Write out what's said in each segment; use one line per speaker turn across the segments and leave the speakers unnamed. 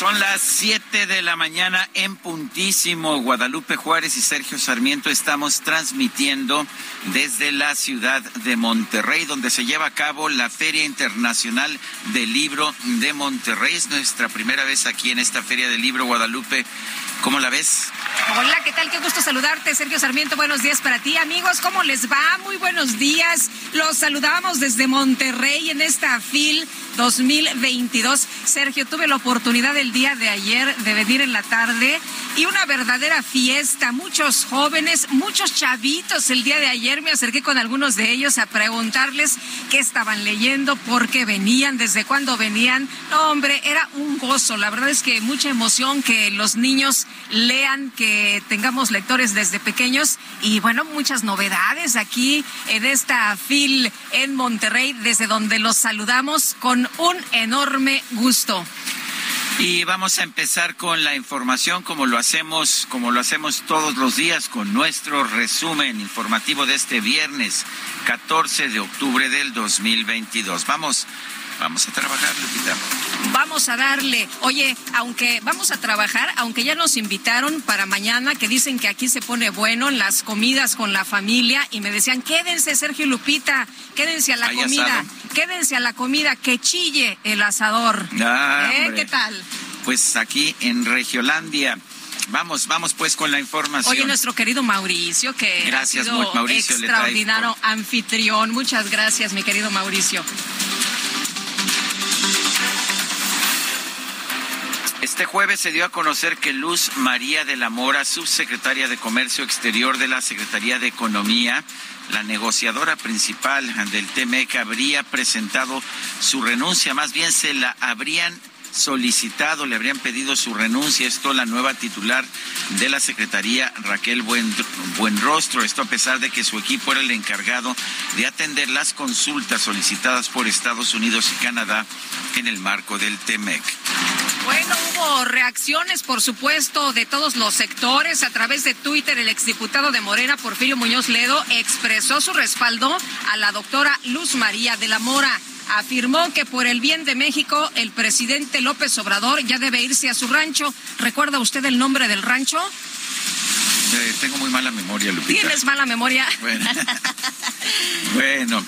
Son las 7 de la mañana en puntísimo. Guadalupe Juárez y Sergio Sarmiento estamos transmitiendo desde la ciudad de Monterrey, donde se lleva a cabo la Feria Internacional del Libro de Monterrey. Es nuestra primera vez aquí en esta Feria del Libro, Guadalupe. ¿Cómo la ves?
Hola, ¿qué tal? Qué gusto saludarte, Sergio Sarmiento. Buenos días para ti, amigos. ¿Cómo les va? Muy buenos días. Los saludamos desde Monterrey en esta FIL 2022. Sergio, tuve la oportunidad el día de ayer de venir en la tarde y una verdadera fiesta. Muchos jóvenes, muchos chavitos. El día de ayer me acerqué con algunos de ellos a preguntarles qué estaban leyendo, por qué venían, desde cuándo venían. No, hombre, era un gozo. La verdad es que mucha emoción que los niños lean, que tengamos lectores desde pequeños y bueno, muchas novedades aquí en esta FIL en Monterrey, desde donde los saludamos con un enorme gusto.
Y vamos a empezar con la información como lo hacemos, como lo hacemos todos los días con nuestro resumen informativo de este viernes 14 de octubre del 2022. Vamos Vamos a trabajar, Lupita.
Vamos a darle. Oye, aunque vamos a trabajar, aunque ya nos invitaron para mañana, que dicen que aquí se pone bueno en las comidas con la familia, y me decían, quédense, Sergio y Lupita, quédense a la comida, quédense a la comida, que chille el asador.
Ah,
¿Eh? ¿Qué tal?
Pues aquí en Regiolandia. Vamos, vamos pues con la información.
Oye, nuestro querido Mauricio, que
gracias,
ha sido
Mauricio,
extraordinario anfitrión. Muchas gracias, mi querido Mauricio.
Este jueves se dio a conocer que Luz María de la Mora, subsecretaria de Comercio Exterior de la Secretaría de Economía, la negociadora principal del TMEC, habría presentado su renuncia, más bien se la habrían solicitado, le habrían pedido su renuncia. Esto la nueva titular de la Secretaría, Raquel Buen, Buenrostro. Esto a pesar de que su equipo era el encargado de atender las consultas solicitadas por Estados Unidos y Canadá en el marco del TEMEC.
Bueno, hubo reacciones, por supuesto, de todos los sectores. A través de Twitter, el exdiputado de Morena, Porfirio Muñoz Ledo, expresó su respaldo a la doctora Luz María de la Mora afirmó que por el bien de México el presidente López Obrador ya debe irse a su rancho. ¿Recuerda usted el nombre del rancho?
Eh, tengo muy mala memoria, Lupita.
¿Tienes mala memoria?
Bueno. bueno.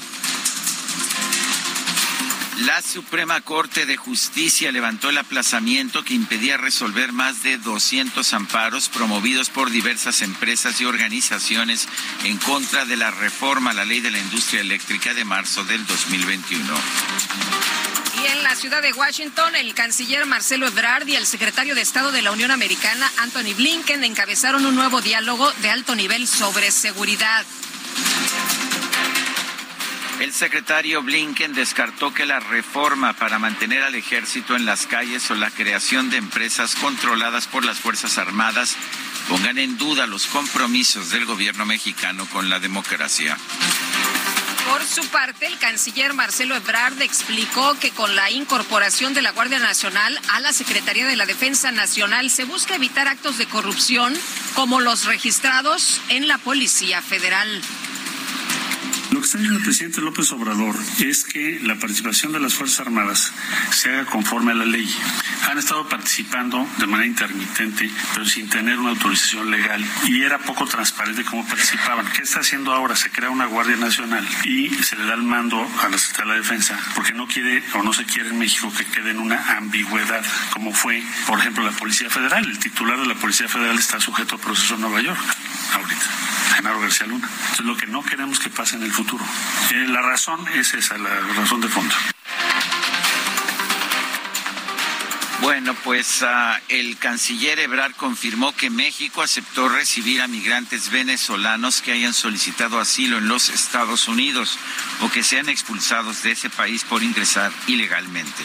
La Suprema Corte de Justicia levantó el aplazamiento que impedía resolver más de 200 amparos promovidos por diversas empresas y organizaciones en contra de la reforma a la ley de la industria eléctrica de marzo del 2021.
Y en la ciudad de Washington, el canciller Marcelo Ebrard y el secretario de Estado de la Unión Americana, Anthony Blinken, encabezaron un nuevo diálogo de alto nivel sobre seguridad.
El secretario Blinken descartó que la reforma para mantener al ejército en las calles o la creación de empresas controladas por las Fuerzas Armadas pongan en duda los compromisos del gobierno mexicano con la democracia.
Por su parte, el canciller Marcelo Ebrard explicó que con la incorporación de la Guardia Nacional a la Secretaría de la Defensa Nacional se busca evitar actos de corrupción como los registrados en la Policía Federal
que está diciendo el presidente López Obrador es que la participación de las Fuerzas Armadas se haga conforme a la ley. Han estado participando de manera intermitente, pero sin tener una autorización legal y era poco transparente cómo participaban. ¿Qué está haciendo ahora? Se crea una Guardia Nacional y se le da el mando a la Secretaría de la Defensa porque no quiere o no se quiere en México que quede en una ambigüedad, como fue, por ejemplo, la Policía Federal. El titular de la Policía Federal está sujeto a proceso en Nueva York ahorita. Genaro García Luna. Entonces, lo que no queremos que pase en el futuro. Eh, la razón es esa, la razón de fondo.
Bueno, pues uh, el canciller Ebrard confirmó que México aceptó recibir a migrantes venezolanos que hayan solicitado asilo en los Estados Unidos o que sean expulsados de ese país por ingresar ilegalmente.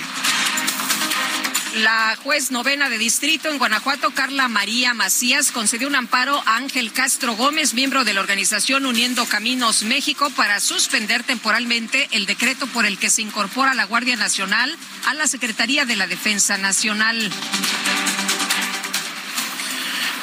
La juez novena de distrito en Guanajuato, Carla María Macías, concedió un amparo a Ángel Castro Gómez, miembro de la organización Uniendo Caminos México, para suspender temporalmente el decreto por el que se incorpora la Guardia Nacional a la Secretaría de la Defensa Nacional.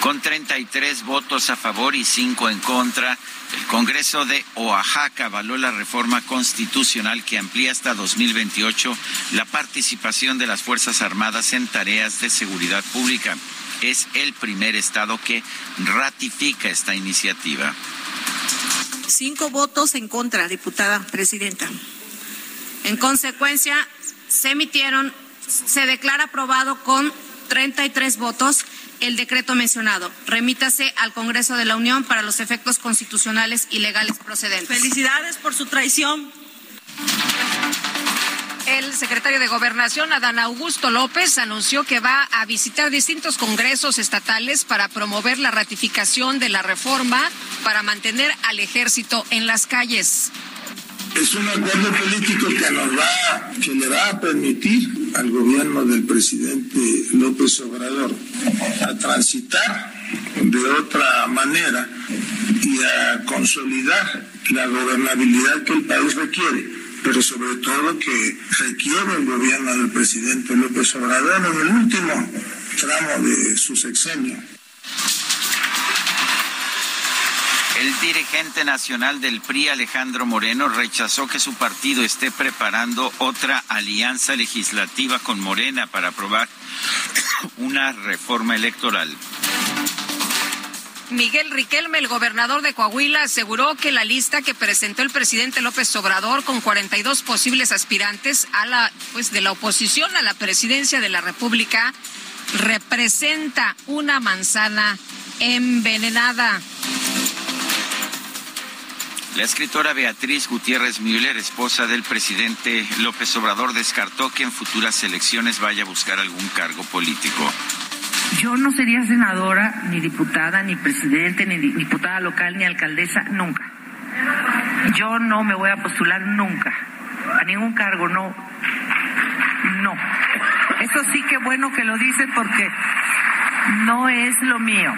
Con 33 votos a favor y 5 en contra, el Congreso de Oaxaca avaló la reforma constitucional que amplía hasta 2028 la participación de las Fuerzas Armadas en tareas de seguridad pública. Es el primer estado que ratifica esta iniciativa.
Cinco votos en contra, diputada presidenta. En consecuencia, se emitieron, se declara aprobado con 33 votos el decreto mencionado. Remítase al Congreso de la Unión para los efectos constitucionales y legales procedentes.
Felicidades por su traición.
El secretario de Gobernación, Adán Augusto López, anunció que va a visitar distintos congresos estatales para promover la ratificación de la reforma para mantener al ejército en las calles
es un acuerdo político que nos va, que le va a permitir al gobierno del presidente López Obrador a transitar de otra manera y a consolidar la gobernabilidad que el país requiere, pero sobre todo que requiere el gobierno del presidente López Obrador en el último tramo de su sexenio.
El dirigente nacional del PRI, Alejandro Moreno, rechazó que su partido esté preparando otra alianza legislativa con Morena para aprobar una reforma electoral.
Miguel Riquelme, el gobernador de Coahuila, aseguró que la lista que presentó el presidente López Obrador con 42 posibles aspirantes a la pues de la oposición a la presidencia de la República representa una manzana envenenada.
La escritora Beatriz Gutiérrez Müller, esposa del presidente López Obrador, descartó que en futuras elecciones vaya a buscar algún cargo político.
Yo no sería senadora, ni diputada, ni presidente, ni diputada local, ni alcaldesa, nunca. Yo no me voy a postular nunca. A ningún cargo, no. No. Eso sí que bueno que lo dice porque no es lo mío.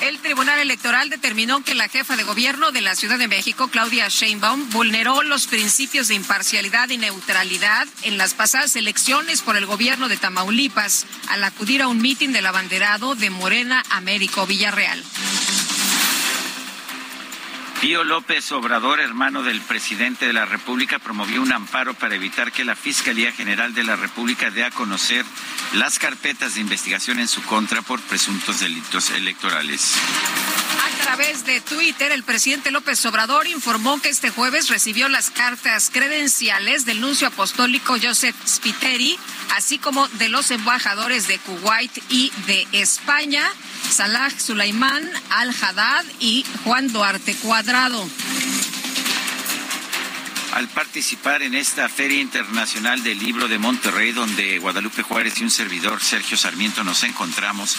El Tribunal Electoral determinó que la jefa de gobierno de la Ciudad de México, Claudia Sheinbaum, vulneró los principios de imparcialidad y neutralidad en las pasadas elecciones por el gobierno de Tamaulipas al acudir a un mitin del abanderado de Morena Américo Villarreal.
Pío López Obrador, hermano del presidente de la República, promovió un amparo para evitar que la Fiscalía General de la República dé a conocer las carpetas de investigación en su contra por presuntos delitos electorales.
A través de Twitter, el presidente López Obrador informó que este jueves recibió las cartas credenciales del nuncio apostólico Joseph Spiteri, así como de los embajadores de Kuwait y de España Salah Sulaimán Al-Haddad y Juan Duarte Cuadrado.
Al participar en esta Feria Internacional del Libro de Monterrey, donde Guadalupe Juárez y un servidor, Sergio Sarmiento, nos encontramos,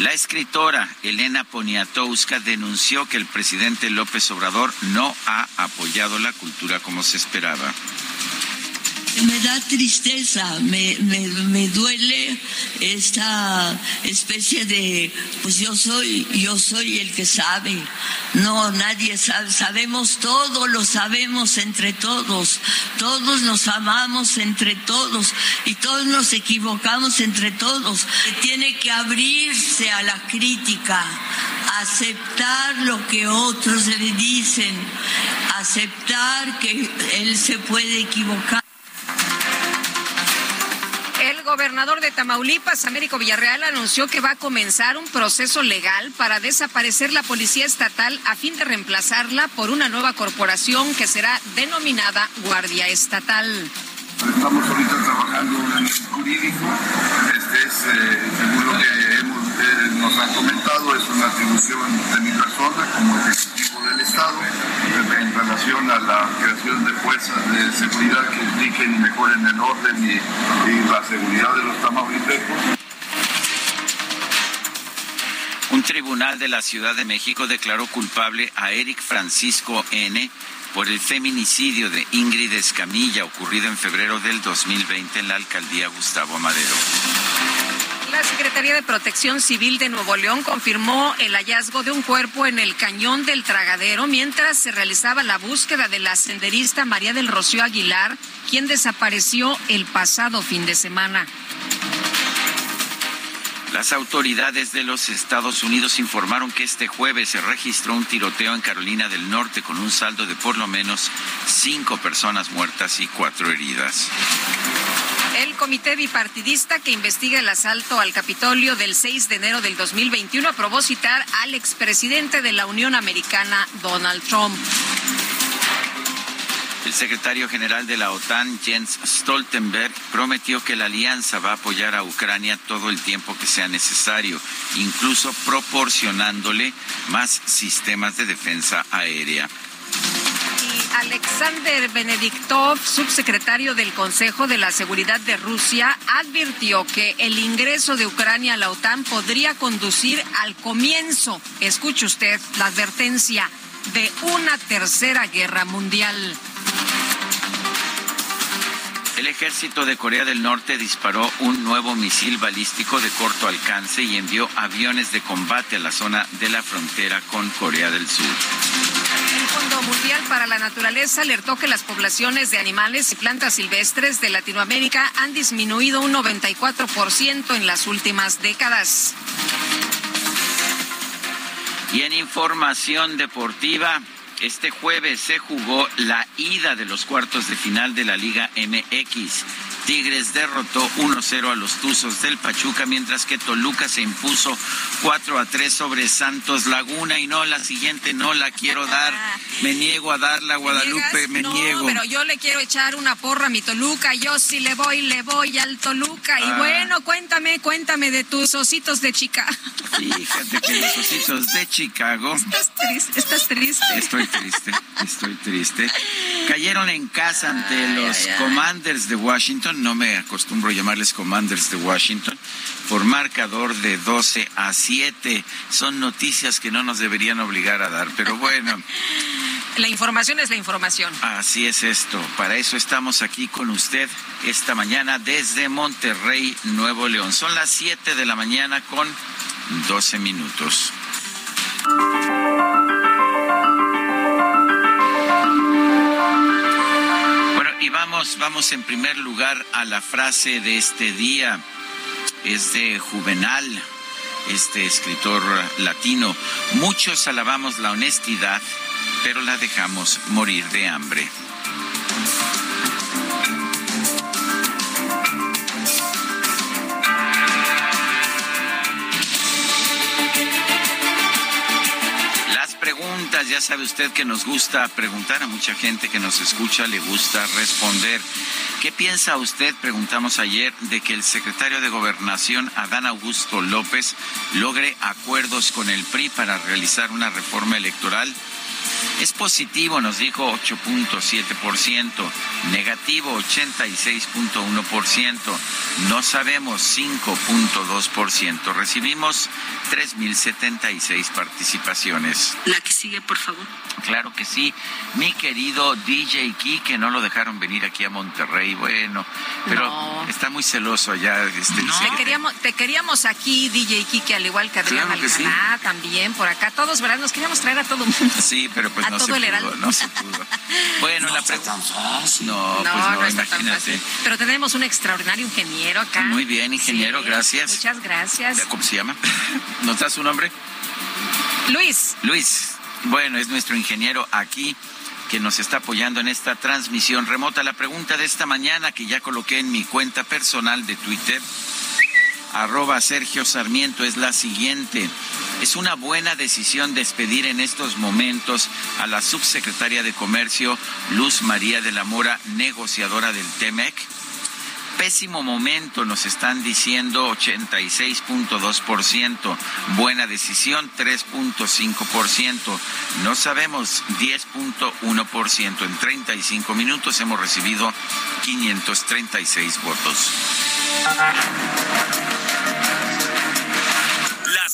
la escritora Elena Poniatowska denunció que el presidente López Obrador no ha apoyado la cultura como se esperaba
me da tristeza, me, me, me, duele esta especie de, pues yo soy, yo soy el que sabe. No, nadie sabe, sabemos todo, lo sabemos entre todos, todos nos amamos entre todos y todos nos equivocamos entre todos. Tiene que abrirse a la crítica, aceptar lo que otros le dicen, aceptar que él se puede equivocar.
Gobernador de Tamaulipas, Américo Villarreal, anunció que va a comenzar un proceso legal para desaparecer la policía estatal a fin de reemplazarla por una nueva corporación que será denominada Guardia Estatal.
Estamos ahorita trabajando en el jurídico. Este es, eh, según lo que hemos, eh, nos han comentado, es una atribución de mi persona como ejecutivo del Estado en relación a la creación de fuerzas de seguridad que impliquen y mejoren el orden y, y la seguridad de los tamaulipecos.
Un tribunal de la Ciudad de México declaró culpable a Eric Francisco N por el feminicidio de Ingrid Escamilla ocurrido en febrero del 2020 en la alcaldía Gustavo Madero.
La Secretaría de Protección Civil de Nuevo León confirmó el hallazgo de un cuerpo en el cañón del Tragadero mientras se realizaba la búsqueda de la senderista María del Rocío Aguilar, quien desapareció el pasado fin de semana.
Las autoridades de los Estados Unidos informaron que este jueves se registró un tiroteo en Carolina del Norte con un saldo de por lo menos cinco personas muertas y cuatro heridas.
El comité bipartidista que investiga el asalto al Capitolio del 6 de enero del 2021 aprobó citar al expresidente de la Unión Americana, Donald Trump.
El secretario general de la OTAN, Jens Stoltenberg, prometió que la alianza va a apoyar a Ucrania todo el tiempo que sea necesario, incluso proporcionándole más sistemas de defensa aérea.
Alexander Benediktov, subsecretario del Consejo de la Seguridad de Rusia, advirtió que el ingreso de Ucrania a la OTAN podría conducir al comienzo, escuche usted la advertencia, de una tercera guerra mundial.
El ejército de Corea del Norte disparó un nuevo misil balístico de corto alcance y envió aviones de combate a la zona de la frontera con Corea del Sur.
Mundial para la Naturaleza alertó que las poblaciones de animales y plantas silvestres de Latinoamérica han disminuido un 94% en las últimas décadas.
Y en información deportiva, este jueves se jugó la ida de los cuartos de final de la Liga MX. Tigres derrotó 1-0 a los Tuzos del Pachuca, mientras que Toluca se impuso 4 3 sobre Santos Laguna. Y no, la siguiente no la quiero dar. Me niego a darla, Guadalupe, me
no,
niego.
pero yo le quiero echar una porra a mi Toluca. Yo sí le voy, le voy al Toluca. Y
Ah.
bueno, cuéntame, cuéntame de tus ositos de chica.
Fíjate que los ositos de Chicago.
Estás triste, estás triste.
Estoy triste, estoy triste. Cayeron en casa ante
Ay,
los
ay, ay.
Commanders de Washington, no me acostumbro a llamarles Commanders de Washington, por marcador de 12 a 7. Son noticias que no nos deberían obligar a dar, pero bueno,
La información es la información.
así es esto. Para eso estamos aquí con usted esta mañana desde Monterrey, Nuevo León. Son las 7 de la mañana con 12 minutos. Vamos, vamos en primer lugar a la frase de este día. Es de Juvenal, este escritor latino. Muchos alabamos la honestidad, pero la dejamos morir de hambre. Ya sabe usted que nos gusta preguntar a mucha gente que nos escucha, le gusta responder. ¿Qué piensa usted, preguntamos ayer, de que el secretario de Gobernación, Adán Augusto López, logre acuerdos con el PRI para realizar una reforma electoral? Es positivo, nos dijo 8.7%, negativo 86.1%, no sabemos 5.2%. Recibimos 3.076 participaciones.
La que sigue, por favor.
Claro que sí. Mi querido DJ Key, que no lo dejaron venir aquí a Monterrey. Bueno, pero
No.
está muy celoso allá. Este, dice
Te
que-
queríamos, te queríamos aquí, DJ Kike, al igual que Adrián
Claro que sí.
También por acá. Todos, ¿verdad? Nos queríamos traer a todo el mundo.
Sí, pero pues
A
no
todo
se
el
pudo,
heraldo.
no se pudo. Bueno, la pregunta... No,
No,
pues
no,
no,
está tan
imagínate.
fácil. Pero tenemos un extraordinario ingeniero acá.
Muy bien, ingeniero,
Sí,
gracias.
Muchas gracias.
¿Cómo se llama? ¿Nos da su nombre?
Luis.
Luis, bueno, es nuestro ingeniero aquí que nos está apoyando en esta transmisión remota. La pregunta de esta mañana que ya coloqué en mi cuenta personal de Twitter, arroba Sergio Sarmiento, es la siguiente. ¿Es una buena decisión despedir en estos momentos a la subsecretaria de Comercio, Luz María de la Mora, negociadora del TEMEC? pésimo momento, nos están diciendo 86.2%, buena decisión 3.5%, no sabemos 10.1%. En 35 minutos hemos recibido 536 votos.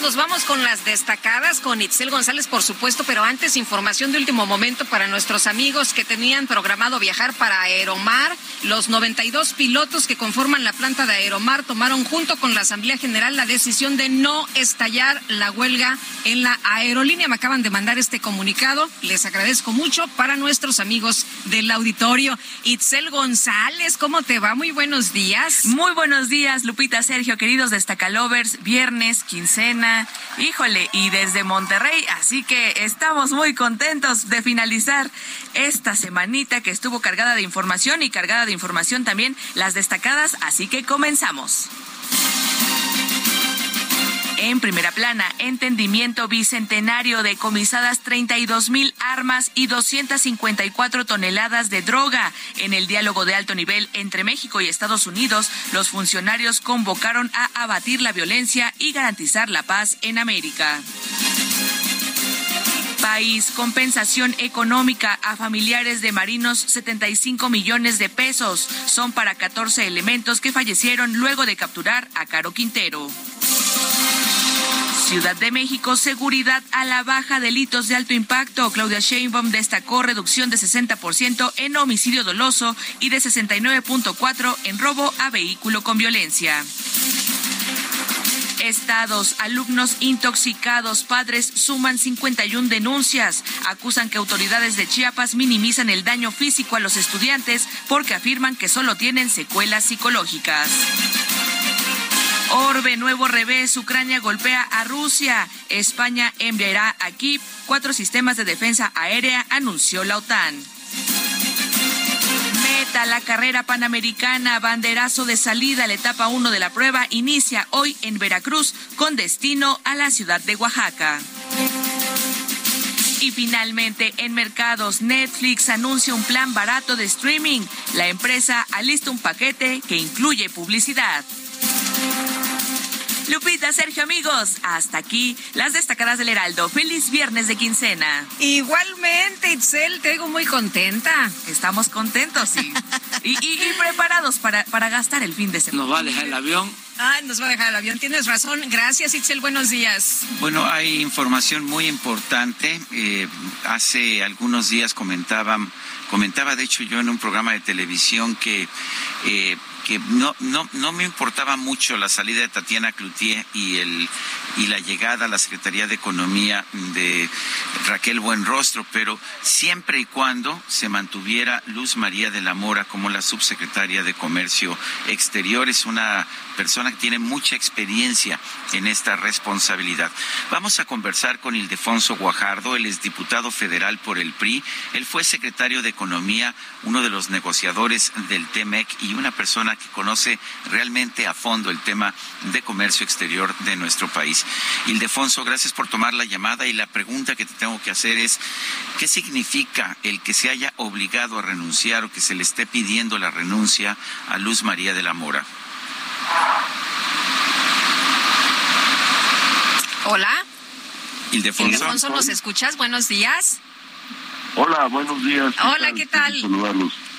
Nos vamos con las destacadas, con Itzel González, por supuesto, pero antes información de último momento para nuestros amigos que tenían programado viajar para Aeromar. Los 92 pilotos que conforman la planta de Aeromar tomaron junto con la Asamblea General la decisión de no estallar la huelga en la aerolínea. Me acaban de mandar este comunicado. Les agradezco mucho para nuestros amigos del auditorio. Itzel González, ¿cómo te va? Muy buenos días.
Muy buenos días, Lupita, Sergio, queridos destacalovers. Viernes, quincena Híjole, y desde Monterrey, así que estamos muy contentos de finalizar esta semanita que estuvo cargada de información y cargada de información también las destacadas, así que comenzamos. En primera plana, entendimiento bicentenario de comisadas 32 mil armas y 254 toneladas de droga. En el diálogo de alto nivel entre México y Estados Unidos, los funcionarios convocaron a abatir la violencia y garantizar la paz en América país. Compensación económica a familiares de marinos, 75 millones de pesos. Son para 14 elementos que fallecieron luego de capturar a Caro Quintero. Ciudad de México, seguridad a la baja, delitos de alto impacto. Claudia Sheinbaum destacó reducción de 60% en homicidio doloso y de 69.4 en robo a vehículo con violencia. Estados, alumnos intoxicados, padres suman 51 denuncias. Acusan que autoridades de Chiapas minimizan el daño físico a los estudiantes porque afirman que solo tienen secuelas psicológicas. Orbe, nuevo revés, Ucrania golpea a Rusia. España enviará aquí cuatro sistemas de defensa aérea, anunció la OTAN. Meta, la carrera panamericana, banderazo de salida, la etapa 1 de la prueba inicia hoy en Veracruz con destino a la ciudad de Oaxaca. Y finalmente, en mercados, Netflix anuncia un plan barato de streaming. La empresa alista un paquete que incluye publicidad. Lupita, Sergio, amigos, hasta aquí las destacadas del Heraldo. Feliz viernes de quincena.
Igualmente, Itzel, te digo muy contenta.
Estamos contentos y, y, preparados para, para gastar el fin de semana.
¿Nos va a dejar el avión?
Ay, nos va a dejar el avión. Tienes razón. Gracias, Itzel. Buenos días.
Bueno, hay información muy importante. Eh, hace algunos días comentaba, comentaba, de hecho, yo en un programa de televisión que eh, que no, no, no me importaba mucho la salida de Tatiana Cloutier y, el, y la llegada a la Secretaría de Economía de Raquel Buenrostro, pero siempre y cuando se mantuviera Luz María de la Mora como la subsecretaria de Comercio Exterior, es una persona que tiene mucha experiencia en esta responsabilidad. Vamos a conversar con Ildefonso Guajardo, él es diputado federal por el PRI, él fue secretario de Economía, uno de los negociadores del TEMEC y una persona que conoce realmente a fondo el tema de comercio exterior de nuestro país. Ildefonso, gracias por tomar la llamada y la pregunta que te tengo que hacer es, ¿qué significa el que se haya obligado a renunciar o que se le esté pidiendo la renuncia a Luz María de la Mora?
Hola.
Ildefonso.
Ildefonso, ¿nos escuchas? Buenos días.
Hola, buenos días.
Hola, ¿qué tal?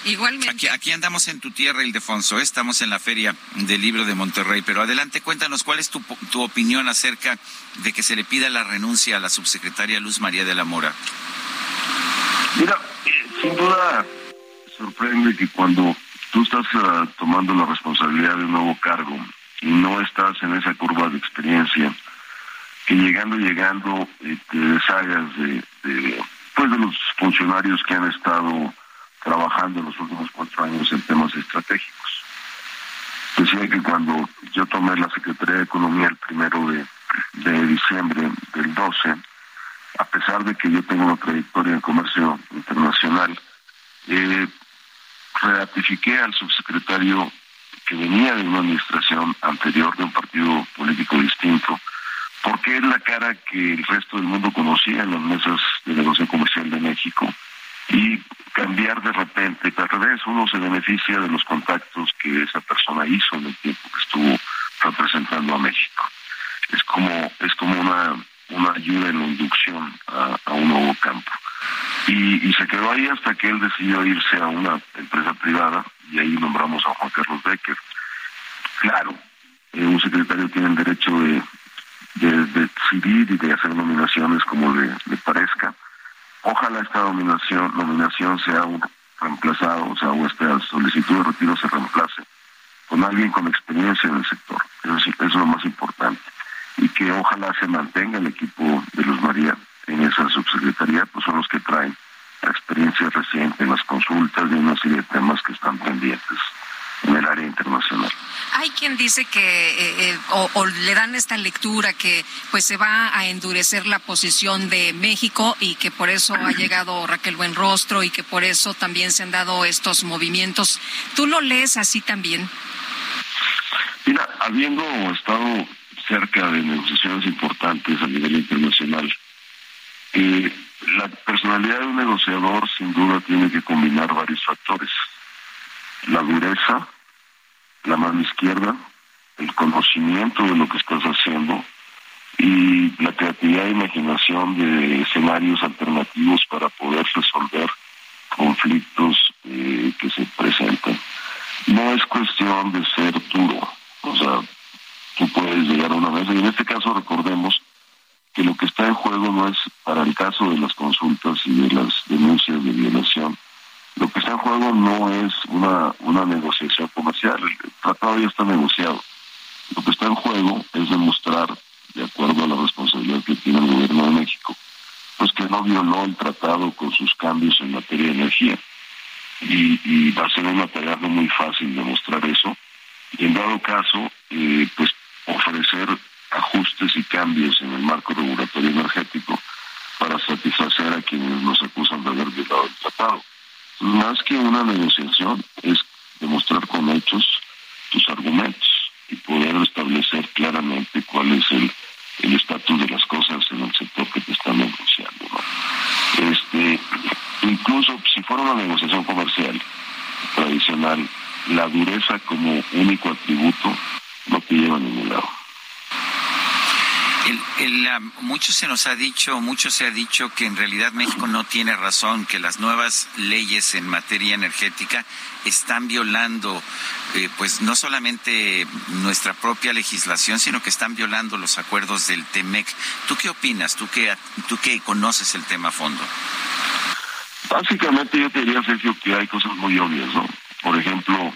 Igualmente.
Aquí, aquí, andamos en tu tierra, Ildefonso. Estamos en la Feria del Libro de Monterrey. Pero adelante, cuéntanos cuál es tu, tu opinión acerca de que se le pida la renuncia a la subsecretaria Luz María de la Mora.
Mira, eh, sin duda sorprende que cuando tú estás uh, tomando la responsabilidad de un nuevo cargo y no estás en esa curva de experiencia, que llegando, llegando, eh, te deshagas de, de, pues de los funcionarios que han estado trabajando en los últimos cuatro años en temas estratégicos. decía que cuando yo tomé la Secretaría de Economía el primero de, diciembre del 12, a pesar de que yo tengo una trayectoria en comercio internacional, eh, ratifiqué al subsecretario que venía de una administración anterior de un partido político distinto, porque es la cara que el resto del mundo conocía en las mesas de negociación comercial de México y cambiar de repente, al revés, uno se beneficia de los contactos que esa persona hizo en el tiempo que estuvo representando a México. Es como, es como una, una ayuda en la inducción a, un nuevo campo. Y, se quedó ahí hasta que él decidió irse a una empresa privada y ahí nombramos a Juan Carlos Becker. Claro, eh, un secretario tiene el derecho de, de, decidir y de hacer nominaciones como le parezca Ojalá esta nominación, nominación sea un reemplazado, o sea, o esta solicitud de retiro se reemplace con alguien con experiencia en el sector. Eso es, eso es lo más importante. Y que ojalá se mantenga el equipo de Luz María en esa subsecretaría, pues son los que traen la experiencia reciente en las consultas y una serie de temas que están pendientes en el área internacional.
Hay quien dice que, eh, eh, o, le dan esta lectura que pues se va a endurecer la posición de México y que por eso ha llegado Raquel Buenrostro y que por eso también se han dado estos movimientos. ¿Tú lo lees así también?
Mira, habiendo estado cerca de negociaciones importantes a nivel internacional, eh, la personalidad de un negociador sin duda tiene que combinar varios factores. La dureza, la mano izquierda, el conocimiento de lo que estás haciendo y la creatividad e imaginación de escenarios alternativos para poder resolver conflictos eh, que se presentan. No es cuestión de ser duro, o sea, tú puedes llegar a una mesa y en este caso recordemos que lo que está en juego no es para el caso de las consultas y de las denuncias de violación, lo que está en juego no es una, una negociación comercial, el tratado ya está negociado. Lo que está en juego es demostrar, de acuerdo a la responsabilidad que tiene el gobierno de México, pues que no violó el tratado con sus cambios en materia de energía. Y, va a ser una tarea muy fácil demostrar eso. Y en dado caso, eh, pues ofrecer ajustes y cambios en el marco regulatorio energético para satisfacer a quienes nos acusan de haber violado el tratado más que una negociación es demostrar con hechos tus argumentos y poder establecer claramente cuál es el estatus de las cosas en el sector que te están negociando. Este, incluso si fuera una negociación comercial tradicional, la dureza como único atributo no te lleva a ningún lado.
El, mucho se nos ha dicho, mucho se ha dicho que en realidad México no tiene razón, que las nuevas leyes en materia energética están violando, eh, pues no solamente nuestra propia legislación, sino que están violando los acuerdos del TEMEC. ¿Tú qué opinas? ¿Tú que, tú que conoces el tema a fondo?
Básicamente yo te diría, Sergio, que hay cosas muy obvias, ¿no? Por ejemplo,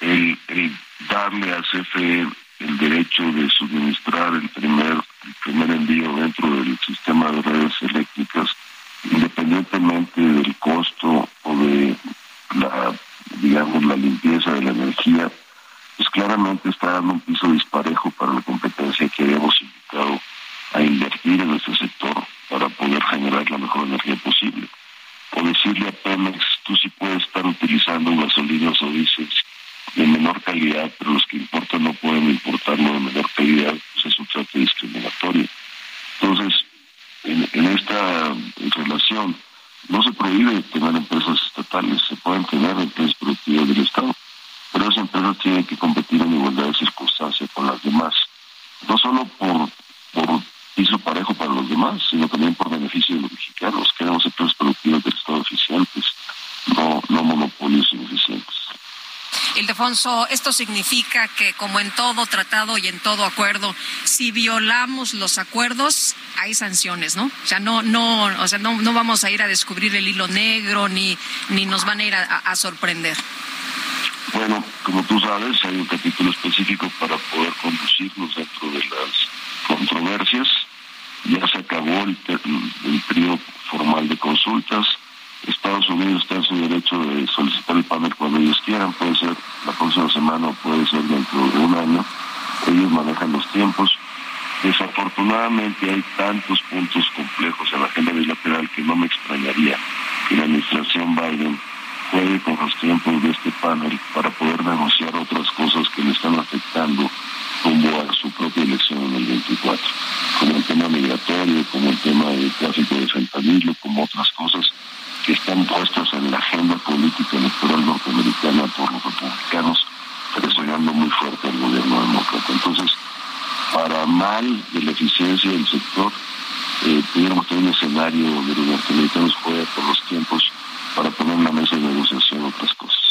el, el darle a CFE el derecho de suministrar el primer, el primer envío dentro del sistema de redes eléctricas, independientemente del costo o de la, digamos, la limpieza de la energía, pues claramente está dando un piso disparejo para la competencia que habíamos invitado a invertir en este sector para poder generar la mejor energía posible. O decirle a Pemex, tú sí puedes estar utilizando gasolinas o diésel de menor calidad, pero los que importan no pueden importarlo de menor calidad, pues es un trato discriminatorio. Entonces, en, esta relación no se prohíbe tener empresas estatales, se pueden tener empresas productivas del Estado, pero esas empresas tienen que competir en igualdad de circunstancias con las demás, no solo por, por piso parejo para los demás, sino también por beneficio de los mexicanos. Queremos empresas productivas del Estado eficientes, no, no monopolios ineficientes.
Ildefonso, esto significa que como en todo tratado y en todo acuerdo, si violamos los acuerdos, hay sanciones, ¿no? O sea, no, no, o sea, no, no vamos a ir a descubrir el hilo negro ni, ni nos van a ir a, sorprender.
Bueno, como tú sabes, hay un capítulo específico para poder conducirnos dentro de las controversias. Ya se acabó el, el periodo formal de consultas Estados Unidos está en su derecho de solicitar el panel cuando ellos quieran, puede ser la próxima semana o puede ser dentro de un año. Ellos manejan los tiempos. Desafortunadamente hay tantos puntos complejos en la agenda bilateral que no me extrañaría que la administración Biden juegue con los tiempos de este panel para poder negociar otras cosas que le están afectando rumbo a su propia elección en el 24, como el tema migratorio, como el tema del tráfico de fentanilo, como otras cosas están puestas en la agenda política electoral norteamericana por los republicanos, presionando muy fuerte al gobierno demócrata. Entonces, para mal de la eficiencia del sector, eh, tuviéramos un escenario de los norteamericanos juega por los tiempos para poner en la mesa de negociación otras cosas.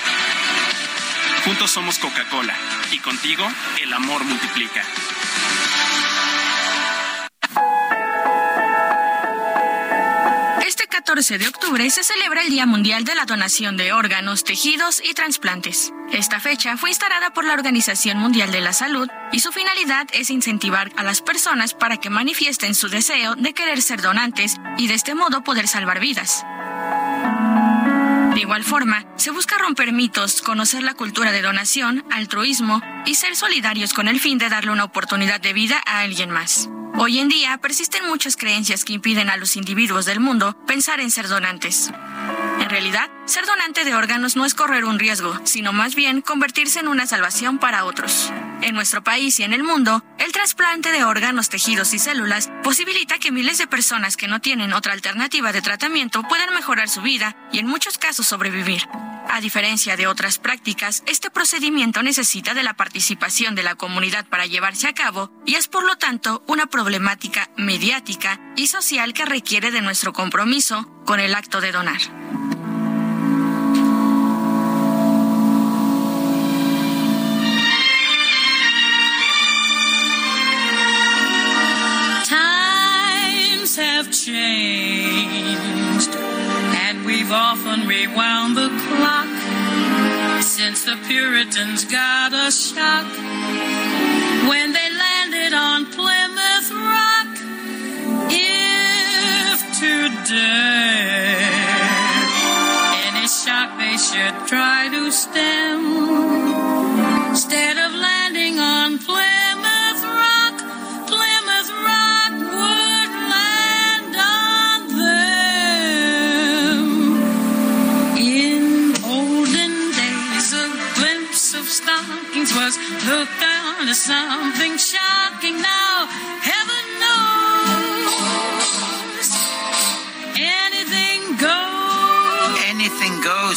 Juntos somos Coca-Cola y contigo el amor multiplica.
Este 14 de octubre se celebra el Día Mundial de la Donación de Órganos, Tejidos y Transplantes. Esta fecha fue instalada por la Organización Mundial de la Salud y su finalidad es incentivar a las personas para que manifiesten su deseo de querer ser donantes y de este modo poder salvar vidas. De igual forma, se busca romper mitos, conocer la cultura de donación, altruismo y ser solidarios con el fin de darle una oportunidad de vida a alguien más. Hoy en día persisten muchas creencias que impiden a los individuos del mundo pensar en ser donantes. En realidad, ser donante de órganos no es correr un riesgo, sino más bien convertirse en una salvación para otros. En nuestro país y en el mundo, el trasplante de órganos, tejidos y células posibilita que miles de personas que no tienen otra alternativa de tratamiento puedan mejorar su vida y en muchos casos sobrevivir. A diferencia de otras prácticas, este procedimiento necesita de la participación de la comunidad para llevarse a cabo y es por lo tanto una problemática mediática y social que requiere de nuestro compromiso con el acto de donar.
Times have changed, and we've often rewound the clock since the Puritans got a shock when they landed on Plymouth Rock. If today any shock they should try to stem, instead of landing on Plymouth Rock, Plymouth Rock would land on them. In olden days, a glimpse of stockings was looked on as something shocking.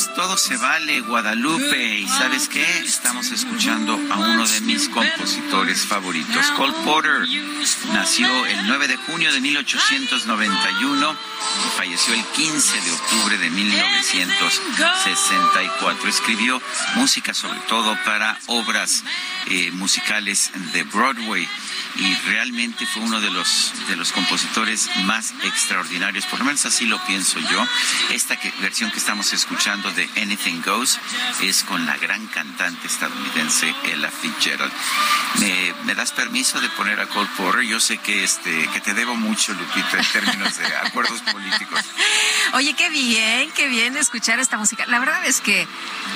Goes,
todo se vale, Guadalupe. ¿Y sabes qué? Estamos escuchando a uno de mis compositores favoritos, Cole Porter. Nació el 9 de junio de 1891 y falleció el 15 de octubre de 1964. Escribió música sobre todo para obras eh, musicales de Broadway y realmente fue uno de los de los compositores más extraordinarios, por lo menos así lo pienso yo. Esta que, versión que estamos escuchando de Anything Goes es con la gran cantante estadounidense Ella Fitzgerald. ¿Me, me das permiso de poner a Cole Porter? Yo sé que este que te debo mucho, Lupita, en términos de acuerdos políticos.
Oye, qué bien, qué bien escuchar esta música. La verdad es que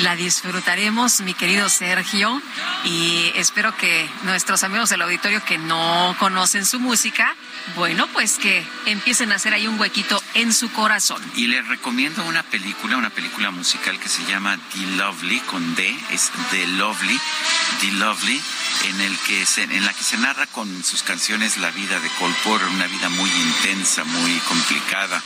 la disfrutaremos, mi querido Sergio, y y espero que nuestros amigos del auditorio que no conocen su música, bueno, pues que empiecen a hacer ahí un huequito en su corazón.
Y les recomiendo una película, una película musical que se llama The Lovely, con D, es The Lovely, The Lovely, en, el que se, en la que se narra con sus canciones la vida de Cole una vida muy intensa, muy complicada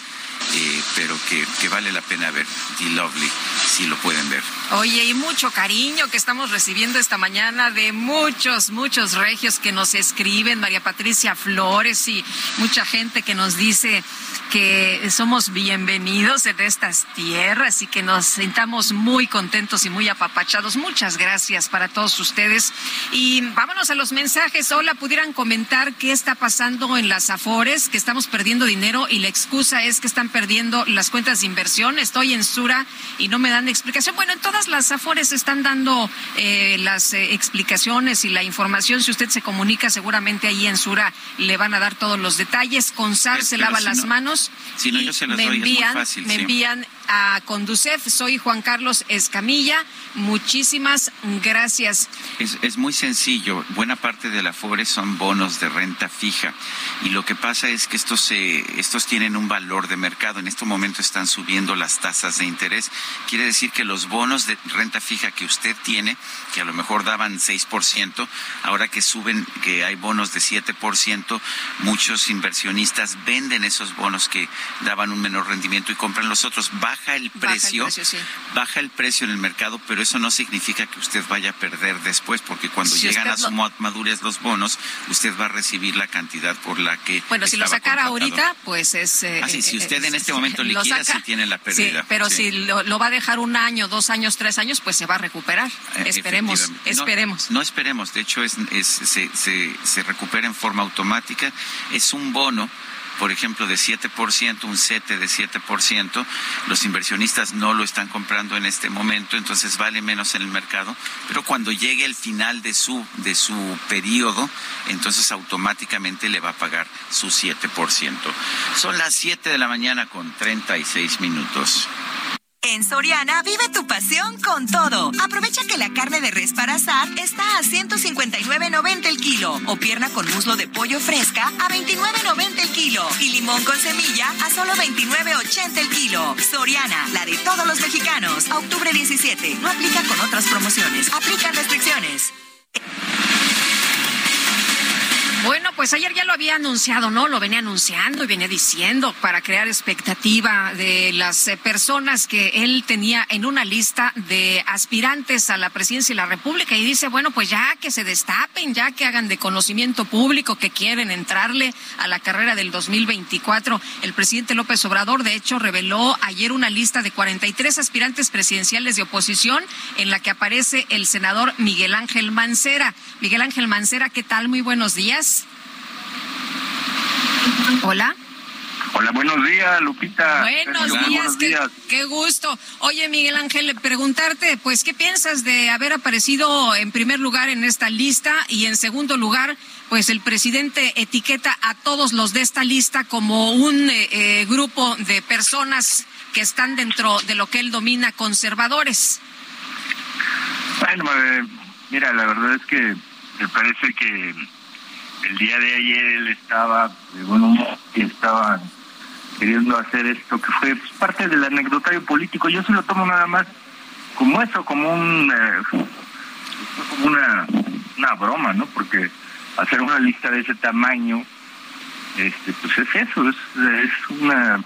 eh, pero que, que, vale la pena ver. The Lovely, si lo pueden ver.
Oye, y mucho cariño que estamos recibiendo esta mañana de muchos, muchos regios que nos escriben, María Patricia Flores y mucha gente que nos dice que somos bienvenidos en estas tierras y que nos sintamos muy contentos y muy apapachados. Muchas gracias para todos ustedes. Y vámonos a los mensajes. Hola, pudieran comentar qué está pasando en las Afores, que estamos perdiendo dinero y la excusa es que están perdiendo las cuentas de inversión. Estoy en Sura y no me dan explicación. Bueno, en todas las Afores están dando eh, las eh, explicaciones y la información. Si usted se comunica, seguramente ahí en Sura le van a dar todos los detalles. Con SAR se lava las manos.
Si no, yo se las me doy, envían, es muy fácil,
me envían a Conducef. Soy Juan Carlos Escamilla. Muchísimas gracias.
Es, es muy sencillo. Buena parte de la Afore son bonos de renta fija. Y lo que pasa es que estos, eh, estos tienen un valor de mercado. En este momento están subiendo las tasas de interés. Quiere decir que los bonos de renta fija que usted tiene, que a lo mejor daban 6%, ahora que suben, que hay bonos de 7%, muchos inversionistas venden esos bonos que daban un menor rendimiento y compran los otros. Baja el precio,
baja el precio, sí.
baja el precio en el mercado, pero eso no significa que usted vaya a perder después, porque cuando
Si
llegan a su
lo-
madurez los bonos, usted va a recibir la cantidad por la que
Bueno, si lo sacara
contratado.
ahorita, pues es... eh,
Ah, sí, si
eh,
usted en
eh,
este momento liquida, sí tiene la
Sí,
pérdida.
pero
Sí.
si lo, lo va a dejar un año, dos años, tres años, pues se va a recuperar.
Eh,
Esperemos.
No,
esperemos.
No, esperemos, de hecho es, es- se, se, se recupera en forma automática. Es un bono, por ejemplo, de 7%, un CETE de 7%. Los inversionistas no lo están comprando en este momento, entonces vale menos en el mercado. Pero cuando llegue el final de su, de su periodo, entonces automáticamente le va a pagar su 7%. Son las 7 de la mañana con 36 minutos.
En Soriana vive tu pasión con todo. Aprovecha que la carne de res para asar está a 159.90 el kilo o pierna con muslo de pollo fresca a 29.90 el kilo y limón con semilla a solo 29.80 el kilo. Soriana, la de todos los mexicanos. Octubre 17. No aplica con otras promociones. Aplican restricciones.
Bueno, pues ayer ya lo había anunciado, ¿no? Lo venía anunciando y venía diciendo para crear expectativa de las eh, personas que él tenía en una lista de aspirantes a la presidencia de la República y dice, bueno, pues ya que se destapen, ya que hagan de conocimiento público que quieren entrarle a la carrera del 2024. El presidente López Obrador, de hecho, reveló ayer una lista de 43 aspirantes presidenciales de oposición en la que aparece el senador Miguel Ángel Mancera. Miguel Ángel Mancera, ¿qué tal? Muy buenos días. Hola.
Hola, buenos días, Lupita.
Buenos días,
buenos
qué,
días.
qué gusto. Oye, Miguel Ángel, preguntarte, pues, ¿qué piensas de haber aparecido en primer lugar en esta lista y en segundo lugar, pues, el presidente etiqueta a todos los de esta lista como un eh, eh, grupo de personas que están dentro de lo que él domina conservadores?
Bueno, eh, mira, la verdad es que me parece que el día de ayer él estaba de buen humor y estaba queriendo hacer esto que fue pues, parte del anecdotario político. Yo se lo tomo nada más como eso, como un eh, una, una broma, ¿no? Porque hacer una lista de ese tamaño, este, pues es eso, es, es una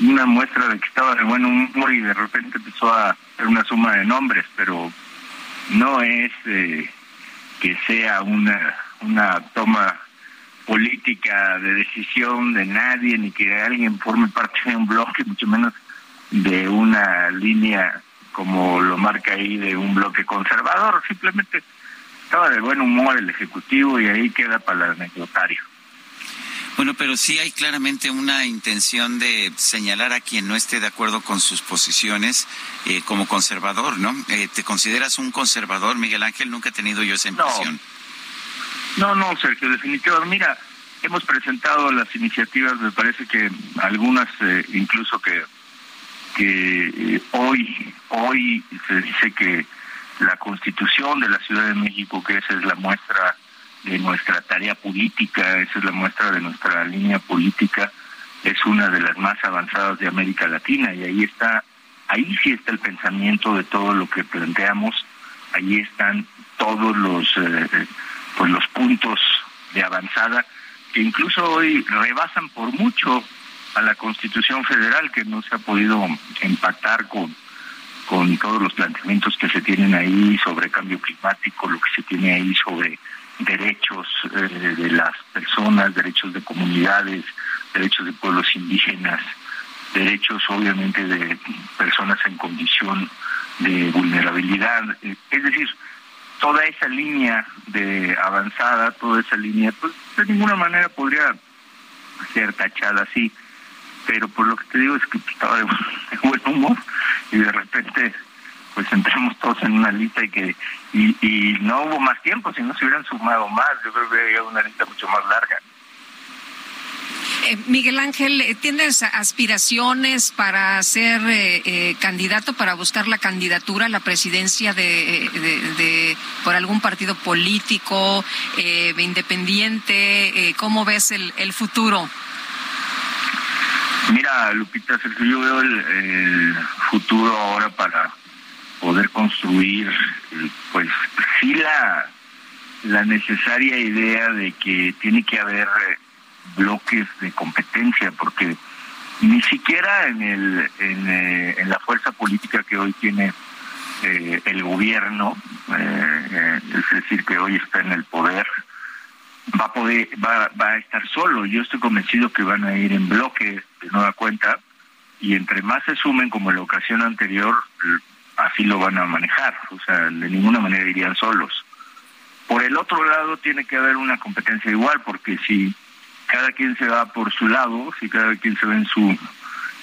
una muestra de que estaba de buen humor y de repente empezó a hacer una suma de nombres, pero no es eh, que sea una una toma política de decisión de nadie ni que alguien forme parte de un bloque mucho menos de una línea como lo marca ahí de un bloque conservador simplemente estaba de buen humor el ejecutivo y ahí queda para el anecdotario
Bueno, pero sí hay claramente una intención de señalar a quien no esté de acuerdo con sus posiciones eh, como conservador, ¿no? Eh, ¿Te consideras un conservador, Miguel Ángel? Nunca he tenido yo esa impresión.
No, no, Sergio, definitivamente. Mira, hemos presentado las iniciativas, me parece que algunas eh, incluso que que eh, hoy hoy se dice que la constitución de la Ciudad de México, que esa es la muestra de nuestra tarea política, esa es la muestra de nuestra línea política, es una de las más avanzadas de América Latina y ahí está, ahí sí está el pensamiento de todo lo que planteamos, ahí están todos los eh, pues los puntos de avanzada que incluso hoy rebasan por mucho a la Constitución Federal que no se ha podido empatar con con todos los planteamientos que se tienen ahí sobre cambio climático, lo que se tiene ahí sobre derechos eh, de las personas, derechos de comunidades, derechos de pueblos indígenas, derechos obviamente de personas en condición de vulnerabilidad. Es decir, toda esa línea de avanzada, toda esa línea, pues de ninguna manera podría ser tachada así pero por lo que te digo es que estaba de, buen humor y de repente pues entramos todos en una lista y que y, no hubo más tiempo, si no se hubieran sumado más, yo creo que había una lista mucho más larga.
Eh, Miguel Ángel, eh, ¿tienes aspiraciones para ser eh, candidato, para buscar la candidatura a la presidencia de, de, por algún partido político independiente? ¿Cómo ves el, el futuro?
Mira, Lupita, yo veo el, futuro ahora para poder construir, pues sí la, la necesaria idea de que tiene que haber eh, bloques de competencia, porque ni siquiera en, el, en, eh, en la fuerza política que hoy tiene eh, el gobierno, es decir, que hoy está en el poder, va a poder, va, va a estar solo. Yo estoy convencido que van a ir en bloque de nueva cuenta y entre más se sumen como en la ocasión anterior, así lo van a manejar. O sea, de ninguna manera irían solos. Por el otro lado, tiene que haber una competencia igual, porque si cada quien se va por su lado, si cada quien se va en su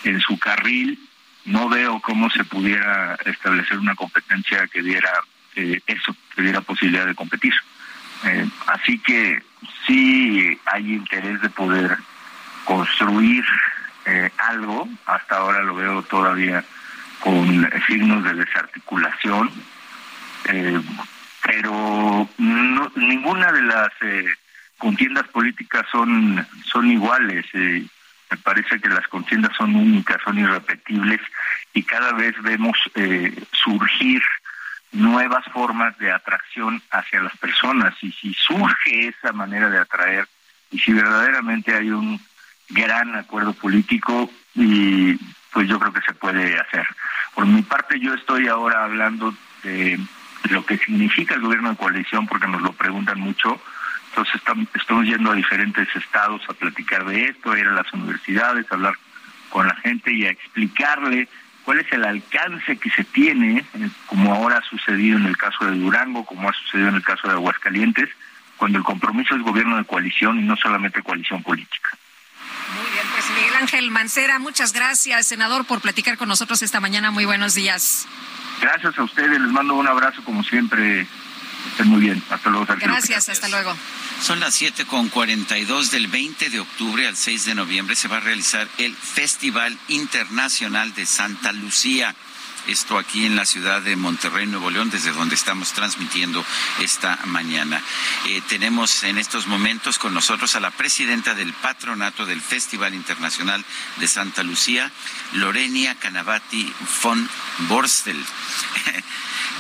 en su carril, no veo cómo se pudiera establecer una competencia que diera eh, eso, que diera posibilidad de competir. Eh, así que sí hay interés de poder construir eh, algo, hasta ahora lo veo todavía con signos de desarticulación, eh, pero ninguna de las eh, contiendas políticas son, son iguales. me parece que las contiendas son únicas, son irrepetibles y cada vez vemos surgir nuevas formas de atracción hacia las personas y si surge esa manera de atraer y si verdaderamente hay un gran acuerdo político y pues yo creo que se puede hacer. Por mi parte yo estoy ahora hablando de lo que significa el gobierno de coalición porque nos lo preguntan mucho. Entonces estamos, estamos yendo a diferentes estados a platicar de esto, a ir a las universidades, a hablar con la gente y a explicarle cuál es el alcance que se tiene, eh, como ahora ha sucedido en el caso de Durango, como ha sucedido en el caso de Aguascalientes, cuando el compromiso es gobierno de coalición y no solamente coalición política.
Muy bien, pues Miguel Ángel Mancera, muchas gracias, senador, por platicar con nosotros esta mañana. Muy buenos días.
Gracias a ustedes, les mando un abrazo como siempre. Estén muy bien. Hasta luego.
Gracias, hasta luego.
Son las siete con dos del 20 de octubre al 6 de noviembre se va a realizar el Festival Internacional de Santa Lucía. Esto aquí en la ciudad de Monterrey, Nuevo León, desde donde estamos transmitiendo esta mañana. Eh, tenemos en estos momentos con nosotros a la presidenta del patronato del Festival Internacional de Santa Lucía, Lorenia Canavati von Borstel.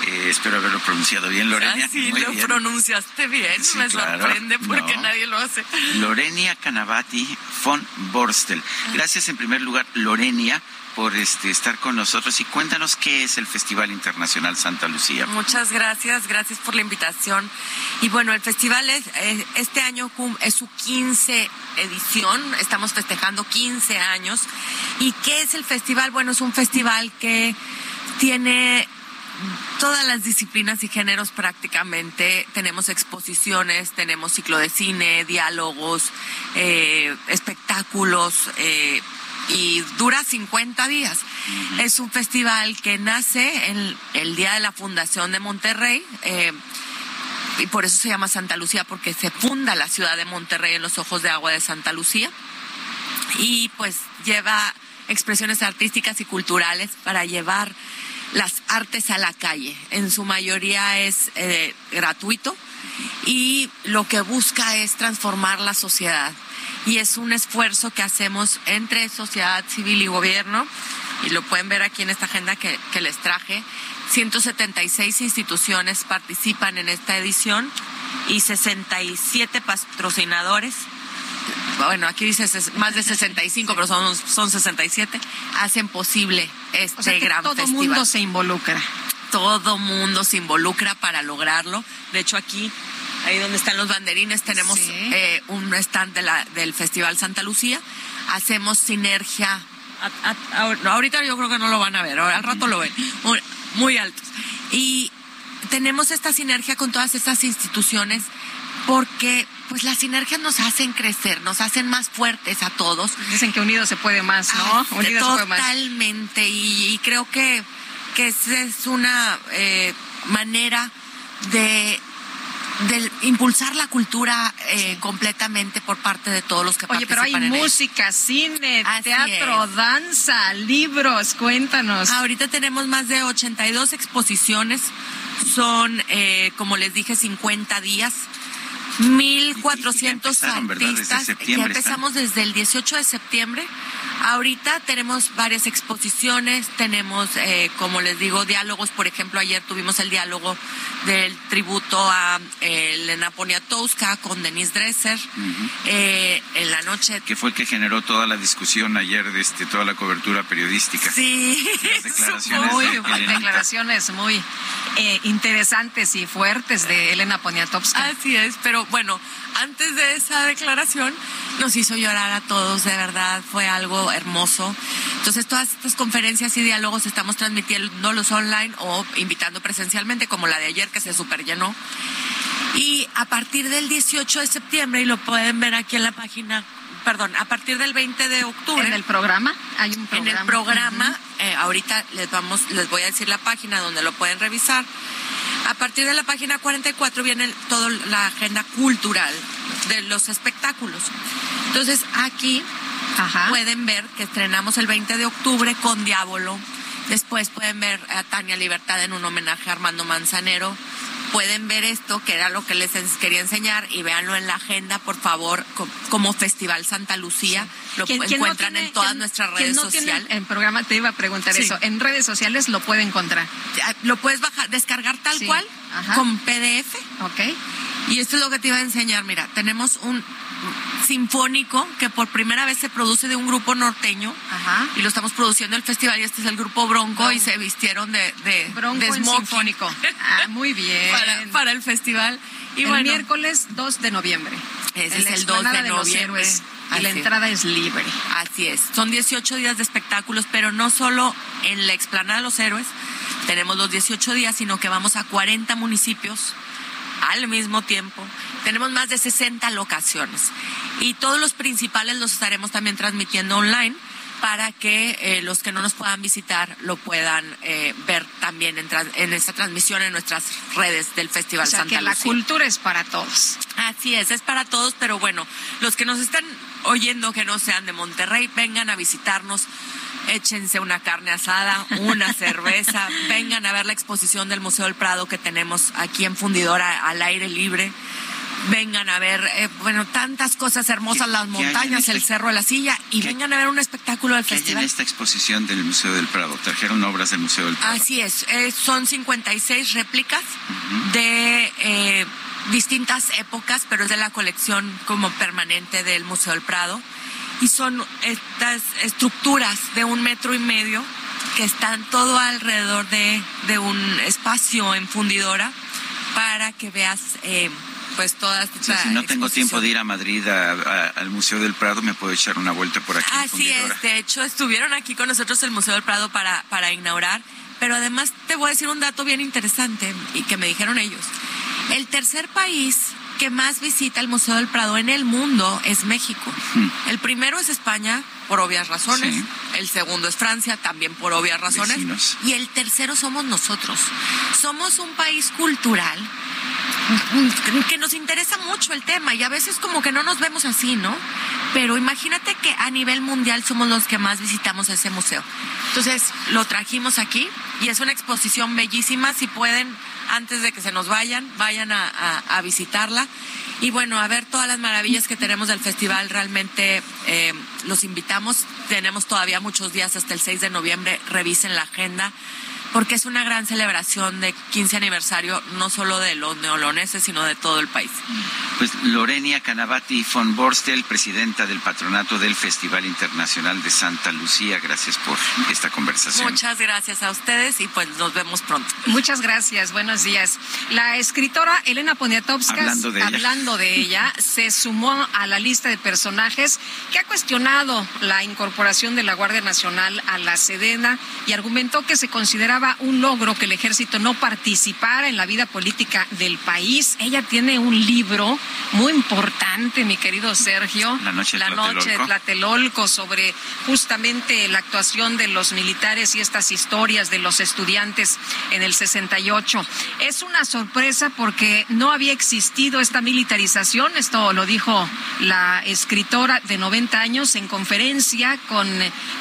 Eh, espero haberlo pronunciado bien, Lorenia.
Ah, sí, lo pronunciaste bien. Me sorprende porque nadie lo hace.
Lorenia Canavati von Borstel. Gracias en primer lugar, Lorenia por este, estar con nosotros y cuéntanos qué es el Festival Internacional Santa Lucía.
Muchas gracias, gracias por la invitación. Y bueno, el festival es, eh, este año es su 15 edición, estamos festejando 15 años. ¿Y qué es el festival? Bueno, es un festival que tiene todas las disciplinas y géneros prácticamente. Tenemos exposiciones, tenemos ciclo de cine, diálogos, eh, espectáculos. Eh, y dura 50 días. Es un festival que nace en el día de la fundación de Monterrey. Eh, y por eso se llama Santa Lucía, porque se funda la ciudad de Monterrey en los ojos de agua de Santa Lucía. Y pues lleva expresiones artísticas y culturales para llevar las
artes a la calle. En su mayoría es eh, gratuito y lo que busca es transformar la sociedad. Y es un esfuerzo que hacemos entre sociedad civil y gobierno, y lo pueden ver aquí en esta agenda que, que les traje. 176 instituciones participan en esta edición y 67 patrocinadores bueno, aquí dice más de 65, pero son, son 67, hacen posible este
o sea que
gran
todo
festival.
mundo se involucra.
Todo mundo se involucra para lograrlo. De hecho, aquí, ahí donde están los banderines, tenemos
Sí.
eh, un stand de la, del Festival Santa Lucía. Hacemos sinergia. A- a- a- no, ahorita yo creo que no lo van a ver, ahora al rato lo ven. Muy, muy altos. Y tenemos esta sinergia con todas estas instituciones porque pues las sinergias nos hacen crecer, nos hacen más fuertes a todos.
Dicen que unidos se puede más, ¿no?
Ah,
unidos se puede más.
totalmente y, y creo que, que esa es una eh, manera de, de impulsar la cultura eh, completamente por parte de todos los que
Oye, pero hay
participan en ella.
música, cine,
Así
teatro,
es.
danza, libros, cuéntanos.
Ahorita tenemos más de 82 exposiciones, son, eh, como les dije, 50 días. 1.400
empezaron, ¿verdad? Desde
artistas.
septiembre
ya empezamos desde el 18 de septiembre. Ahorita tenemos varias exposiciones, tenemos, eh, como les digo, diálogos. Por ejemplo, ayer tuvimos el diálogo del tributo a eh, Elena Poniatowska con Denise Dresser. Eh, en la noche
que fue el que generó toda la discusión ayer, de este, toda la cobertura periodística.
Sí,
Las declaraciones
muy
de Elenita.
declaraciones muy eh, interesantes y fuertes de Elena Poniatowska.
Así es, pero bueno, antes de esa declaración nos hizo llorar a todos, de verdad, fue algo hermoso. Entonces, todas estas conferencias y diálogos estamos transmitiéndolos online o invitando presencialmente, como la de ayer que se super llenó. Y a partir del 18 de septiembre, y lo pueden ver aquí en la página, perdón, a partir del 20 de octubre.
En el programa hay un programa.
En el programa, eh, ahorita les vamos, les voy a decir la página donde lo pueden revisar. A partir de la página 44 viene toda la agenda cultural de los espectáculos. Entonces aquí pueden ver que estrenamos el 20 de octubre con Diablo. Después pueden ver a Tania Libertad en un homenaje a Armando Manzanero. Pueden ver esto, que era lo que les quería enseñar, y véanlo en la agenda, por favor, co- como Festival Santa Lucía. Lo
no
encuentran
tiene-
en todas nuestras redes
no
sociales.
En programa te iba a preguntar
Sí.
eso. En redes sociales lo puede encontrar.
Lo puedes bajar, descargar tal
Sí.
cual,
Ajá.
con PDF.
Ok.
Y esto es lo que te iba a enseñar. Mira, tenemos un sinfónico que por primera vez se produce de un grupo norteño. Y lo estamos produciendo el festival y este es el grupo Bronco, y se vistieron de, de,
Bronco
de
sinfónico. Ah, muy bien.
para, para el festival. Y
el
bueno,
miércoles 2 de noviembre.
Ese es el 2 de
los
noviembre.
Y
Así
la
es.
entrada es libre.
Así es. Son 18 días de espectáculos, pero no solo en la explanada de los héroes tenemos los 18 días, sino que vamos a 40 municipios al mismo tiempo. Tenemos más de 60 locaciones y todos los principales los estaremos también transmitiendo online para que eh, los que no nos puedan visitar lo puedan eh, ver también en, esta transmisión en nuestras redes del Festival
O sea
Santa
que la cultura es para todos.
Así es, es para todos, pero bueno, los que nos están oyendo que no sean de Monterrey, vengan a visitarnos, échense una carne asada, una cerveza, vengan a ver la exposición del Museo del Prado que tenemos aquí en Fundidora al aire libre. Vengan a ver, eh, bueno, tantas cosas hermosas, las montañas,
este-
el Cerro de la Silla, y vengan a ver un espectáculo del
¿Qué hay en
festival.
esta exposición del Museo del Prado? Trajeron obras del Museo del Prado.
Así es, eh, son 56 réplicas de eh, distintas épocas, pero es de la colección como permanente del Museo del Prado. Y son estas estructuras de un metro y medio que están todo alrededor de, de un espacio en fundidora para que veas eh, pues todas
O sea, si no tengo tiempo de ir a Madrid a- a- al Museo del Prado, me puedo echar una vuelta por aquí.
Así es, de hecho estuvieron aquí con nosotros el Museo del Prado para, para inaugurar, pero además te voy a decir un dato bien interesante y que me dijeron ellos. El tercer país que más visita el Museo del Prado en el mundo es México. El primero es España, por obvias razones.
Sí.
El segundo es Francia, también por obvias razones.
Vecinos.
Y el tercero somos nosotros. Somos un país cultural que nos interesa mucho el tema y a veces como que no nos vemos así, ¿no? pero imagínate que a nivel mundial somos los que más visitamos ese museo. Entonces lo trajimos aquí y es una exposición bellísima. Si pueden, antes de que se nos vayan, vayan a, visitarla. Y bueno, a ver todas las maravillas que tenemos del festival, realmente eh, los invitamos. Tenemos todavía muchos días hasta el 6 de noviembre, revisen la agenda porque es una gran celebración de 15 aniversario, no solo de los neoloneses, sino de todo el país.
Pues Lorenia Canavati von Borstel, presidenta del patronato del Festival Internacional de Santa Lucía, gracias por esta conversación.
Muchas gracias a ustedes y pues nos vemos pronto.
Muchas gracias, buenos días. La escritora Elena Poniatowska,
hablando de,
hablando de ella, se sumó a la lista de personajes que ha cuestionado la incorporación de la Guardia Nacional a la Sedena y argumentó que se considera un logro que el ejército no participara en la vida política del país. Ella tiene un libro muy importante, mi querido Sergio,
La Noche
de, Tlatelolco. sobre justamente la actuación de los militares y estas historias de los estudiantes en el 68. Es una sorpresa porque no había existido esta militarización, esto lo dijo la escritora de 90 años en conferencia con,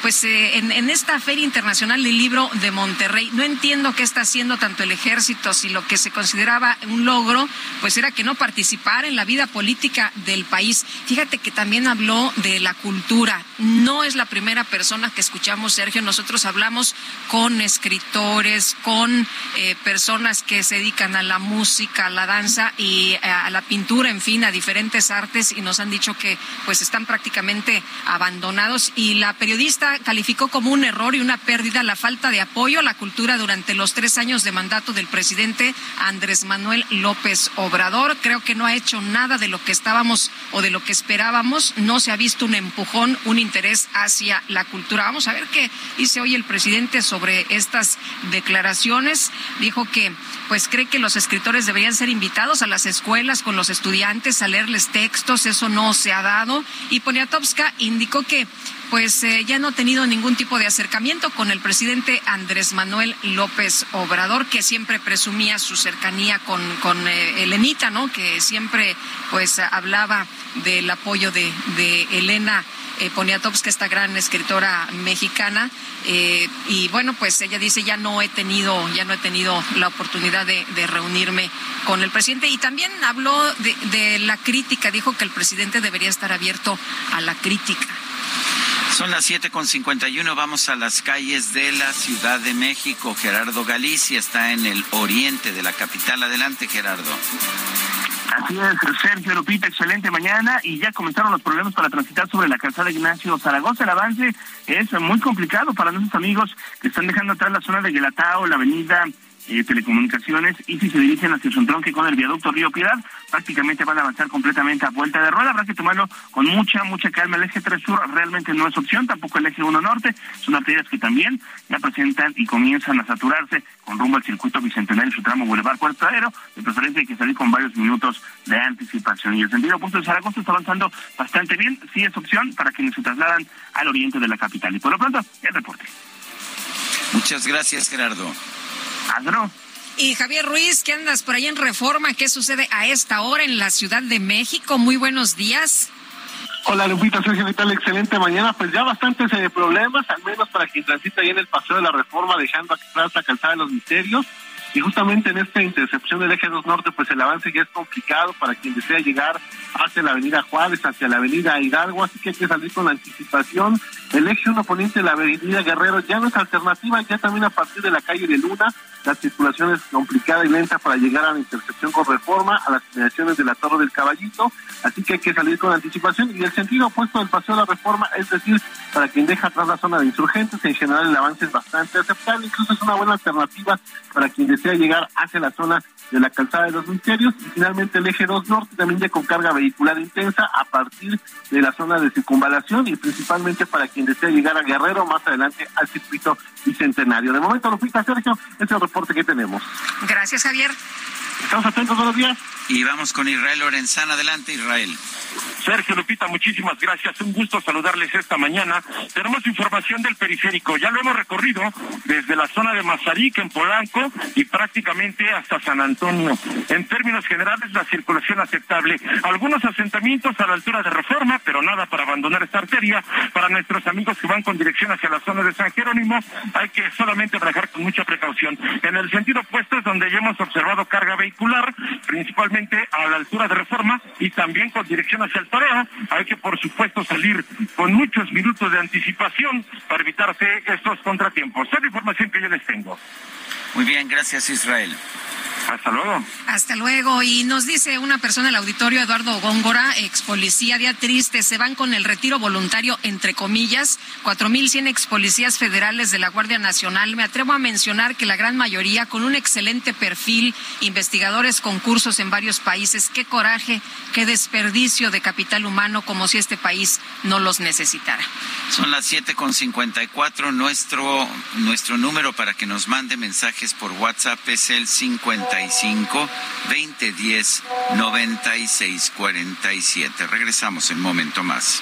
pues, eh, en, en esta Feria Internacional del Libro de Monterrey no entiendo qué está haciendo tanto el ejército si lo que se consideraba un logro, pues era que no participara en la vida política del país. Fíjate que también habló de la cultura. No es la primera persona que escuchamos, Sergio. Nosotros hablamos con escritores, con eh, personas que se dedican a la música, a la danza y eh, a la pintura, en fin, a diferentes artes y nos han dicho que pues están prácticamente abandonados y la periodista calificó como un error y una pérdida la falta de apoyo a la cultura durante los tres años de mandato del presidente Andrés Manuel López Obrador. Creo que no ha hecho nada de lo que estábamos o de lo que esperábamos. No se ha visto un empujón, un interés hacia la cultura. Vamos a ver qué dice hoy el presidente sobre estas declaraciones. Dijo que pues cree que los escritores deberían ser invitados a las escuelas con los estudiantes a leerles textos. Eso no se ha dado. Y Poniatowska indicó que pues eh, ya no ha tenido ningún tipo de acercamiento con el presidente Andrés Manuel López Obrador, que siempre presumía su cercanía con, con eh, Elenita, ¿no? Que siempre pues hablaba del apoyo de, de Elena eh, Poniatowska, esta gran escritora mexicana. Eh, y bueno, pues ella dice, ya no he tenido, ya no he tenido la oportunidad de, reunirme con el presidente. Y también habló de, de la crítica, dijo que el presidente debería estar abierto a la crítica.
Son las siete con uno. Vamos a las calles de la Ciudad de México. Gerardo Galicia está en el oriente de la capital. Adelante, Gerardo.
Así es, Sergio Lupita, excelente mañana y ya comenzaron los problemas para transitar sobre la calzada Ignacio Zaragoza. El avance es muy complicado para nuestros amigos que están dejando atrás la zona de Guelatao, la avenida eh, telecomunicaciones y si se dirigen hacia su entronque con el viaducto Río Piedad, prácticamente van a avanzar completamente a vuelta de rueda. Habrá que tomarlo con mucha, mucha calma. El eje 3 sur realmente no es opción, tampoco el eje 1 norte. Son arterias que también ya presentan y comienzan a saturarse con rumbo al circuito bicentenario, su tramo Boulevard Cuartadero. De preferencia hay que salir con varios minutos de anticipación. Y el sentido opuesto de Zaragoza está avanzando bastante bien. Sí es opción para quienes se trasladan al oriente de la capital. Y por lo pronto, el reporte.
Muchas gracias, Gerardo.
Y Javier Ruiz, ¿qué andas por ahí en Reforma? ¿Qué sucede a esta hora en la Ciudad de México? Muy buenos días.
Hola Lupita, Sergio, ¿qué tal? Excelente mañana. Pues ya bastantes eh, problemas, al menos para quien transita ahí en el paseo de la Reforma, dejando atrás la calzada de los misterios. Y justamente en esta intercepción del eje 2 norte, pues el avance ya es complicado para quien desea llegar hacia la avenida Juárez, hacia la avenida Hidalgo, así que hay que salir con anticipación. El eje 1 poniente de la avenida Guerrero ya no es alternativa, ya también a partir de la calle de Luna, la circulación es complicada y lenta para llegar a la intercepción con reforma, a las generaciones de la Torre del Caballito, así que hay que salir con anticipación. Y el sentido opuesto del paseo de la reforma, es decir, para quien deja atrás la zona de insurgentes, en general el avance es bastante aceptable, incluso es una buena alternativa para quien desea llegar hacia la zona de la calzada de los misterios y finalmente el eje 2 norte también ya con carga vehicular intensa a partir de la zona de circunvalación y principalmente para quien desea llegar a Guerrero más adelante al circuito bicentenario. De momento, Lupita Sergio, ese es el reporte que tenemos.
Gracias, Javier.
Estamos atentos, buenos días.
Y vamos con Israel Lorenzana. Adelante, Israel.
Sergio Lupita, muchísimas gracias. Un gusto saludarles esta mañana. Tenemos información del periférico. Ya lo hemos recorrido desde la zona de Mazarik en Polanco y prácticamente hasta San Antonio. En términos generales, la circulación aceptable. Algunos asentamientos a la altura de Reforma, pero nada para abandonar esta arteria. Para nuestros amigos que van con dirección hacia la zona de San Jerónimo, hay que solamente manejar con mucha precaución. En el sentido opuesto es donde ya hemos observado carga vehicular, principalmente a la altura de Reforma y también con dirección hacia el Toreo. Hay que, por supuesto, salir con muchos minutos de anticipación para evitarse estos contratiempos. Es la información que yo les tengo.
Muy bien, gracias Israel.
Hasta luego.
Hasta luego. Y nos dice una persona del auditorio, Eduardo Góngora, ex policía, día triste, se van con el retiro voluntario, entre comillas, 4.100 ex policías federales de la Guardia Nacional. Me atrevo a mencionar que la gran mayoría con un excelente perfil, investigadores con cursos en varios países. Qué coraje, qué desperdicio de capital humano, como si este país no los necesitara.
Son las 7.54. Nuestro, nuestro número para que nos mande mensajes por WhatsApp es el 50 cinco 2010 96 47. Regresamos en un momento más.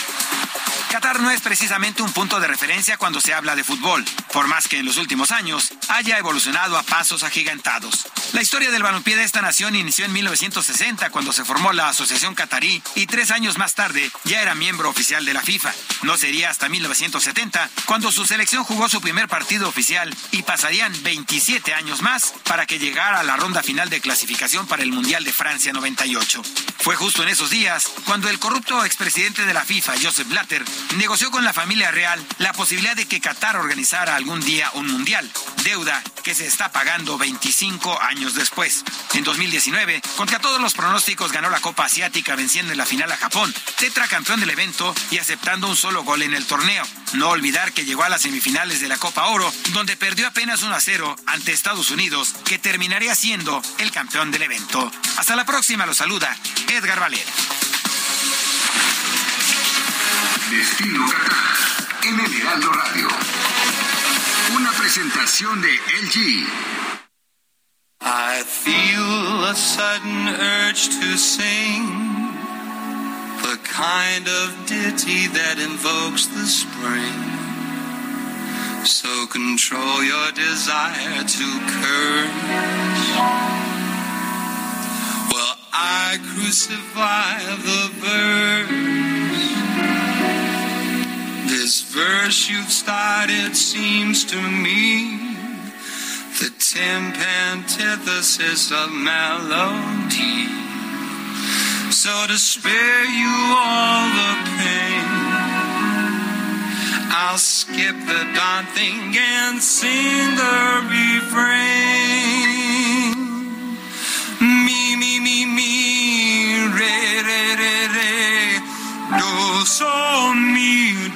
Qatar no es precisamente un punto de referencia cuando se habla de fútbol, por más que en los últimos años haya evolucionado a pasos agigantados. La historia del balompié de esta nación inició en 1960 cuando se formó la Asociación Qatarí y tres años más tarde ya era miembro oficial de la FIFA. No sería hasta 1970 cuando su selección jugó su primer partido oficial y pasarían 27 años más para que llegara a la ronda final de clasificación para el Mundial de Francia 98. Fue justo en esos días cuando el corrupto expresidente de la FIFA, Joseph Blatter, negoció con la familia real la posibilidad de que Qatar organizara algún día un mundial, deuda que se está pagando 25 años después. En 2019, contra todos los pronósticos, ganó la Copa Asiática venciendo en la final a Japón, tetracampeón del evento y aceptando un solo gol en el torneo. No olvidar que llegó a las semifinales de la Copa Oro, donde perdió apenas 1 a 0 ante Estados Unidos, que terminaría siendo el campeón del evento. Hasta la próxima, lo saluda Edgar Valer.
Destino Qatar en el Heraldo Radio. Una presentación de LG.
I feel a sudden urge to sing the kind of ditty that invokes the spring. So control your desire to curse. Well, I crucify the verse. This verse you've started seems to me the temp antithesis of melody. So to spare you all the pain, I'll skip the daunting and sing the refrain. Me, me, me, me, re, re, re, re, do, so,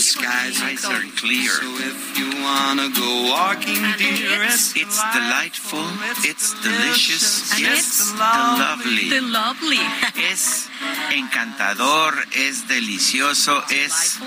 the skies are clear. So if you wanna go walking, dearest, it's delightful, it's delicious, it's lovely.
The lovely.
Es encantador, es delicioso, es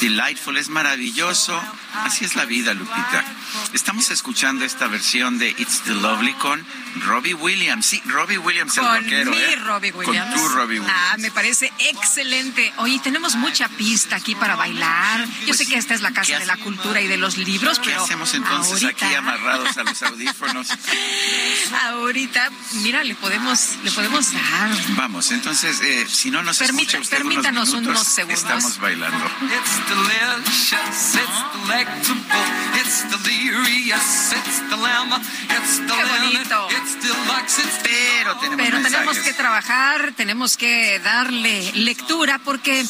delightful, es maravilloso. Así es la vida, Lupita. Estamos escuchando esta versión de It's the Lovely con Robbie Williams. Sí, Robbie Williams, el
con
rockero.
Mi
¿eh?
Robbie Williams.
Con tu Robbie Williams.
Ah, me parece excelente. Oye, tenemos mucha pista aquí para bailar. Yo
Pues
sé que esta es la casa de la cultura y de los libros,
¿Qué
pero
hacemos entonces
ahorita,
aquí amarrados a los audífonos?
Ahorita, mira, le podemos, le podemos dar.
Vamos, entonces, eh, si no nos
Permita-
escucha usted
permítanos
unos, minutos,
unos segundos.
Estamos bailando.
It's delicious, it's delectable, it's delirious, it's dilemma, it's
Qué
dilemma,
bonito.
it's deluxe, it's
Pero tenemos
Pero tenemos que trabajar, tenemos que darle lectura porque,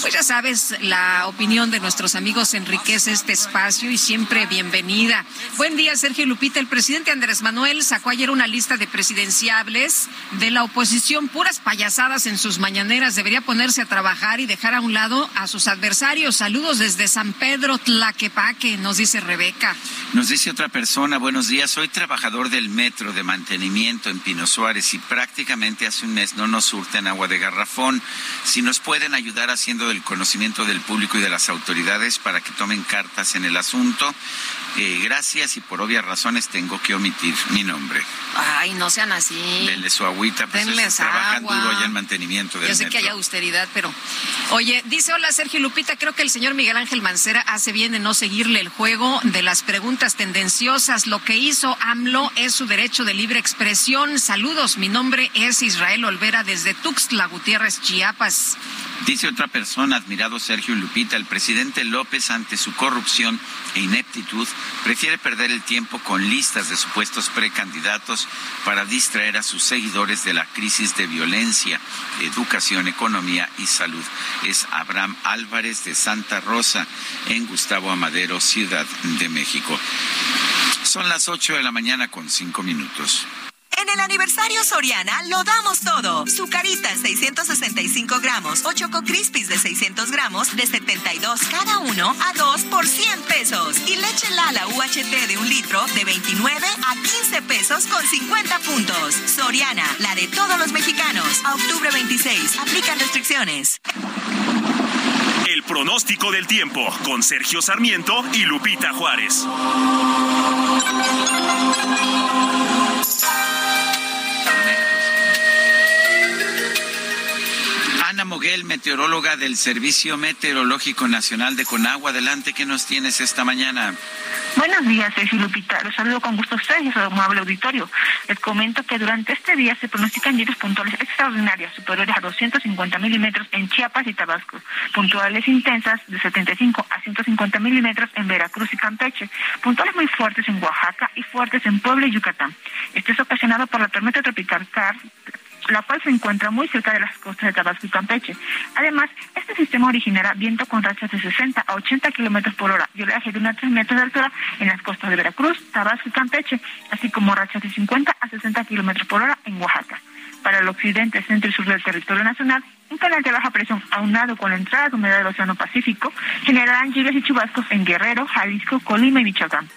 pues ya sabes, la opinión de nuestros amigos enriquece este espacio y siempre bienvenida. Buen día, Sergio Lupita. El presidente Andrés Manuel sacó ayer una lista de presidenciables de la oposición, puras payasadas en sus mañaneras. Debería ponerse a trabajar y dejar a un lado a sus adversarios. Saludos desde San Pedro Tlaquepaque, nos dice Rebeca.
Nos dice otra persona, buenos días, soy trabajador del metro de mantenimiento en Pino Suárez y prácticamente hace un mes no nos surten agua de garrafón. Si nos pueden ayudar haciendo del conocimiento del público y de las autoridades para que tomen cartas en el asunto, eh, gracias y por obvias razones tengo que omitir mi nombre.
Ay, no sean así.
Denle su agüita, pues
Denles
trabajan
agua.
duro allá en mantenimiento del
Yo sé que hay austeridad, pero. Oye, dice: Hola Sergio Lupita. Creo que el señor Miguel Ángel Mancera hace bien en no seguirle el juego de las preguntas tendenciosas. Lo que hizo AMLO es su derecho de libre expresión. Saludos. Mi nombre es Israel Olvera desde Tuxtla Gutiérrez, Chiapas.
Dice otra persona, admirado Sergio Lupita, el presidente López ante su corrupción e ineptitud prefiere perder el tiempo con listas de supuestos precandidatos para distraer a sus seguidores de la crisis de violencia, educación, economía y salud. Es Abraham Álvarez de Santa Rosa en Gustavo Amadero, Ciudad de México. Son las 8 de la mañana con 5 minutos.
En el aniversario Soriana lo damos todo. Zucaritas 665 gramos o Choco Crispies de 600 gramos de 72 cada uno a 2 por 100 pesos. Y leche Lala UHT de un litro de 29 a 15 pesos con 50 puntos. Soriana, la de todos los mexicanos. A octubre 26. Aplican restricciones.
El pronóstico del tiempo con Sergio Sarmiento y Lupita Juárez.
Ana Moguel, meteoróloga del Servicio Meteorológico Nacional de Conagua. Adelante, ¿qué nos tienes esta mañana?
Buenos días, Sergio Lupita. Los saludo con gusto a ustedes y a su amable auditorio. Les comento que durante este día se pronostican lluvias puntuales extraordinarias superiores a 250 milímetros en Chiapas y Tabasco, puntuales intensas de 75 a 150 milímetros en Veracruz y Campeche, puntuales muy fuertes en Oaxaca y fuertes en Puebla y Yucatán. Esto es ocasionado por la tormenta tropical Car la cual se encuentra muy cerca de las costas de Tabasco y Campeche. Además, este sistema originará viento con rachas de 60 a 80 kilómetros por hora y oleaje de unos 3 metros de altura en las costas de Veracruz, Tabasco y Campeche, así como rachas de 50 a 60 kilómetros por hora en Oaxaca. Para el occidente, centro y sur del territorio nacional, un canal de baja presión aunado con la entrada de humedad del Océano Pacífico generarán lluvias y chubascos en Guerrero, Jalisco, Colima y Michoacán.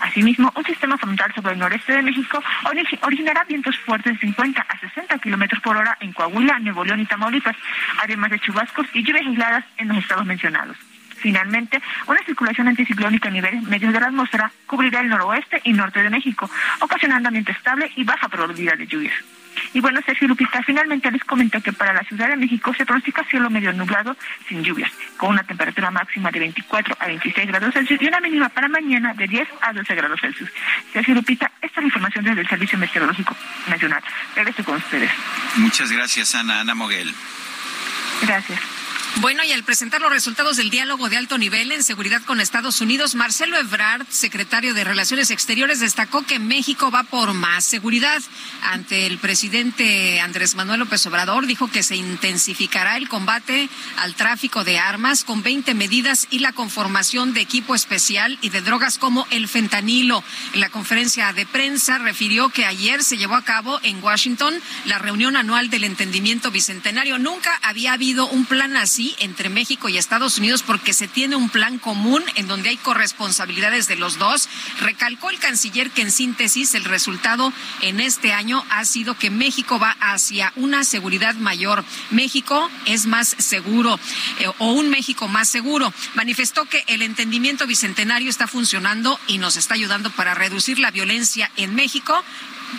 Asimismo, un sistema frontal sobre el noreste de México origi- originará vientos fuertes de 50 a 60 kilómetros por hora en Coahuila, Nuevo León y Tamaulipas, además de chubascos y lluvias aisladas en los estados mencionados. Finalmente, una circulación anticiclónica a niveles medios de la atmósfera cubrirá el noroeste y norte de México, ocasionando ambiente estable y baja probabilidad de lluvias. Y bueno, Sergio Lupita, finalmente les comento que para la Ciudad de México se pronostica cielo medio nublado sin lluvias, con una temperatura máxima de 24 a 26 grados Celsius y una mínima para mañana de 10 a 12 grados Celsius. Sergio Lupita, esta es la información desde el Servicio Meteorológico Nacional. Regreso con ustedes.
Muchas gracias, Ana. Ana Moguel.
Gracias.
Bueno, y al presentar los resultados del diálogo de alto nivel en seguridad con Estados Unidos, Marcelo Ebrard, secretario de Relaciones Exteriores, destacó que México va por más seguridad. Ante el presidente Andrés Manuel López Obrador, dijo que se intensificará el combate al tráfico de armas con 20 medidas y la conformación de equipo especial y de drogas como el fentanilo. En la conferencia de prensa refirió que ayer se llevó a cabo en Washington la reunión anual del entendimiento bicentenario. Nunca había habido un plan así entre México y Estados Unidos porque se tiene un plan común en donde hay corresponsabilidades de los dos. Recalcó el canciller que en síntesis el resultado en este año ha sido que México va hacia una seguridad mayor. México es más seguro eh, o un México más seguro. Manifestó que el entendimiento bicentenario está funcionando y nos está ayudando para reducir la violencia en México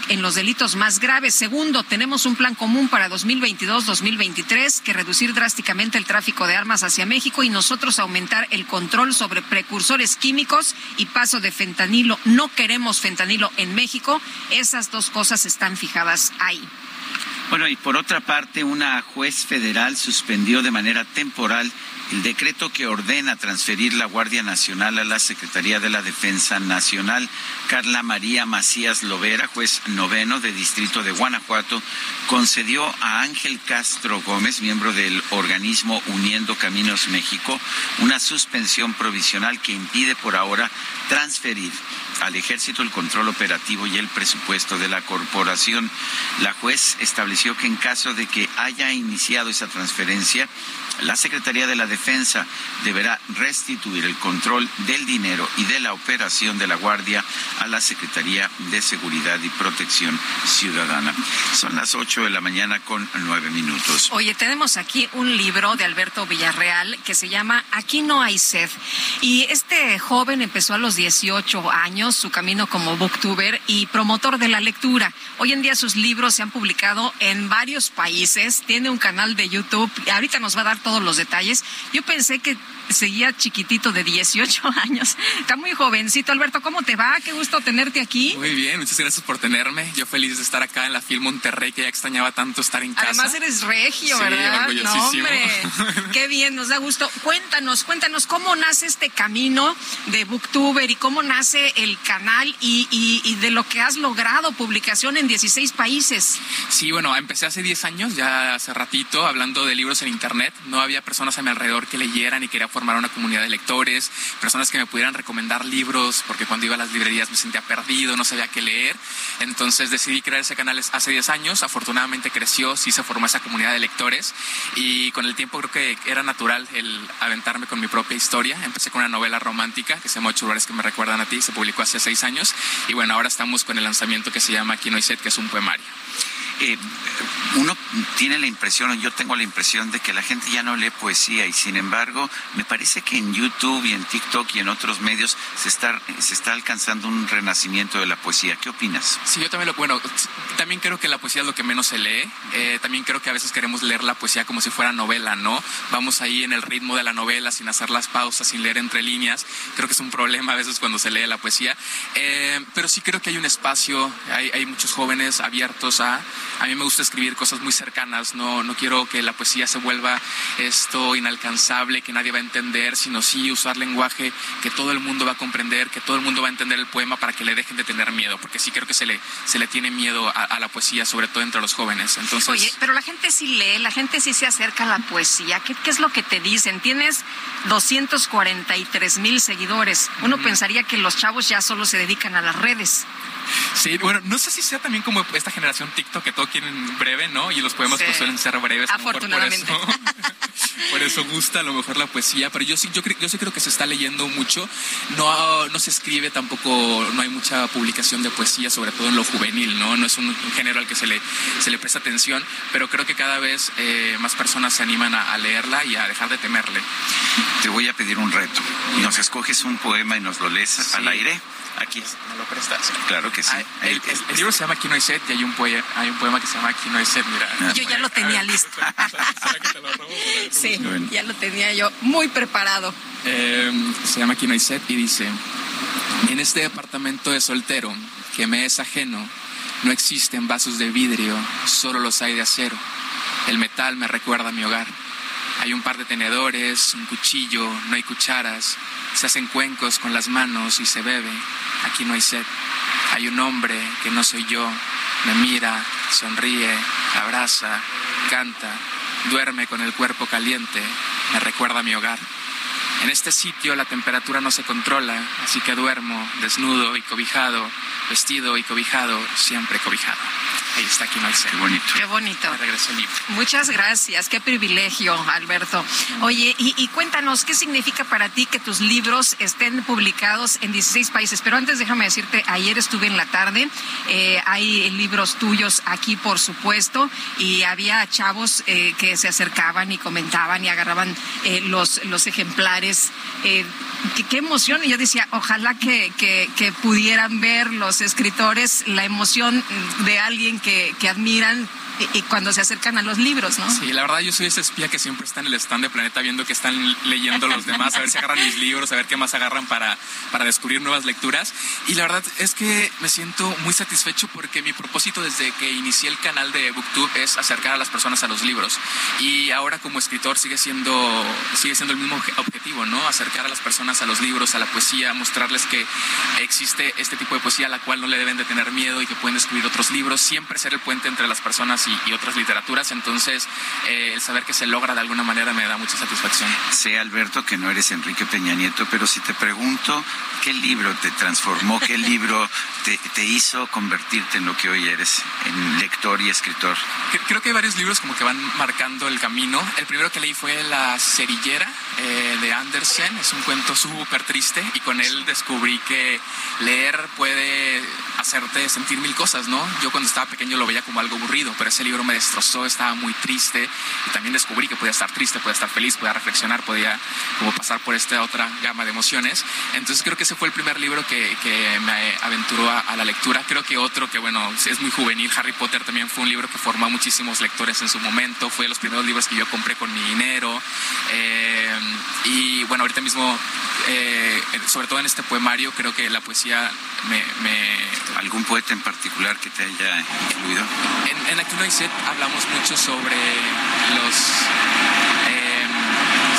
en los delitos más graves. Segundo, tenemos un plan común para 2022-2023 que reducir drásticamente el tráfico de armas hacia México y nosotros aumentar el control sobre precursores químicos y paso de fentanilo. No queremos fentanilo en México. Esas dos cosas están fijadas ahí.
Bueno, y por otra parte, una juez federal suspendió de manera temporal el decreto que ordena transferir la Guardia Nacional a la Secretaría de la Defensa Nacional. Carla María Macías Lovera, juez noveno de Distrito de Guanajuato, concedió a Ángel Castro Gómez, miembro del organismo Uniendo Caminos México, una suspensión provisional que impide por ahora transferir al ejército el control operativo y el presupuesto de la corporación. La juez estableció que en caso de que haya iniciado esa transferencia, la Secretaría de la Defensa deberá restituir el control del dinero y de la operación de la Guardia a la Secretaría de Seguridad y Protección Ciudadana. Son las ocho de la mañana con nueve minutos.
Oye, tenemos aquí un libro de Alberto Villarreal que se llama Aquí no hay sed. Y este joven empezó a los 18 años su camino como booktuber y promotor de la lectura. Hoy en día sus libros se han publicado en varios países. Tiene un canal de YouTube. Ahorita nos va a dar todos los detalles. Yo pensé que seguía chiquitito de 18 años. Está muy jovencito. Alberto, ¿cómo te va? Qué gusto tenerte aquí.
Muy bien, muchas gracias por tenerme. Yo feliz de estar acá en la FIL Monterrey, que ya extrañaba tanto estar en casa.
Además eres regio, ¿verdad? No, hombre. Qué bien, nos da gusto. Cuéntanos, cuéntanos cómo nace este camino de Booktuber y cómo nace el canal y, y de lo que has logrado, publicación en 16 países.
Sí, bueno, empecé hace 10 años, ya hace ratito, hablando de libros en Internet. No había personas a mi alrededor que leyeran y quería formar una comunidad de lectores, personas que me pudieran recomendar libros, porque cuando iba a las librerías me sentía perdido, no sabía qué leer. Entonces decidí crear ese canal hace 10 años. Afortunadamente creció, sí se formó esa comunidad de lectores y con el tiempo creo que era natural el aventarme con mi propia historia. Empecé con una novela romántica que se llama Ocho lugares que me recuerdan a ti, se publicó hace seis años y bueno, ahora estamos con el lanzamiento que se llama Aquí no hay set, que es un poemario.
Uno tiene la impresión, yo tengo la impresión de que la gente ya no lee poesía y sin embargo me parece que en YouTube y en TikTok y en otros medios se está, se está alcanzando un renacimiento de la poesía. ¿Qué opinas?
Sí, yo también lo, bueno, también creo que la poesía es lo que menos se lee. Eh, también creo que a veces queremos leer la poesía como si fuera novela, ¿no? Vamos ahí en el ritmo de la novela sin hacer las pausas, sin leer entre líneas. Creo que es un problema a veces cuando se lee la poesía. Eh, pero sí creo que hay un espacio, hay, hay muchos jóvenes abiertos a a mí me gusta escribir cosas muy cercanas, no, no quiero que la poesía se vuelva esto inalcanzable, que nadie va a entender, sino sí usar lenguaje que todo el mundo va a comprender, que todo el mundo va a entender el poema para que le dejen de tener miedo, porque sí creo que se le, se le tiene miedo a, la poesía, sobre todo entre los jóvenes. Entonces...
Oye, pero la gente sí lee, la gente sí se acerca a la poesía. ¿Qué, qué es lo que te dicen? Tienes 243 mil seguidores. Uno pensaría que los chavos ya solo se dedican a las redes.
Sí, bueno, no sé si sea también como esta generación TikTok que todo quieren breve, ¿no? Y los poemas pues suelen ser breves.
Afortunadamente.
Por eso, por eso, gusta a lo mejor la poesía, pero yo sí, yo, yo sí creo que se está leyendo mucho. No, no se escribe tampoco, no hay mucha publicación de poesía, sobre todo en lo juvenil, ¿no? No es un, género al que se le, se le presta atención, pero creo que cada vez eh, más personas se animan a, leerla y a dejar de temerle.
Te voy a pedir un reto. Nos escoges un poema y nos lo lees al aire. Aquí.
¿Me lo prestas?
Claro que sí.
el, libro se llama Aquí no hay set y hay un, poema, hay un poema que se llama Aquí no hay set. Mira.
Ah, yo ya lo tenía listo. sí, ya lo tenía yo muy preparado.
Em, se llama Aquí no hay set y dice, en este departamento de soltero que me es ajeno, no existen vasos de vidrio, solo los hay de acero. El metal me recuerda a mi hogar. Hay un par de tenedores, un cuchillo, no hay cucharas. Se hacen cuencos con las manos y se bebe. Aquí no hay sed. Hay un hombre que no soy yo. Me mira, sonríe, abraza, canta, duerme con el cuerpo caliente. Me recuerda a mi hogar. En este sitio la temperatura no se controla, así que duermo desnudo y cobijado, vestido y cobijado, siempre cobijado. Ahí está aquí Qué
bonito.
Qué bonito.
regreso libro.
Muchas gracias. Qué privilegio, Alberto. Oye, y, cuéntanos, ¿qué significa para ti que tus libros estén publicados en 16 países? Pero antes déjame decirte, ayer estuve en la tarde, eh, hay libros tuyos aquí, por supuesto, y había chavos eh, que se acercaban y comentaban y agarraban eh, los, los ejemplares. Qué, qué, emoción. Y yo decía, ojalá que, que, que pudieran ver los escritores la emoción de alguien que, que admiran y, cuando se acercan a los libros, ¿no?
Sí, la verdad yo soy ese espía que siempre está en el stand de Planeta viendo que están leyendo los demás, a ver si agarran mis libros, a ver qué más agarran para, para descubrir nuevas lecturas. Y la verdad es que me siento muy satisfecho porque mi propósito desde que inicié el canal de BookTube es acercar a las personas a los libros. Y ahora como escritor sigue siendo, sigue siendo el mismo objetivo, ¿no? Acercar a las personas a los libros, a la poesía, mostrarles que existe este tipo de poesía a la cual no le deben de tener miedo y que pueden descubrir otros libros, siempre ser el puente entre las personas y, otras literaturas. Entonces, eh, el saber que se logra de alguna manera me da mucha satisfacción.
Sé, Alberto, que no eres Enrique Peña Nieto, pero si te pregunto qué libro te transformó, qué libro te, te hizo convertirte en lo que hoy eres, en lector y escritor.
Creo que hay varios libros como que van marcando el camino. El primero que leí fue La cerillera eh, de Andersen. Es un cuento súper triste y con él descubrí que leer puede hacerte sentir mil cosas, ¿no? Yo cuando estaba pequeño lo veía como algo aburrido, pero ese libro me destrozó, estaba muy triste y también descubrí que podía estar triste, podía estar feliz, podía reflexionar, podía como pasar por esta otra gama de emociones. Entonces creo que ese fue el primer libro que, que me aventuró a, la lectura. Creo que otro que, bueno, es muy juvenil, Harry Potter también fue un libro que formó a muchísimos lectores en su momento, fue de los primeros libros que yo compré con mi dinero. Eh, y bueno, ahorita mismo, eh, sobre todo en este poemario, creo que la poesía me,
¿Algún poeta en particular que te haya influido?
En, en Aquí no hay set hablamos mucho sobre los... Eh,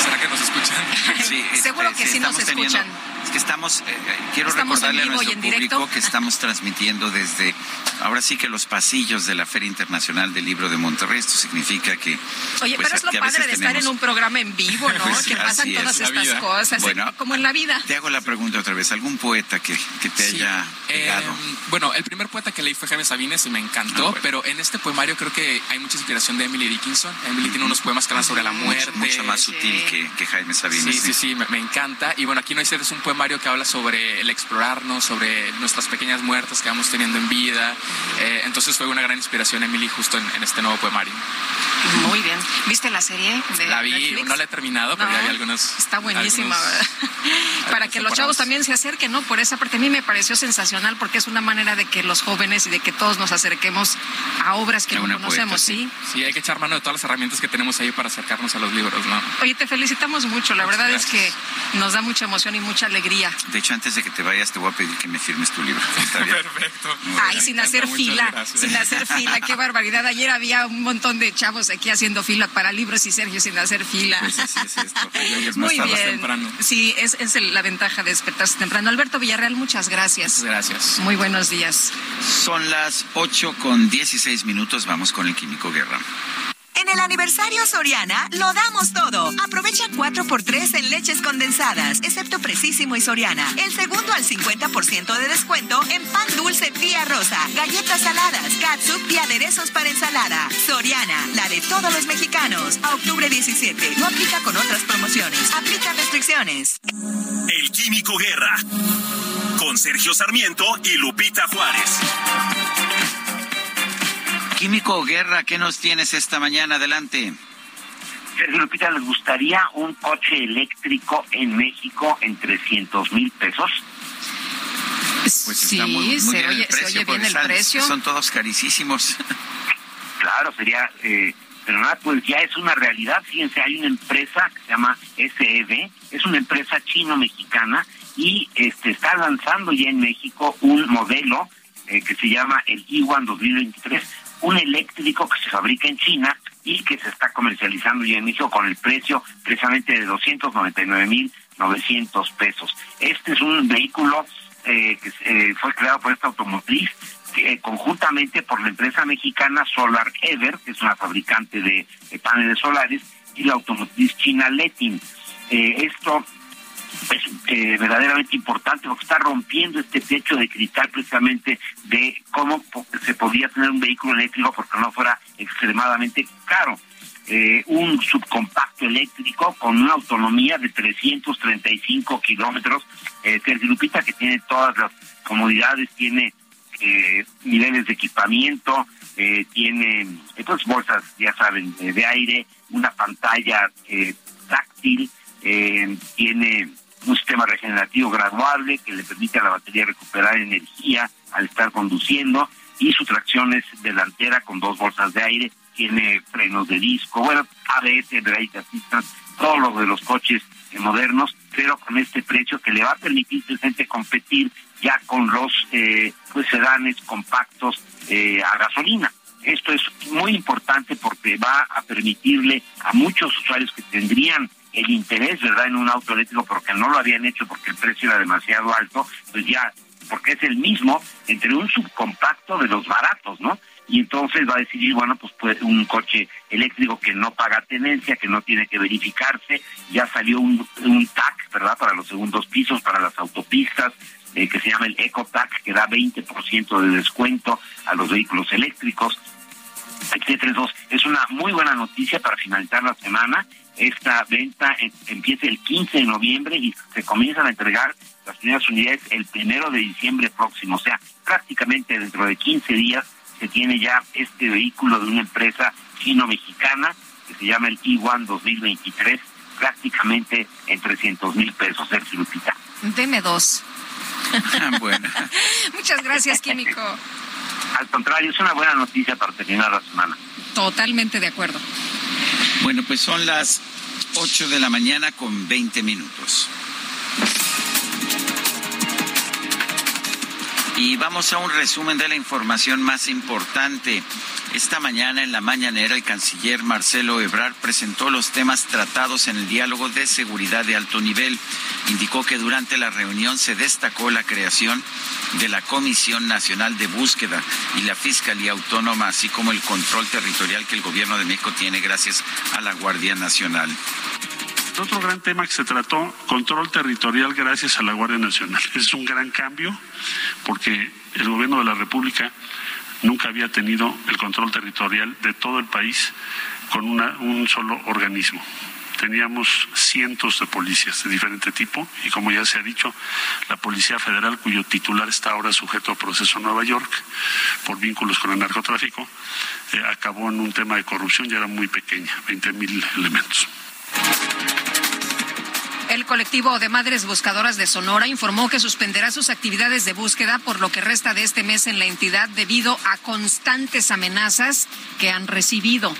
¿Será que nos escuchan?
Sí, Seguro este, que sí, nos escuchan
que estamos, eh, quiero recordarle a nuestro público que estamos transmitiendo desde, ahora sí que los pasillos de la Feria Internacional del Libro de Monterrey. Esto significa que...
Oye, pues, pero es lo padre de estar en un programa en vivo, ¿no? que pasan todas estas cosas, como en la vida.
Te hago la pregunta otra vez. ¿Algún poeta que, que te haya pegado?
Em, bueno, el primer poeta que leí fue Jaime Sabines y me encantó, ah, pero en este poemario creo que hay mucha inspiración de Emily Dickinson. Emily tiene unos poemas que hablan sobre la muerte.
Mucho, más sutil que, que, Jaime Sabines.
Sí, sí, sí, me, me, encanta. Y bueno, aquí no hay sed es un poema que habla sobre el explorarnos, sobre nuestras pequeñas muertes que vamos teniendo en vida. Eh, entonces fue una gran inspiración, Emily, justo en, este nuevo poemario.
Muy bien. ¿Viste la serie?
la vi, no la he terminado, pero ya hay algunos.
Está buenísima, ¿verdad? Para que los chavos también se acerquen, ¿no? Por esa parte a mí me pareció sensacional porque es una manera de que los jóvenes y de que todos nos acerquemos a obras que no conocemos, ¿sí?
¿sí? hay que echar mano de todas las herramientas que tenemos ahí para acercarnos a los libros, ¿no?
Oye, te felicitamos mucho. La verdad es que nos da mucha emoción y mucha alegría
de hecho, antes de que te vayas, te voy a pedir que me firmes tu libro.
Perfecto.
Ay, sin hacer fila, sin hacer fila, qué barbaridad. Ayer había un montón de chavos aquí haciendo fila para libros y Sergio sin hacer fila.
Pues sí, sí,
es Muy bien. Temprano. Sí, es, es la ventaja de despertarse temprano. Alberto Villarreal, muchas gracias.
gracias.
Muy buenos días.
Son las 8 con 16 minutos. Vamos con el Químico Guerra.
En el aniversario Soriana lo damos todo. Aprovecha 4x3 en leches condensadas, excepto Precisísimo y Soriana. El segundo al 50% de descuento en pan dulce tía rosa, galletas saladas, catsup y aderezos para ensalada. Soriana, la de todos los mexicanos. A octubre 17. No aplica con otras promociones. Aplica restricciones.
El Químico Guerra. Con Sergio Sarmiento y Lupita Juárez.
Químico Guerra, ¿qué nos tienes esta mañana? Adelante.
Sergio Lupita, ¿les gustaría un coche eléctrico en México en 300 mil pesos?
Pues sí, está muy, se, oye, bien el precio. Son todos carísimos.
Claro, sería, eh, pero nada, pues ya es una realidad. Fíjense, hay una empresa que se llama SEB, es una empresa chino-mexicana y este está lanzando ya en México un modelo eh, que se llama el Iwan 2023 un eléctrico que se fabrica en China y que se está comercializando ya en México con el precio precisamente de 299.900 pesos. Este es un vehículo eh, que eh, fue creado por esta automotriz eh, conjuntamente por la empresa mexicana Solar Ever, que es una fabricante de, paneles solares, y la automotriz china Letin. esto es verdaderamente importante porque está rompiendo este techo de cristal precisamente de cómo se podía tener un vehículo eléctrico porque no fuera extremadamente caro. un subcompacto eléctrico con una autonomía de 335 kilómetros, eh, Lupita, que tiene todas las comodidades, tiene eh, niveles de equipamiento, eh, tiene pues, bolsas, ya saben, de aire, una pantalla eh, táctil, tiene un sistema regenerativo graduable que le permite a la batería recuperar energía al estar conduciendo y su tracción es delantera con dos bolsas de aire, tiene frenos de disco, bueno, ABS, brake assistance, todo lo de los coches modernos, pero con este precio que le va a permitir gente competir ya con los eh, pues sedanes compactos eh, a gasolina. Esto es muy importante porque va a permitirle a muchos usuarios que tendrían el interés, ¿verdad?, en un auto eléctrico porque no lo habían hecho porque el precio era demasiado alto, pues ya, porque es el mismo entre un subcompacto de los baratos, ¿no? y entonces va a decidir, bueno, pues, pues un coche eléctrico que no paga tenencia, que no tiene que verificarse, ya salió un, TAC, ¿verdad?, para los segundos pisos, para las autopistas, eh, que se llama el EcoTac, que da 20% de descuento a los vehículos eléctricos, etcétera. Es una muy buena noticia para finalizar la semana. Esta venta em, empieza el 15 de noviembre y se comienzan a entregar las primeras unidades el primero de diciembre próximo, o sea, prácticamente dentro de 15 días se tiene ya este vehículo de una empresa chino-mexicana que se llama el E1 2023, prácticamente en 300 mil pesos, Sergio Lupita.
Deme dos.
bueno.
Muchas gracias, Químico.
Al contrario, es una buena noticia para terminar la semana.
Totalmente de acuerdo.
Bueno, pues son las 8 de la mañana con 20 minutos. Y vamos a un resumen de la información más importante. Esta mañana en la mañanera el canciller Marcelo Ebrard presentó los temas tratados en el diálogo de seguridad de alto nivel. Indicó que durante la reunión se destacó la creación de la Comisión Nacional de Búsqueda y la Fiscalía Autónoma, así como el control territorial que el gobierno de México tiene gracias a la Guardia Nacional.
Otro gran tema que se trató, control territorial gracias a la Guardia Nacional. Es un gran cambio porque el gobierno de la República nunca había tenido el control territorial de todo el país con un solo organismo. Teníamos cientos de policías de diferente tipo y como ya se ha dicho, la Policía Federal, cuyo titular está ahora sujeto a proceso en Nueva York por vínculos con el narcotráfico, eh, acabó en un tema de corrupción y era muy pequeña, 20 mil elementos.
El colectivo de Madres Buscadoras de Sonora informó que suspenderá sus actividades de búsqueda por lo que resta de este mes en la entidad debido a constantes amenazas que han recibido.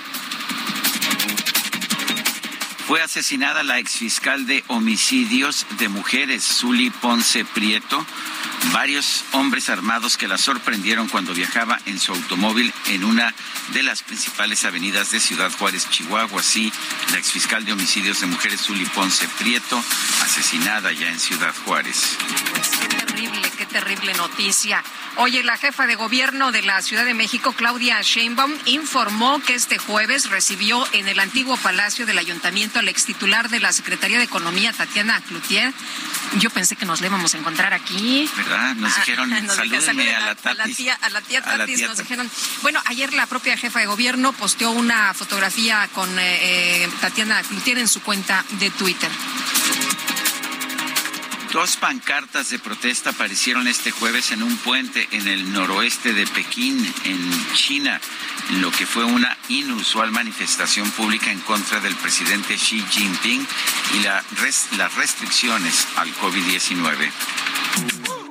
Fue asesinada la exfiscal de homicidios de mujeres, Zuli Ponce Prieto, varios hombres armados que la sorprendieron cuando viajaba en su automóvil en una de las principales avenidas de Ciudad Juárez, Chihuahua. Así, la exfiscal de homicidios de mujeres, Zuli Ponce Prieto, asesinada ya en Ciudad Juárez.
Qué terrible, qué terrible noticia. Oye, la jefa de gobierno de la Ciudad de México, Claudia Sheinbaum, informó que este jueves recibió en el antiguo Palacio del Ayuntamiento al ex titular de la Secretaría de Economía, Tatiana Cloutier. Yo pensé que nos le íbamos a encontrar aquí.
¿Verdad? Nos ah, dijeron, nos salúdenme a, la
A la tía, a la tía Tatis, nos dijeron. Bueno, ayer la propia jefa de gobierno posteó una fotografía con eh, eh, Tatiana Cloutier en su cuenta de Twitter.
Dos pancartas de protesta aparecieron este jueves en un puente en el noroeste de Pekín, en China, en lo que fue una inusual manifestación pública en contra del presidente Xi Jinping y la las restricciones al COVID-19.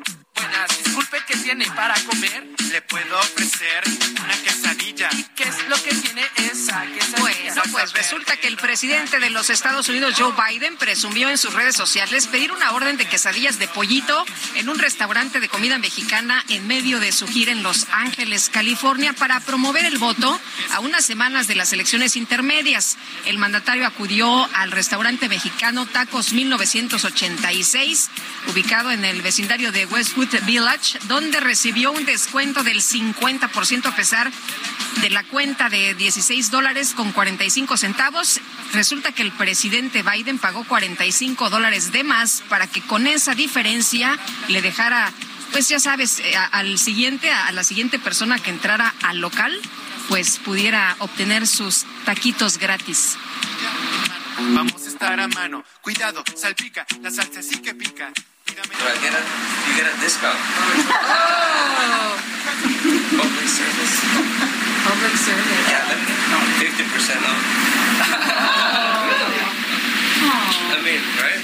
¿Qué tiene para comer?
Le puedo ofrecer una quesadilla.
¿Y qué es lo que tiene esa quesadilla?
Bueno, pues pues resulta que el presidente de los Estados Unidos, Joe Biden, presumió en sus redes sociales pedir una orden de quesadillas de pollito en un restaurante de comida mexicana en medio de su gira en Los Ángeles, California, para promover el voto a unas semanas de las elecciones intermedias. El mandatario acudió al restaurante mexicano Tacos 1986, ubicado en el vecindario de Westwood Village, donde recibió un descuento del 50% a pesar de la cuenta de 16 dólares con 45 centavos. Resulta que el presidente Biden pagó 45 dólares de más para que con esa diferencia le dejara, pues ya sabes, eh, al siguiente, a la siguiente persona que entrara al local, pues pudiera obtener sus taquitos gratis.
Vamos a estar a mano. Cuidado, salpica, la salsa sí que pica. Dígame.
You get a discount.
Oh.
Public service.
Public service.
Yeah, let me, no, 50% off. Oh. I mean, right?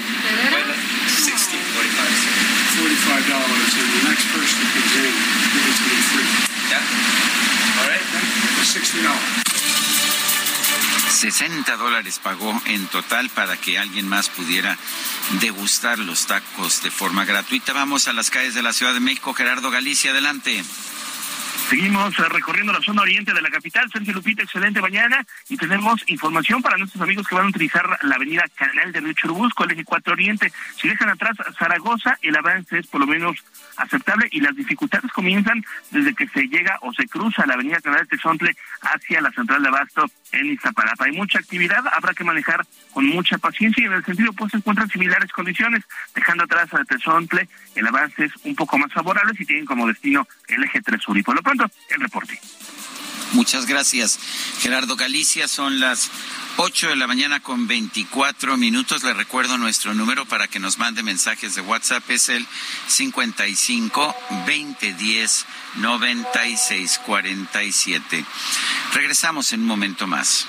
Well, 60, 45
Forty-five dollars, and the next person that comes in, give it to them free.
Yeah? All right?
Sixty dollars.
60 dólares pagó en total para que alguien más pudiera degustar los tacos de forma gratuita. Vamos a las calles de la Ciudad de México. Gerardo Galicia, adelante.
Seguimos eh, recorriendo la zona oriente de la capital. Sergio Lupita, excelente mañana. Y tenemos información para nuestros amigos que van a utilizar la avenida Canal de Río Churubusco, el eje 4 Oriente. Si dejan atrás Zaragoza, el avance es por lo menos aceptable y las dificultades comienzan desde que se llega o se cruza la avenida Canal de Tezontle hacia la central de Abasto en Iztapalapa. Hay mucha actividad, habrá que manejar con mucha paciencia y en el sentido pues encuentran similares condiciones, dejando atrás a Tezontle, el avance es un poco más favorable si tienen como destino el eje 3 sur. Y por lo pronto, el reporte.
Muchas gracias, Gerardo Galicia. Son las 8 de la mañana con 24 minutos. Le recuerdo nuestro número para que nos mande mensajes de WhatsApp. Es el 55 2010 96 47. Regresamos en un momento más.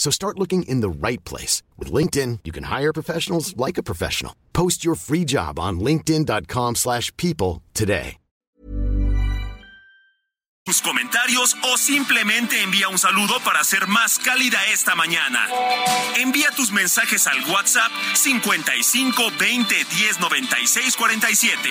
So start looking in the right place. With LinkedIn, you can hire professionals like a professional. Post your free job on linkedin.com/people slash people today.
tus comentarios o simplemente envía un saludo para ser más cálida esta mañana. Envía tus mensajes al WhatsApp 55 20 10 96 47.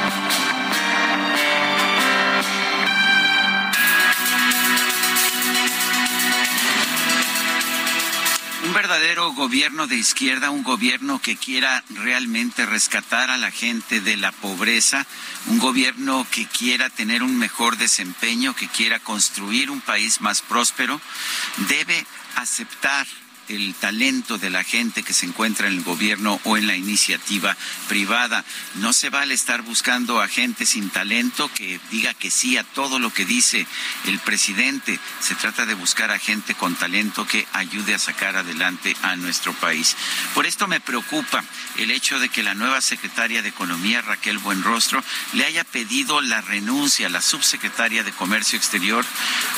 Un verdadero gobierno de izquierda, un gobierno que quiera realmente rescatar a la gente de la pobreza, un gobierno que quiera tener un mejor desempeño, que quiera construir un país más próspero, debe aceptar el talento de la gente que se encuentra en el gobierno o en la iniciativa privada. No se vale estar buscando a gente sin talento que diga que sí a todo lo que dice el presidente. Se trata de buscar a gente con talento que ayude a sacar adelante a nuestro país. Por esto me preocupa el hecho de que la nueva secretaria de Economía, Raquel Buenrostro, le haya pedido la renuncia a la subsecretaria de Comercio Exterior,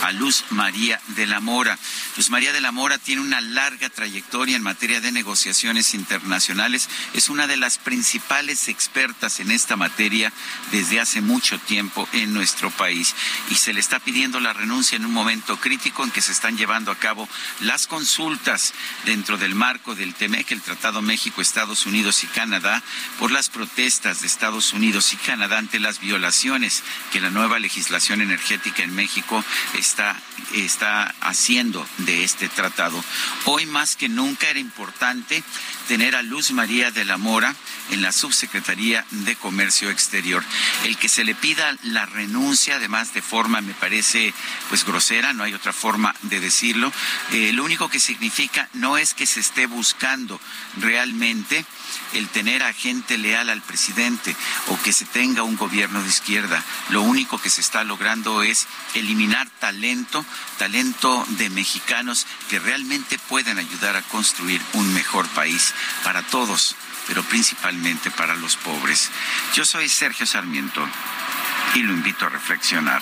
a Luz María de la Mora. Luz María de la Mora tiene una larga trayectoria en materia de negociaciones internacionales. Es una de las principales expertas en esta materia desde hace mucho tiempo en nuestro país. Y se le está pidiendo la renuncia en un momento crítico en que se están llevando a cabo las consultas dentro del marco del TEMEC, el Tratado México-Estados Unidos y Canadá, por las protestas de Estados Unidos y Canadá ante las violaciones que la nueva legislación energética en México está, está haciendo de este tratado. Hoy más que nunca era importante tener a Luz María de la Mora en la Subsecretaría de Comercio Exterior. El que se le pida la renuncia, además de forma, me parece pues grosera, no hay otra forma de decirlo. Eh, lo único que significa no es que se esté buscando realmente el tener a gente leal al presidente o que se tenga un gobierno de izquierda. Lo único que se está logrando es eliminar talento, talento de mexicanos que realmente pueden ayudar a construir un mejor país para todos, pero principalmente para los pobres. Yo soy Sergio Sarmiento y lo invito a reflexionar.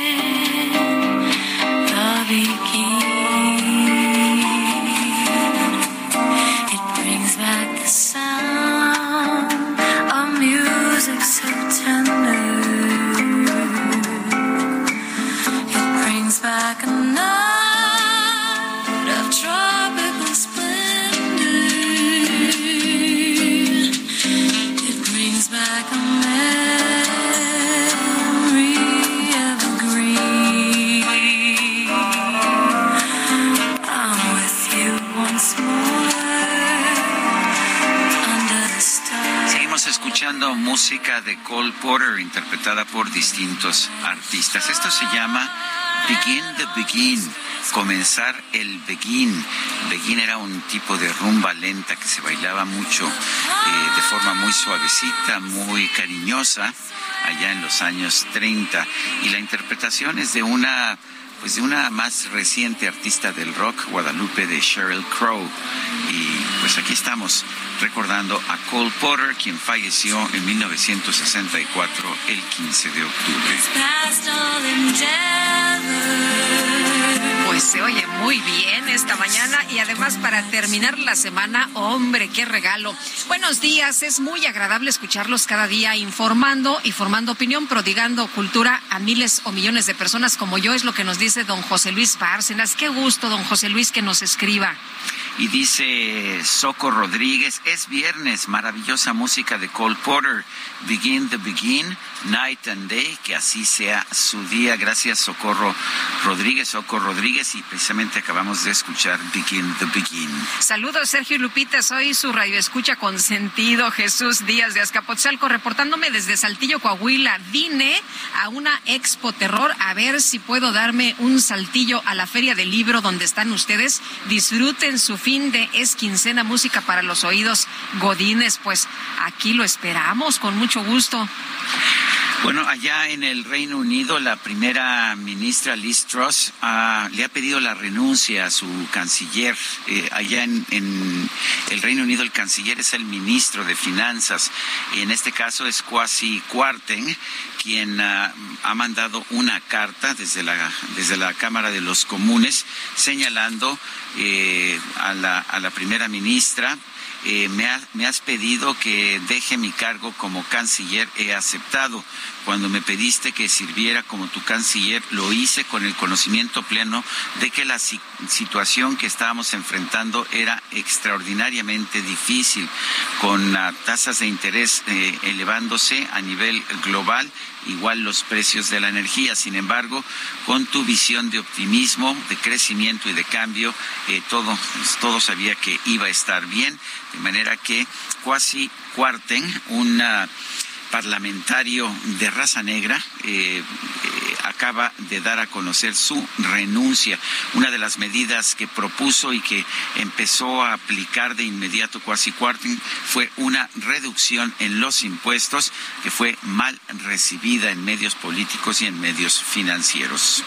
Música de Cole Porter interpretada por distintos artistas. Esto se llama Begin the Begin, comenzar el Begin. Begin era un tipo de rumba lenta que se bailaba mucho eh, de forma muy suavecita, muy cariñosa allá en los años 30 y la interpretación es de una pues de una más reciente artista del rock, Guadalupe de Sheryl Crow. Pues aquí estamos recordando a Cole Porter, quien falleció en 1964, el 15 de octubre.
Pues se oye muy bien esta mañana y además para terminar la semana, hombre, qué regalo. Buenos días, es muy agradable escucharlos cada día informando y formando opinión, prodigando cultura a miles o millones de personas como yo, es lo que nos dice don José Luis Bárcenas. Qué gusto, don José Luis, que nos escriba.
Y dice Soco Rodríguez, es viernes, maravillosa música de Cole Porter, Begin the Begin, Night and Day, que así sea su día. Gracias Socorro Rodríguez, Soco Rodríguez, y precisamente acabamos de escuchar Begin the Begin.
Saludos, Sergio Lupita. Soy su radioescucha consentido, Jesús Díaz de Azcapotzalco, reportándome desde Saltillo, Coahuila. Vine a una expo terror a ver si puedo darme un saltillo a la Feria del Libro donde están ustedes. Disfruten su fin de es quincena música para los oídos godines. Pues aquí lo esperamos con mucho gusto.
Bueno, allá en el Reino Unido, la primera ministra Liz Truss ah, le ha pedido la renuncia a su canciller. Eh, allá en, el Reino Unido, el canciller es el ministro de Finanzas. Y en este caso es Kwasi Kwarteng, quien ha mandado una carta desde la, desde la Cámara de los Comunes señalando eh, a, la, a la primera ministra eh, me, me, has pedido que deje mi cargo como canciller, he aceptado. Cuando me pediste que sirviera como tu canciller, lo hice con el conocimiento pleno de que la situación que estábamos enfrentando era extraordinariamente difícil, con tasas de interés eh, elevándose a nivel global igual los precios de la energía. Sin embargo, con tu visión de optimismo, de crecimiento y de cambio, eh, todo, todo sabía que iba a estar bien. De manera que Cuasi Cuarten, una parlamentario de raza negra eh, eh, acaba de dar a conocer su renuncia. Una de las medidas que propuso y que empezó a aplicar de inmediato Kwarteng fue una reducción en los impuestos que fue mal recibida en medios políticos y en medios financieros.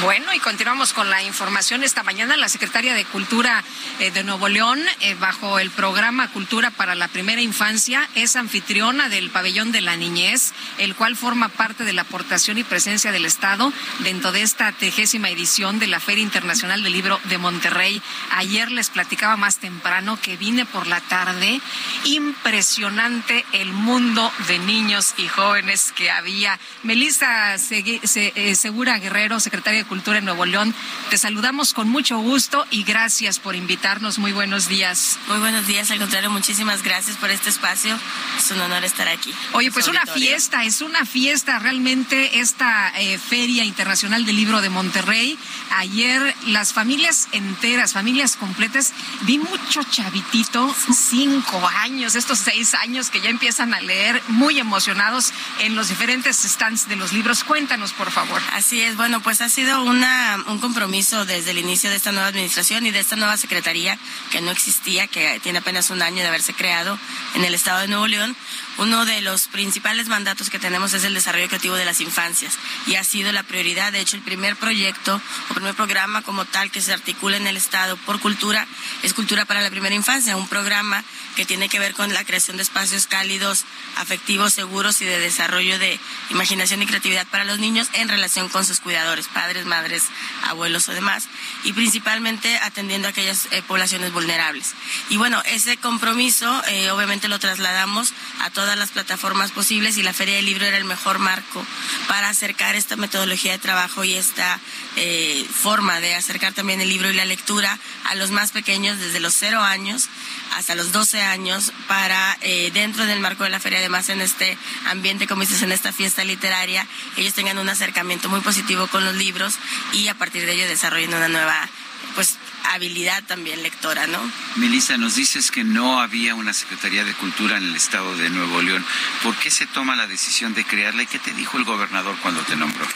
Bueno, y continuamos con la información. Esta mañana la secretaria de Cultura eh, de Nuevo León, bajo el programa Cultura para la Primera Infancia, es anfitriona del pabellón de la niñez, el cual forma parte de la aportación y presencia del Estado dentro de esta trigésima edición de la Feria Internacional del Libro de Monterrey. Ayer les platicaba más temprano que vine por la tarde. Impresionante el mundo de niños y jóvenes que había. Melissa eh, Segura Guerrero, secretaria de Cultura en Nuevo León, te saludamos con mucho gusto y gracias por invitarnos. Muy buenos días.
Muy buenos días, al contrario, muchísimas gracias por este espacio. Es un honor estar aquí.
Oye, pues una fiesta, es una fiesta realmente esta eh, Feria Internacional del Libro de Monterrey. Ayer las familias enteras, familias completas, vi mucho chavitito, cinco años, estos seis años que ya empiezan a leer, muy emocionados en los diferentes stands de los libros. Cuéntanos, por favor.
Así es, bueno, pues ha sido una, un compromiso desde el inicio de esta nueva administración y de esta nueva secretaría que no existía, que tiene apenas un año de haberse creado en el estado de Nuevo León. Uno de los principales mandatos que tenemos es el desarrollo creativo de las infancias y ha sido la prioridad. De hecho, el primer proyecto o primer programa como tal que se articula en el Estado por cultura es Cultura para la Primera Infancia, un programa que tiene que ver con la creación de espacios cálidos, afectivos, seguros y de desarrollo de imaginación y creatividad para los niños en relación con sus cuidadores, padres, madres, abuelos o demás, y principalmente atendiendo a aquellas eh, poblaciones vulnerables. Y bueno, ese compromiso eh, obviamente lo trasladamos a todas las plataformas posibles y la Feria del Libro era el mejor marco para acercar esta metodología de trabajo y esta eh, forma de acercar también el libro y la lectura a los más pequeños desde los cero años hasta los 12 años para eh, dentro del marco de la feria, además en este ambiente, como dices, en esta fiesta literaria, ellos tengan un acercamiento muy positivo con los libros y a partir de ello desarrollen una nueva pues habilidad también lectora, ¿no?
Melissa, nos dices que no había una Secretaría de Cultura en el estado de Nuevo León. ¿Por qué se toma la decisión de crearla y qué te dijo el gobernador cuando te nombró?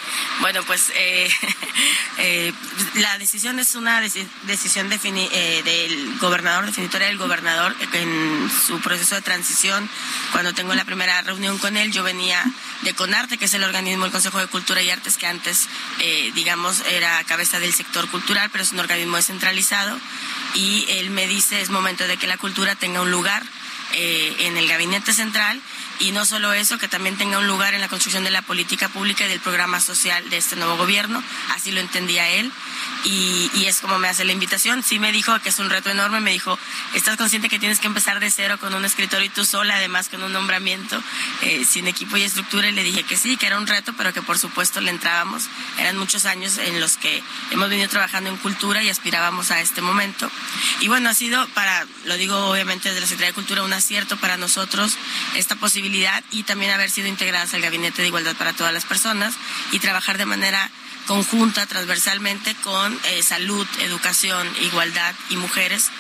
Bueno, pues eh, eh, la decisión es una decisión eh, del gobernador, definitoria del gobernador, en su proceso de transición. Cuando tengo la primera reunión con él, yo venía de CONARTE, que es el organismo del Consejo de Cultura y Artes, que antes, digamos, era cabeza del sector cultural, pero es un organismo y él me dice es momento de que la cultura tenga un lugar eh, en el gabinete central y no solo eso, que también tenga un lugar en la construcción de la política pública y del programa social de este nuevo gobierno, así lo entendía él y, es como me hace la invitación. Sí me dijo que es un reto enorme, me dijo, estás consciente que tienes que empezar de cero con un escritorio y tú sola, además con un nombramiento, eh, sin equipo y estructura, y le dije que sí, que era un reto, pero que por supuesto le entrábamos. Eran muchos años en los que hemos venido trabajando en cultura y aspirábamos a este momento. Y bueno, ha sido para, lo digo obviamente desde la Secretaría de Cultura, un acierto para nosotros esta posibilidad y también haber sido integradas al Gabinete de Igualdad para todas las personas y trabajar de manera conjunta, transversalmente con eh, salud, educación, igualdad y mujeres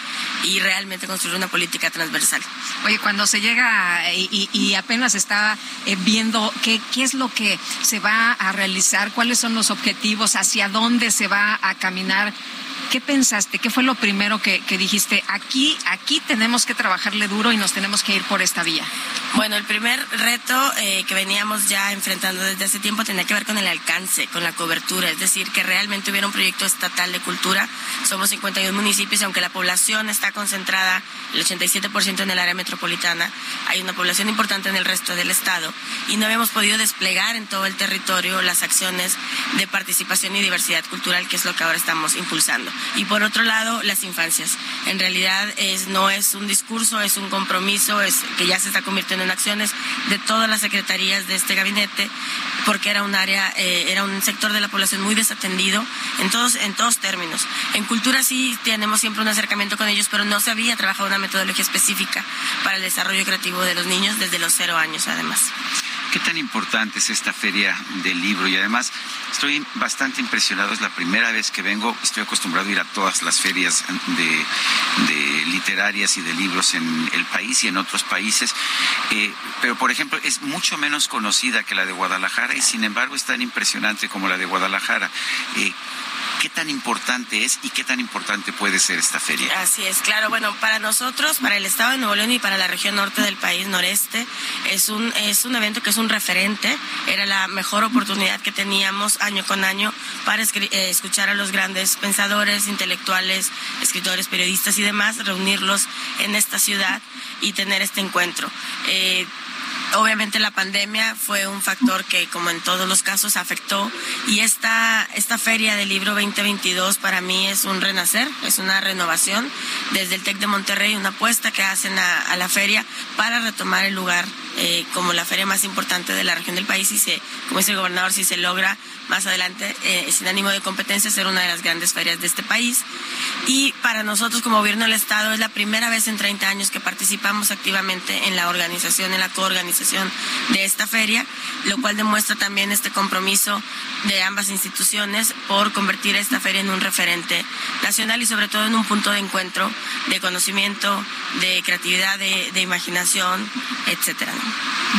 y realmente construir una política transversal.
Oye, cuando se llega eh, y, apenas está eh, viendo qué, qué es lo que se va a realizar, cuáles son los objetivos, hacia dónde se va a caminar, ¿qué pensaste? ¿Qué fue lo primero que, dijiste? Aquí, aquí tenemos que trabajarle duro y nos tenemos que ir por esta vía.
Bueno, el primer reto eh, que veníamos ya enfrentando desde hace tiempo tenía que ver con el alcance, con la cobertura, es decir, que realmente hubiera un proyecto estatal de cultura. Somos 51 municipios aunque la población está concentrada el 87% en el área metropolitana, hay una población importante en el resto del estado y no habíamos podido desplegar en todo el territorio las acciones de participación y diversidad cultural, que es lo que ahora estamos impulsando. Y por otro lado, las infancias. En realidad es, no es un discurso, es un compromiso, es que ya se está convirtiendo en acciones de todas las secretarías de este gabinete, porque era un área, eh, era un sector de la población muy desatendido en todos, en todos términos. En cultura sí tenemos siempre un acercamiento con ellos, pero no se había trabajado una metodología específica para el desarrollo creativo de los niños desde los cero años, además.
¿Qué tan importante es esta feria del libro? Y además, estoy bastante impresionado. Es la primera vez que vengo. Estoy acostumbrado a ir a todas las ferias literarias y de libros en el país y en otros países. Eh, pero, por ejemplo, es mucho menos conocida que la de Guadalajara y, sin embargo, es tan impresionante como la de Guadalajara. Eh, ¿Qué tan importante es y qué tan importante puede ser esta feria?
Así es, claro. Bueno, para nosotros, para el Estado de Nuevo León y para la región norte del país, noreste, es un, es un evento que es un referente. Era la mejor oportunidad que teníamos año con año para eh, escuchar a los grandes pensadores, intelectuales, escritores, periodistas y demás, reunirlos en esta ciudad y tener este encuentro. Eh, obviamente la pandemia fue un factor que, como en todos los casos, afectó. Y esta, esta feria del libro 2022 para mí es un renacer, es una renovación desde el TEC de Monterrey, una apuesta que hacen a, a la feria para retomar el lugar eh, como la feria más importante de la región del país y se, como dice el gobernador, si se logra más adelante, eh, sin ánimo de competencia, ser una de las grandes ferias de este país. Y para nosotros como gobierno del Estado es la primera vez en 30 años que participamos activamente en la organización, en la coorganización de esta feria, lo cual demuestra también este compromiso de ambas instituciones por convertir esta feria en un referente nacional y sobre todo en un punto de encuentro de conocimiento, de creatividad, de, de imaginación, etcétera.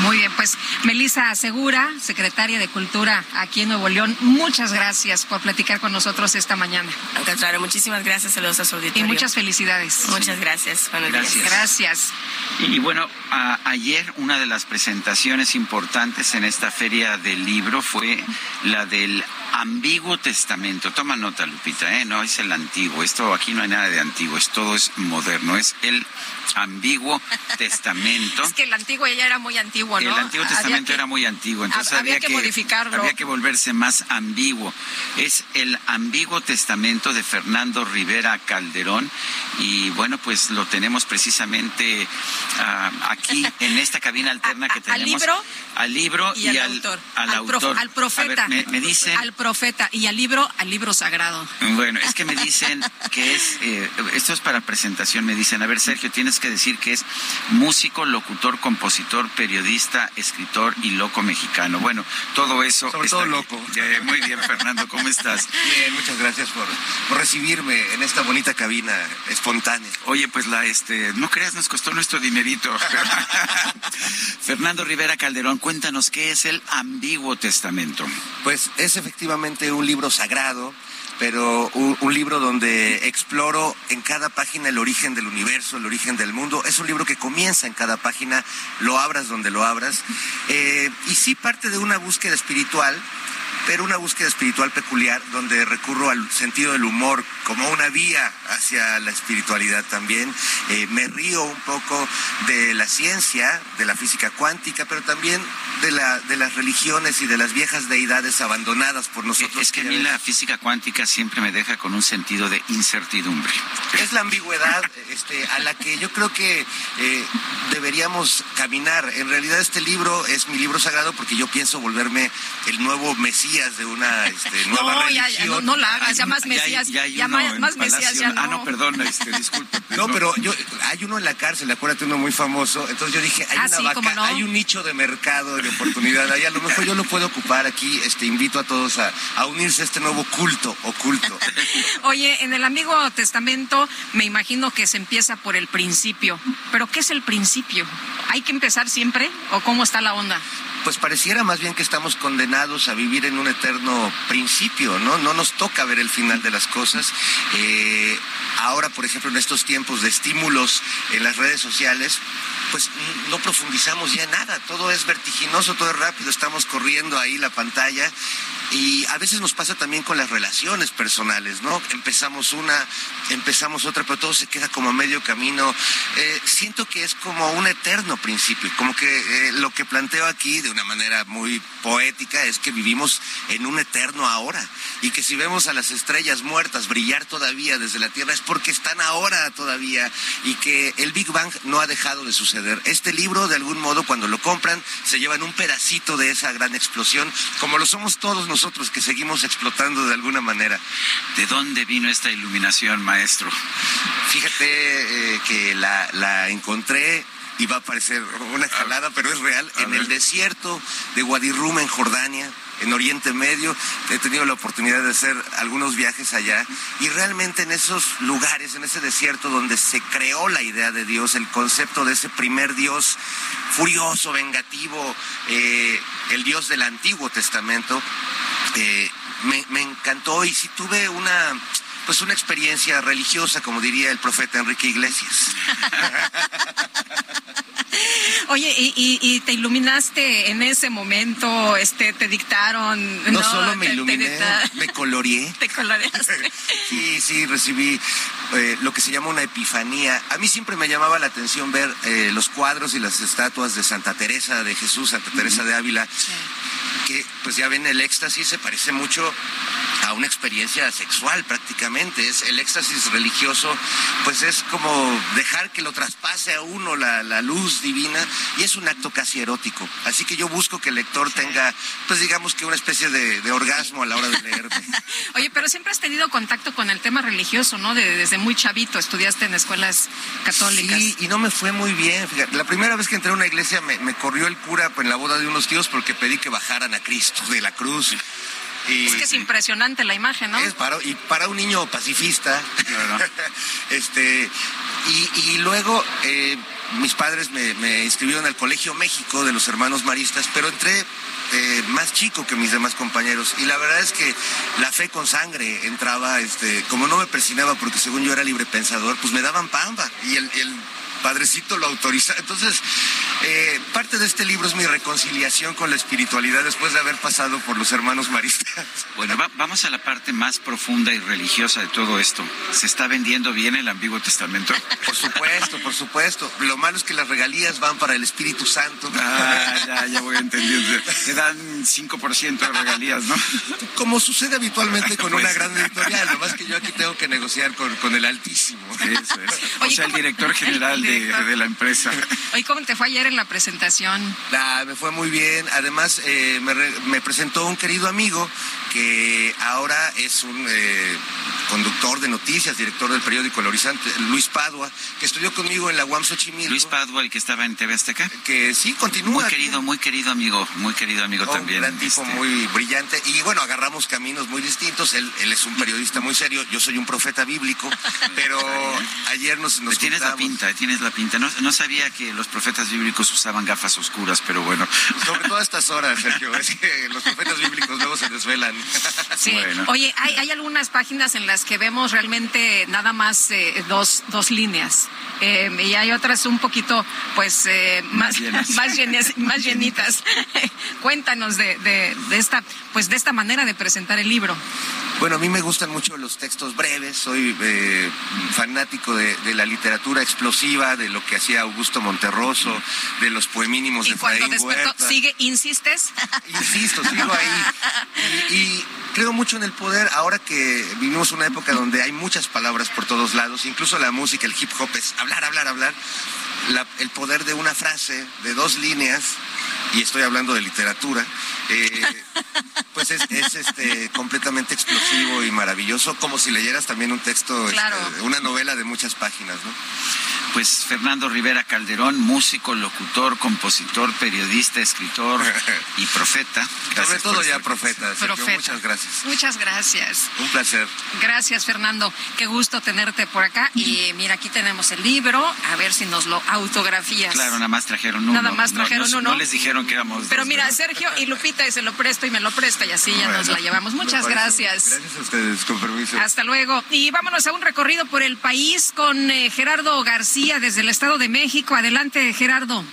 Muy bien, pues Melissa Segura, secretaria de Cultura aquí en Nuevo León, muchas gracias por platicar con nosotros esta mañana.
Al contrario, muchísimas gracias, saludos a su auditorio.
Y muchas felicidades.
Muchas gracias. Buenos
Gracias.
días.
Gracias.
Y bueno, a- ayer una de las presentaciones importantes en esta feria del libro fue la del ambiguo testamento. Toma nota, Lupita, ¿eh? No es el antiguo. Esto aquí no hay nada de antiguo. Es todo es moderno. Es el ambiguo testamento.
Es que el antiguo ya era muy antiguo, ¿no?
El Antiguo Testamento
que-
era muy antiguo, entonces
había
había,
que modificarlo.
Había que volverse más ambiguo. Es el ambiguo testamento de Fernando Rivera Calderón y bueno, pues lo tenemos precisamente ah, aquí en esta cabina alterna que
¿Al
tenemos.
libro?
Al libro
Y al,
al,
autor.
al
al, prof-
autor.
al profeta.
A ver, me, me dicen,
Al profeta. Y al libro, al libro sagrado.
bueno, es que me dicen que es, eh, esto es para presentación, me dicen, a ver Sergio, tienes que decir que es músico, locutor, compositor, periodista, escritor y loco mexicano. Bueno, todo eso.
Sobre
está
todo
aquí.
loco.
Eh, muy bien, Fernando, ¿cómo estás?
Bien, muchas gracias por, por recibirme en esta bonita cabina espontánea.
Oye, pues la, este, no creas, nos costó nuestro dinerito. Fernando Rivera Calderón, cuéntanos qué es el ambiguo testamento.
Pues es efectivamente un libro sagrado, pero un, un libro donde exploro en cada página el origen del universo, el origen del mundo. Es un libro que comienza en cada página, lo abras donde lo abras. Eh, y sí parte de una búsqueda espiritual, pero una búsqueda espiritual peculiar donde recurro al sentido del humor como una vía hacia la espiritualidad también. Eh, me río un poco de la ciencia, de la física cuántica, pero también de, la, de las religiones y de las viejas deidades abandonadas por nosotros.
Es que a mí la física cuántica siempre me deja con un sentido de incertidumbre.
Es la ambigüedad este, a la que yo creo que eh, deberíamos caminar. En realidad este libro es mi libro sagrado porque yo pienso volverme el nuevo mesías de una este, nueva
No, ya,
religión.
ya, no, no la hagas, ya más
Ya hay-
mesías,
ya hay
ya
uno
más,
en
más mesías,
Palacio-
ya no.
Ah, no, perdón, este, disculpe.
No, pero yo hay uno en la cárcel, acuérdate uno muy famoso. Entonces yo dije, hay
Ah,
una
sí,
vaca, hay un nicho de mercado, de oportunidad. Ahí a lo mejor yo lo puedo ocupar aquí. Este, invito a todos a, a unirse a este nuevo culto oculto.
Oye, en el Antiguo Testamento me imagino que se empieza por el principio. ¿Pero qué es el principio? ¿Hay que empezar siempre o cómo está la onda?
Pues pareciera más bien que estamos condenados a vivir en un eterno principio, ¿no? No nos toca ver el final de las cosas. Eh, ahora, por ejemplo, en estos tiempos de estímulos en las redes sociales, pues no profundizamos ya nada, todo es vertiginoso, todo es rápido, estamos corriendo ahí la pantalla y a veces nos pasa también con las relaciones personales, ¿no? Empezamos una, empezamos otra, pero todo se queda como a medio camino. Eh, siento que es como un eterno principio, como que eh, lo que planteo aquí de una manera muy poética es que vivimos en un eterno ahora y que si vemos a las estrellas muertas brillar todavía desde la Tierra es porque están ahora todavía y que el Big Bang no ha dejado de suceder. Este libro, de algún modo, cuando lo compran, se llevan un pedacito de esa gran explosión, como lo somos todos nosotros que seguimos explotando de alguna manera.
¿De dónde vino esta iluminación, maestro?
Fíjate eh, que la, la encontré y va a parecer una jalada, pero es real, en el desierto de Wadi Rum, en Jordania, en Oriente Medio. He tenido la oportunidad de hacer algunos viajes allá y realmente en esos lugares, en ese desierto donde se creó la idea de Dios, el concepto de ese primer Dios furioso, vengativo, eh, el Dios del Antiguo Testamento, eh, me, me encantó y sí tuve una pues una experiencia religiosa, como diría el profeta Enrique Iglesias.
Oye, y, y, te iluminaste en ese momento, este, te dictaron.
No, solo me iluminé, me coloreé.
Te coloreaste.
sí, sí, recibí eh, lo que se llama una epifanía. A mí siempre me llamaba la atención ver eh, los cuadros y las estatuas de Santa Teresa de Jesús, Santa Teresa de Ávila, que pues ya ven el éxtasis, se parece mucho a una experiencia sexual prácticamente. Es el éxtasis religioso, pues es como dejar que lo traspase a uno la, la luz divina y es un acto casi erótico. Así que yo busco que el lector tenga, pues digamos que una especie de, de orgasmo a la hora de leerme.
Oye, pero siempre has tenido contacto con el tema religioso, ¿no? De, desde muy chavito, estudiaste en escuelas católicas.
Sí, y no me fue muy bien. Fíjate, la primera vez que entré a una iglesia me, me corrió el cura en la boda de unos tíos porque pedí que bajaran a Cristo de la cruz.
Y, es que es impresionante la imagen, ¿no?
Es para, y para un niño pacifista. No, no. este, y, y luego eh, mis padres me, me, inscribieron al Colegio México de los Hermanos Maristas, pero entré eh, más chico que mis demás compañeros. Y la verdad es que la fe con sangre entraba, este, como no me persinaba porque según yo era libre pensador, pues me daban pamba. Y el, el padrecito lo autoriza. Entonces, eh, parte de este libro es mi reconciliación con la espiritualidad después de haber pasado por los hermanos maristas.
Bueno, va, vamos a la parte más profunda y religiosa de todo esto. ¿Se está vendiendo bien el Antiguo Testamento?
Por supuesto, por supuesto. Lo malo es que las regalías van para el Espíritu Santo.
Ah, ya, ya voy entendiendo. Te dan 5% de regalías, ¿no?
Como sucede habitualmente con una gran editorial, nomás que yo aquí tengo que negociar con, con el Altísimo.
Eso es. Oye, o sea, el director general de, de, la empresa.
Oye, ¿cómo te fue ayer la presentación?
Ah, me fue muy bien. Además, eh, me, re, me, presentó un querido amigo que ahora es un eh, conductor de noticias, director del periódico El Horizonte, Luis Padua, que estudió conmigo en la UAM Xochimilco.
Luis Padua, el que estaba en TV Azteca.
Que sí, continúa.
Muy querido, muy querido amigo, muy querido amigo
oh,
también.
Un gran tipo, este... muy brillante. Y bueno, agarramos caminos muy distintos. Él, él es un periodista muy serio, yo soy un profeta bíblico, pero ayer nos, nos
Tienes la pinta, tienes la pinta. No, no, sabía que los profetas bíblicos usaban gafas oscuras, pero bueno.
Sobre todo a estas horas, Sergio. Es que los profetas bíblicos luego se desvelan.
Sí. Bueno. Oye, hay, hay, algunas páginas en las que vemos realmente nada más eh, dos, dos líneas. Eh, y hay otras un poquito, pues, eh, más, más, llenas, más llenitas. Cuéntanos de, de, de, esta, pues, de esta manera de presentar el libro.
Bueno, a mí me gustan mucho los textos breves, soy eh, fanático de, de, la literatura explosiva, de lo que hacía Augusto Monterroso, de los poemínimos
¿Y
de Efraín
despertó,
Huerta.
¿Sigue, insistes?
Insisto, sigo ahí. Y, y, creo mucho en el poder, ahora que vivimos una época donde hay muchas palabras por todos lados, incluso la música, el hip hop es hablar, hablar, hablar. La, el poder de una frase, de dos líneas, y estoy hablando de literatura, eh, pues es, es, este, completamente explosivo y maravilloso, como si leyeras también un texto,
Claro.
este, una novela de muchas páginas, ¿no?
Pues Fernando Rivera Calderón, músico, locutor, compositor, periodista, escritor y profeta.
Sobre
Gracias
todo
por
ya Profeta. Muchas gracias.
Muchas gracias.
Un placer.
Gracias, Fernando. Qué gusto tenerte por acá. Y mira, aquí tenemos el libro. A ver si nos lo autografías.
Claro, nada más trajeron uno.
Nada más trajeron
no,
uno.
No les dijeron que éramos
Pero
dos,
mira. Sergio y Lupita, y se lo presto y me lo presta y así ya nos la llevamos. Muchas gracias.
Gracias a ustedes, con permiso.
Hasta luego. Y vámonos a un recorrido por el país con eh, Gerardo García desde el Estado de México. Adelante, Gerardo.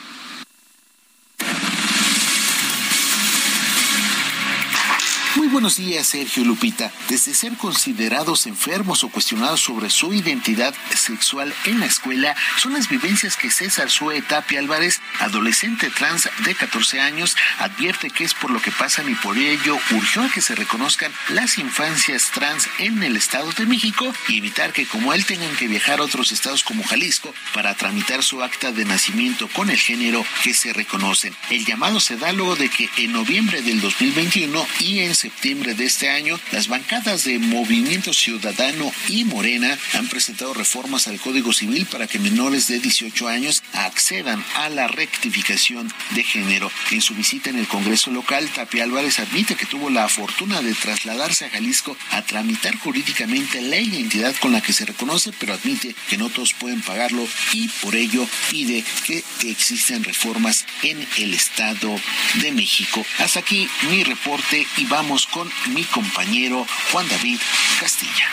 Buenos días, Sergio Lupita. Desde ser considerados enfermos o cuestionados sobre su identidad sexual en la escuela, son las vivencias que César Sue Tapia Álvarez, adolescente trans de 14 años, advierte que es por lo que pasan y por ello urgió a que se reconozcan las infancias trans en el Estado de México y evitar que como él tengan que viajar a otros estados como Jalisco para tramitar su acta de nacimiento con el género que se reconocen. El llamado se da luego de que en noviembre del 2021 y en septiembre de este año, las bancadas de Movimiento Ciudadano y Morena han presentado reformas al Código Civil para que menores de 18 años accedan a la rectificación de género. En su visita en el Congreso local, Tapia Álvarez admite que tuvo la fortuna de trasladarse a Jalisco a tramitar jurídicamente la identidad con la que se reconoce, pero admite que no todos pueden pagarlo y por ello pide que existan reformas en el Estado de México. Hasta aquí mi reporte y vamos con mi compañero Juan David Castilla.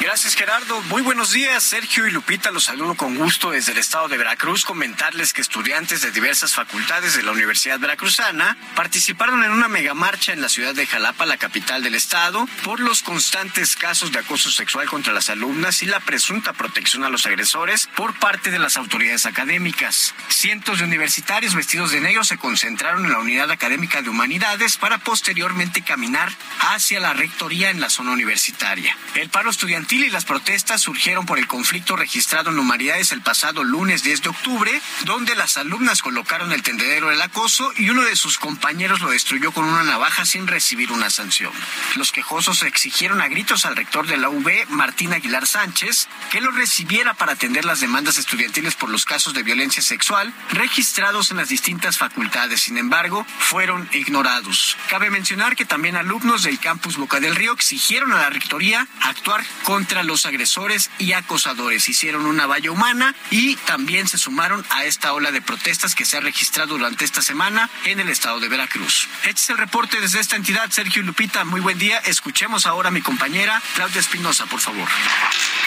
Gracias Gerardo. Muy buenos días. Sergio y Lupita los saludo con gusto desde el estado de Veracruz. Comentarles que estudiantes de diversas facultades de la Universidad Veracruzana participaron en una megamarcha en la ciudad de Jalapa, la capital del estado, por los constantes casos de acoso sexual contra las alumnas y la presunta protección a los agresores por parte de las autoridades académicas. Cientos de universitarios vestidos de negro se concentraron en la unidad académica de humanidades para posteriormente caminar hacia la rectoría en la zona universitaria. El paro estudiantil y las protestas surgieron por el conflicto registrado en humanidades el pasado lunes 10 de octubre, donde las alumnas colocaron el tendedero del acoso y uno de sus compañeros lo destruyó con una navaja sin recibir una sanción. Los quejosos exigieron a gritos al rector de la UB, Martín Aguilar Sánchez, que lo recibiera para atender las demandas estudiantiles por los casos de violencia sexual registrados en las distintas facultades. Sin embargo, fueron ignorados. Cabe mencionar que también alumnos del campus Boca del Río exigieron a la rectoría actuar contra los agresores y acosadores. Hicieron una valla humana y también se sumaron a esta ola de protestas que se ha registrado durante esta semana en el estado de Veracruz. Este es el reporte desde esta entidad, Sergio Lupita. Muy buen día. Escuchemos ahora a mi compañera Claudia Espinosa, por favor.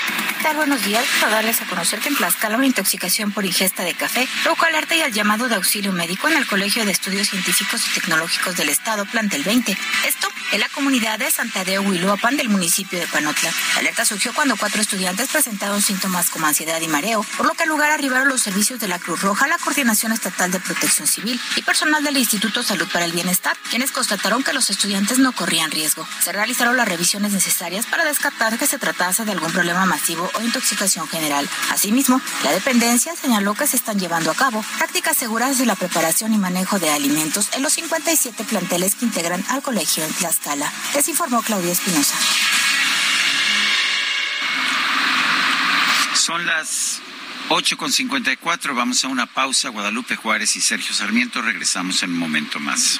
¿Qué tal? Buenos días. Para darles a conocer que en Tlaxcala una intoxicación por ingesta de café provocó alerta y al llamado de auxilio médico en el Colegio de Estudios Científicos y Tecnológicos del Estado, plantel 20. Esto en la comunidad de Santadeo Huiloapan del municipio de Panotla. La alerta surgió cuando cuatro estudiantes presentaron síntomas como ansiedad y mareo, por lo que al lugar arribaron los servicios de la Cruz Roja, la Coordinación Estatal de Protección Civil y personal del Instituto Salud para el Bienestar, quienes constataron que los estudiantes no corrían riesgo. Se realizaron las revisiones necesarias para descartar que se tratase de algún problema masivo o intoxicación general. Asimismo, la dependencia señaló que se están llevando a cabo prácticas seguras de la preparación y manejo de alimentos en los 57 planteles que integran al colegio en Tlaxcala. Les informó Claudia Espinosa.
Son las 8.54. Vamos a una pausa. Guadalupe Juárez y Sergio Sarmiento. Regresamos en un momento más.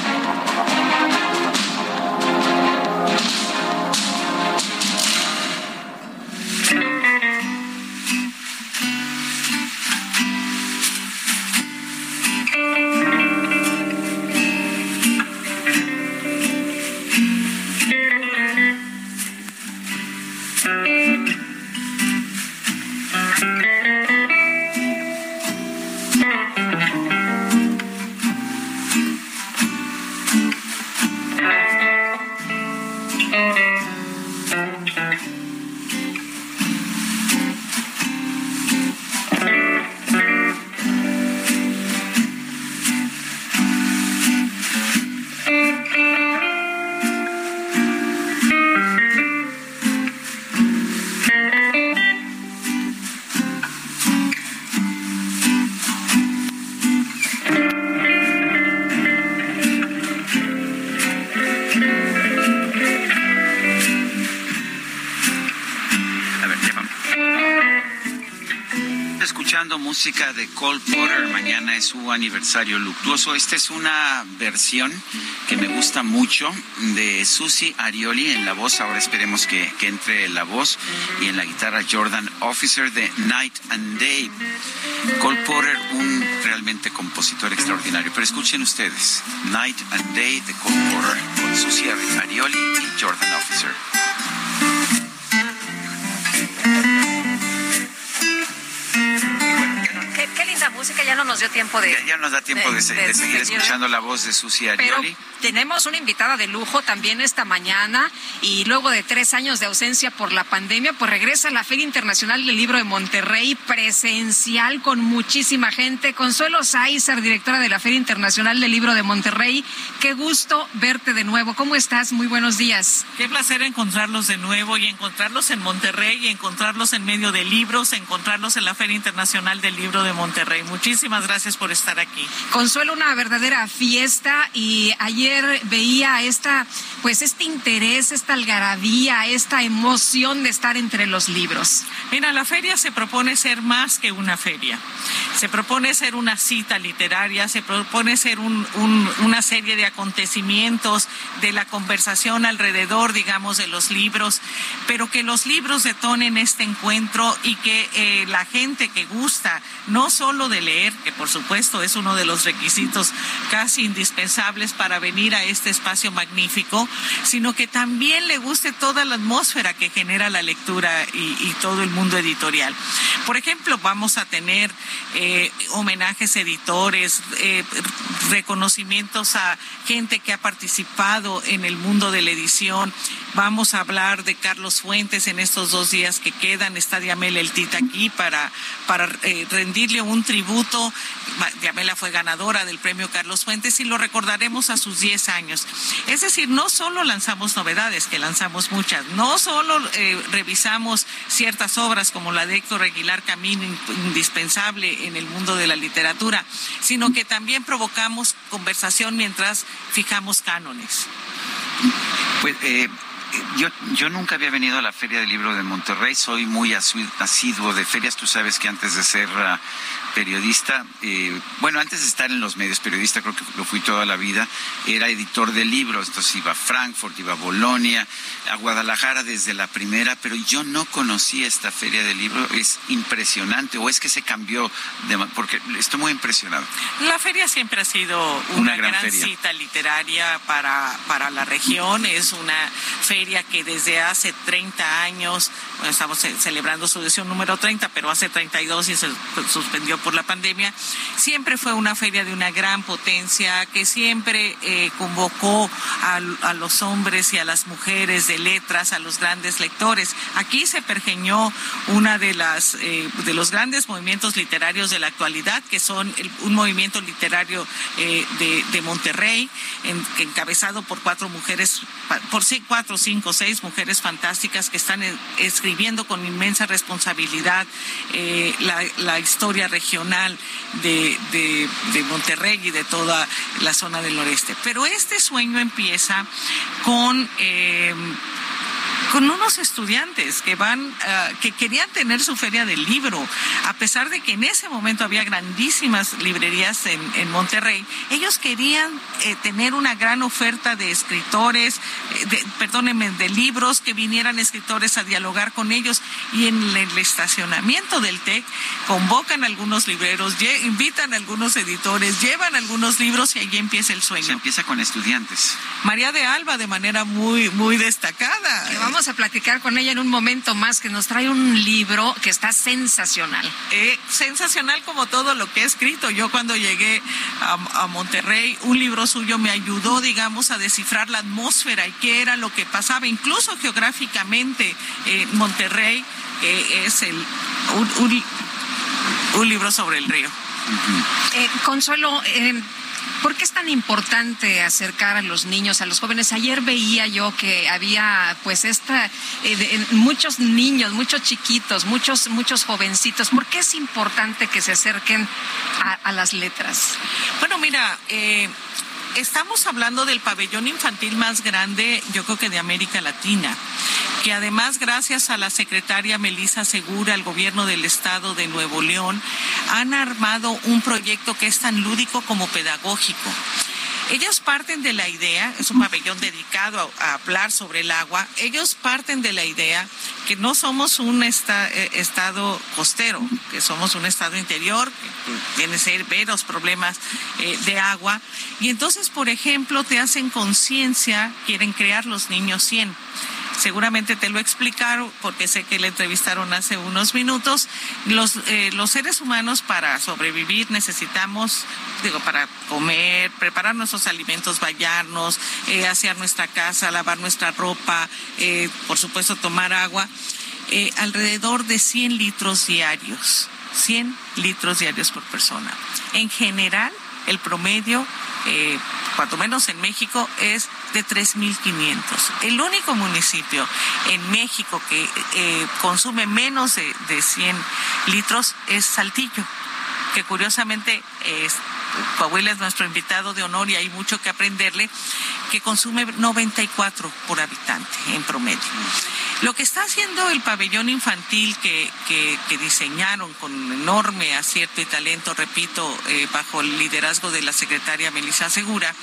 Música de Cole Porter, mañana es su aniversario luctuoso. Esta es una versión que me gusta mucho de Susie Arioli en la voz. Ahora esperemos que, que entre la voz y en la guitarra Jordan Officer de Night and Day. Cole Porter, un realmente compositor extraordinario. Pero escuchen ustedes, Night and Day de Cole Porter con Susie Arioli y Jordan Officer.
Música, ya no nos dio tiempo de...
Ya, ya nos da tiempo de, se- de seguir escuchando la voz de
Pero
Arioli.
tenemos una invitada de lujo también esta mañana y luego de tres años de ausencia por la pandemia, pues regresa a la Feria Internacional del Libro de Monterrey presencial con muchísima gente. Consuelo Sáizar, directora de la Feria Internacional del Libro de Monterrey, qué gusto verte de nuevo. ¿Cómo estás? Muy buenos días.
Qué placer encontrarlos de nuevo y encontrarlos en Monterrey y encontrarlos en medio de libros, encontrarlos en la Feria Internacional del Libro de Monterrey. Muchísimas gracias por estar aquí.
Consuelo, una verdadera fiesta y ayer veía esta, pues este interés, esta algarabía, esta emoción de estar entre los libros.
Mira, la feria se propone ser más que una feria. Se propone ser una cita literaria, se propone ser un- un- una serie de acontecimientos, de la conversación alrededor, digamos, de los libros, pero que los libros detonen este encuentro y que eh, la gente que gusta no solo de leer, que por supuesto es uno de los requisitos casi indispensables para venir a este espacio magnífico, sino que también le guste toda la atmósfera que genera la lectura y, y todo el mundo editorial. Por ejemplo, vamos a tener eh, homenajes a editores, eh, reconocimientos a gente que ha participado en el mundo de la edición. Vamos a hablar de Carlos Fuentes en estos dos días que quedan. Está Diamela El Tita aquí para, para eh, rendirle un tributo. Diamela fue ganadora del premio Carlos Fuentes y lo recordaremos a sus 10 años. Es decir, no solo lanzamos novedades, que lanzamos muchas, no solo eh, revisamos ciertas obras como la de Héctor Aguilar Camín, in- indispensable en el mundo de la literatura, sino que también provocamos conversación mientras fijamos cánones.
Pues eh, yo, yo nunca había venido a la Feria del Libro de Monterrey, soy muy asiduo de ferias, tú sabes que antes de ser ah, periodista, eh, bueno, antes de estar en los medios periodista, creo que lo fui toda la vida, era editor de libros, entonces iba a Frankfurt, iba a Bolonia, a Guadalajara desde la primera, pero yo no conocía esta Feria del Libro, es impresionante, o es que se cambió, de porque estoy muy impresionado.
La feria siempre ha sido una,
Una gran
gran,
feria.
cita literaria para, para la región. Es una feria que desde hace 30 años, bueno, estamos ce- celebrando su edición número 30, pero hace 32 y se suspendió por la pandemia, siempre fue una feria de una gran potencia que siempre eh, convocó a, los hombres y a las mujeres de letras, a los grandes lectores. Aquí se pergeñó una de las eh, de los grandes movimientos literarios de la actualidad, que son un movimiento literario eh, de, Monterrey, encabezado por cuatro mujeres, por sí, cuatro, cinco, seis mujeres fantásticas que están escribiendo con inmensa responsabilidad la, la historia regional de, de- de Monterrey y de toda la zona del noreste. Pero este sueño empieza con... eh, con unos estudiantes que van, ah, que querían tener su feria del libro, a pesar de que en ese momento había grandísimas librerías en, en Monterrey, ellos querían eh, tener una gran oferta de escritores, eh, de, perdónenme, de libros, que vinieran escritores a dialogar con ellos y en el estacionamiento del TEC convocan a algunos libreros, invitan a algunos editores, llevan algunos libros y allí empieza el sueño.
Se empieza con estudiantes.
María de Alba de manera muy, muy destacada.
Vamos a platicar con ella en un momento más, que nos trae un libro que está sensacional.
Eh, sensacional como todo lo que he escrito. Yo cuando llegué a, a Monterrey, un libro suyo me ayudó, digamos, a descifrar la atmósfera y qué era lo que pasaba, incluso geográficamente en Monterrey, que es el, un, un, un libro sobre el río.
Eh, Consuelo, eh, ¿Por qué es tan importante acercar a los niños, a los jóvenes? Ayer veía yo que había, pues, esta, eh, muchos niños, muchos chiquitos, muchos, muchos jovencitos. ¿Por qué es importante que se acerquen a, a las letras?
Bueno, mira, eh, estamos hablando del pabellón infantil más grande, yo creo que de América Latina que además gracias a la secretaria Melisa Segura, al gobierno del estado de Nuevo León, han armado un proyecto que es tan lúdico como pedagógico. Ellos parten de la idea, es un pabellón dedicado a, hablar sobre el agua, ellos parten de la idea que no somos un eh, estado costero, que somos un estado interior, que tiene severos problemas eh, de agua, y entonces, por ejemplo, te hacen conciencia, quieren crear los niños 100 seguramente te lo explicaron porque sé que le entrevistaron hace unos minutos. Los, eh, los seres humanos para sobrevivir necesitamos, digo, para comer, preparar nuestros alimentos, bañarnos, eh, hacer nuestra casa, lavar nuestra ropa, eh, por supuesto tomar agua, alrededor de 100 litros diarios. 100 litros diarios por persona. En general, el promedio eh, cuanto menos en México, es de 3.500. El único municipio en México que eh, consume menos de, de 100 litros es Saltillo, que curiosamente es, Coahuila es nuestro invitado de honor y hay mucho que aprenderle, que consume 94 por habitante en promedio. Lo que está haciendo el pabellón infantil que, que, diseñaron con enorme acierto y talento, repito, eh, bajo el liderazgo de la secretaria Melissa Segura,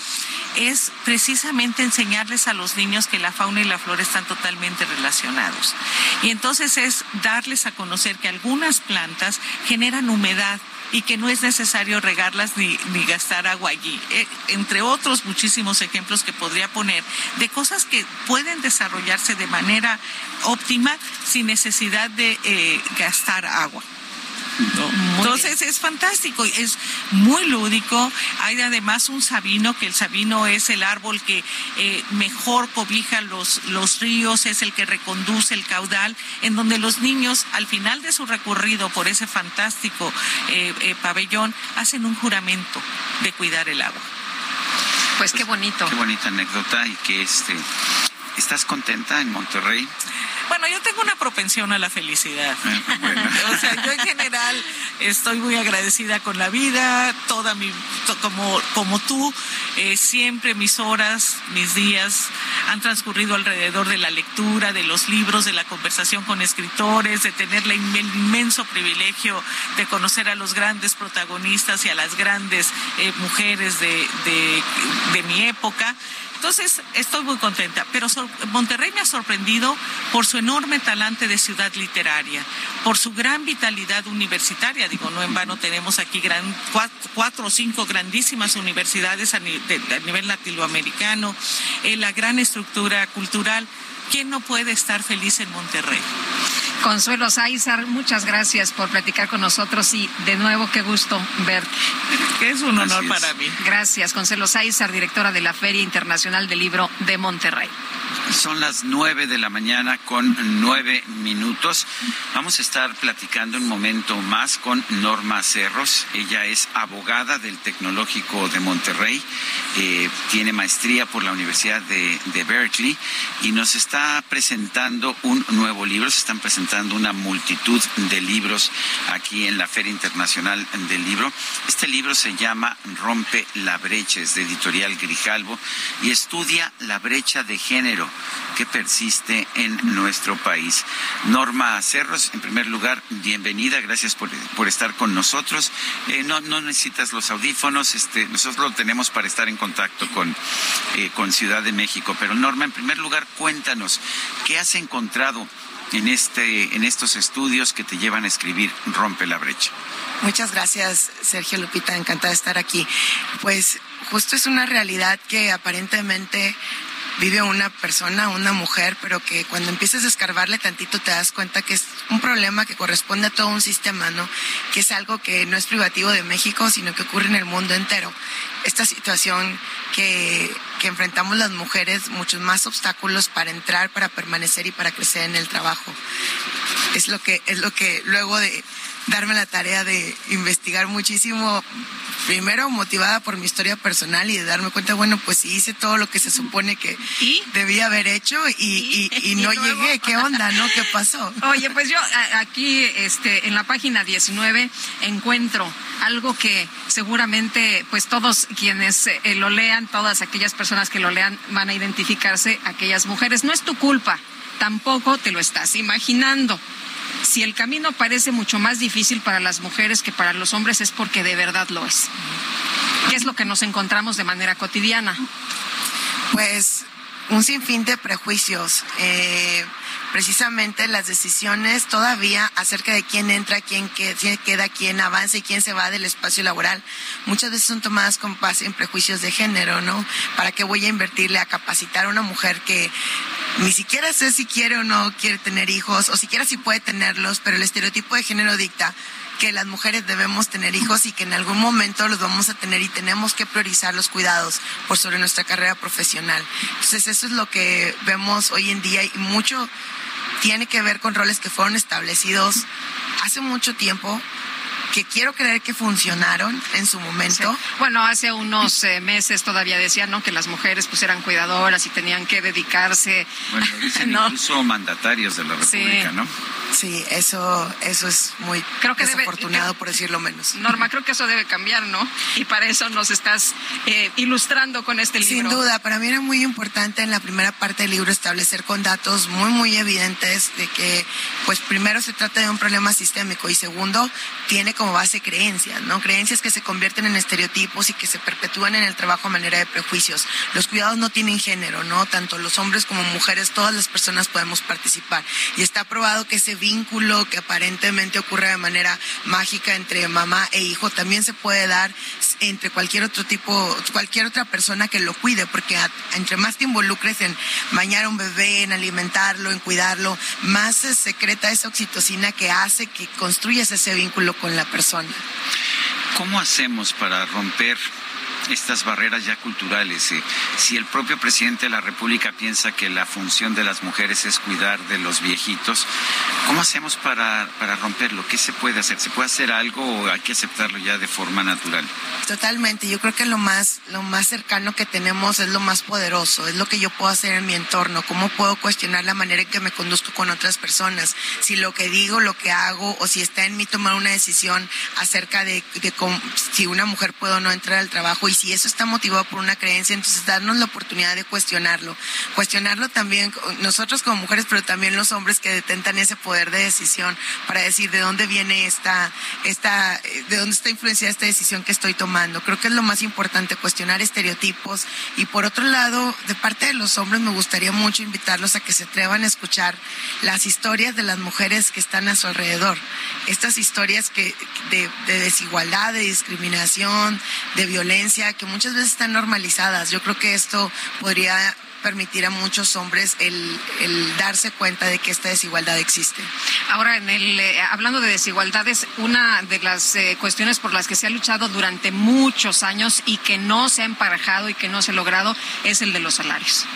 es precisamente enseñarles a los niños que la fauna y la flora están totalmente relacionados. Y entonces es darles a conocer que algunas plantas generan humedad y que no es necesario regarlas ni, ni gastar agua allí. Eh, entre otros muchísimos ejemplos que podría poner de cosas que pueden desarrollarse de manera óptima sin necesidad de eh, gastar agua. ¿No? Entonces es fantástico, es muy lúdico. Hay además un sabino, que el sabino es el árbol que eh, mejor cobija los, los ríos, es el que reconduce el caudal, en donde los niños al final de su recorrido por ese fantástico eh, eh, pabellón hacen un juramento de cuidar el agua.
Pues, pues qué bonito.
Qué bonita anécdota y que este, ¿estás contenta en Monterrey?
Bueno, yo tengo una propensión a la felicidad. Bueno. o sea, yo en general estoy muy agradecida con la vida, toda mi, como, como tú, eh, siempre mis horas, mis días han transcurrido alrededor de la lectura, de los libros, de la conversación con escritores, de tener el inmenso privilegio de conocer a los grandes protagonistas y a las grandes eh, mujeres de, de, de mi época. Entonces, estoy muy contenta, pero Monterrey me ha sorprendido por su enorme talante de ciudad literaria, por su gran vitalidad universitaria. Digo, no en vano tenemos aquí gran, cuatro, cuatro o cinco grandísimas universidades a, de, a nivel latinoamericano, eh, la gran estructura cultural. ¿Quién no puede estar feliz en Monterrey?
Consuelo Sáizar, muchas gracias por platicar con nosotros y de nuevo qué gusto verte.
Es un honor para mí.
Gracias, Consuelo Sáizar, directora de la Feria Internacional del Libro de Monterrey.
Son las nueve de la mañana con nueve minutos. Vamos a estar platicando un momento más con Norma Cerros. Ella es abogada del Tecnológico de Monterrey, eh, tiene maestría por la Universidad de, de, Berkeley y nos está presentando un nuevo libro. Se están presentando una multitud de libros aquí en la Feria Internacional del Libro. Este libro se llama Rompe la brecha, es de editorial Grijalvo y estudia la brecha de género que persiste en nuestro país. Norma Cerros, en primer lugar, bienvenida, gracias por, estar con nosotros. Eh, no, no necesitas los audífonos, este, nosotros lo tenemos para estar en contacto con, eh, con Ciudad de México. Pero Norma, en primer lugar, cuéntanos, ¿qué has encontrado en, este, en estos estudios que te llevan a escribir Rompe la brecha?
Muchas gracias, Sergio Lupita, encantada de estar aquí. Pues justo es una realidad que aparentemente vive una persona, una mujer, pero que cuando empiezas a escarbarle tantito te das cuenta que es un problema que corresponde a todo un sistema, ¿no? Que es algo que no es privativo de México, sino que ocurre en el mundo entero. Esta situación que, que enfrentamos las mujeres, muchos más obstáculos para entrar, para permanecer y para crecer en el trabajo. Es lo que, es lo que luego de darme la tarea de investigar muchísimo, primero motivada por mi historia personal y de darme cuenta, bueno, pues sí hice todo lo que se supone que debía haber hecho y, y, no llegué. ¿Qué onda, no? ¿Qué pasó?
Oye, pues yo aquí este, en la página 19 encuentro algo que seguramente pues todos quienes eh, lo lean, todas aquellas personas que lo lean van a identificarse, aquellas mujeres. No es tu culpa, tampoco te lo estás imaginando si el camino parece mucho más difícil para las mujeres que para los hombres es porque de verdad lo es. ¿Qué es lo que nos encontramos de manera cotidiana?
Pues un sinfín de prejuicios. Eh, precisamente las decisiones todavía acerca de quién entra, quién queda, quién avanza y quién se va del espacio laboral, muchas veces son tomadas con base en prejuicios de género, ¿no? ¿Para qué voy a invertirle a capacitar a una mujer que ni siquiera sé si quiere o no quiere tener hijos, o siquiera si puede tenerlos, pero el estereotipo de género dicta que las mujeres debemos tener hijos y que en algún momento los vamos a tener y tenemos que priorizar los cuidados por sobre nuestra carrera profesional. Entonces eso es lo que vemos hoy en día y mucho tiene que ver con roles que fueron establecidos hace mucho tiempo que quiero creer que funcionaron en su momento.
Bueno, hace unos eh, meses todavía decían ¿no? que las mujeres pues eran cuidadoras y tenían que dedicarse.
Bueno, dicen incluso mandatarios de la República, ¿no?
Sí, eso, eso es muy creo que desafortunado, por decirlo menos.
Norma, creo que eso debe cambiar, ¿no? Y para eso nos estás eh, ilustrando con este libro.
Sin duda, para mí era muy importante en la primera parte del libro establecer con datos muy, muy evidentes de que, pues primero se trata de un problema sistémico y segundo, tiene como base creencias, ¿no? Creencias que se convierten en estereotipos y que se perpetúan en el trabajo a manera de prejuicios. Los cuidados no tienen género, ¿no? Tanto los hombres como mujeres, todas las personas podemos participar. Y está probado que ese vínculo que aparentemente ocurre de manera mágica entre mamá e hijo también se puede dar entre cualquier otro tipo, cualquier otra persona que lo cuide, porque entre más te involucres en bañar a un bebé, en alimentarlo, en cuidarlo, más se secreta esa oxitocina que hace que construyas ese vínculo con la persona.
¿Cómo hacemos para romper estas barreras ya culturales. Eh, si el propio presidente de la República piensa que la función de las mujeres es cuidar de los viejitos, ¿cómo hacemos para, para romperlo? ¿Qué se puede hacer? ¿Se puede hacer algo o hay que aceptarlo ya de forma natural?
Totalmente. Yo creo que lo más, lo más cercano que tenemos es lo más poderoso, es lo que yo puedo hacer en mi entorno, cómo puedo cuestionar la manera en que me conduzco con otras personas, si lo que digo, lo que hago o si está en mí tomar una decisión acerca de, de si una mujer puede o no entrar al trabajo y si eso está motivado por una creencia, entonces darnos la oportunidad de cuestionarlo. Cuestionarlo también nosotros como mujeres, pero también los hombres que detentan ese poder de decisión para decir de dónde viene esta, esta, de dónde está influenciada esta decisión que estoy tomando. Creo que es lo más importante, cuestionar estereotipos. Y por otro lado, de parte de los hombres, me gustaría mucho invitarlos a que se atrevan a escuchar las historias de las mujeres que están a su alrededor. Estas historias que, de, de desigualdad, de discriminación, de violencia que muchas veces están normalizadas. Yo creo que esto podría permitir a muchos hombres el, darse cuenta de que esta desigualdad existe.
Ahora, en el, eh, hablando de desigualdades, una de las eh, cuestiones por las que se ha luchado durante muchos años y que no se ha emparejado y que no se ha logrado es el de los salarios.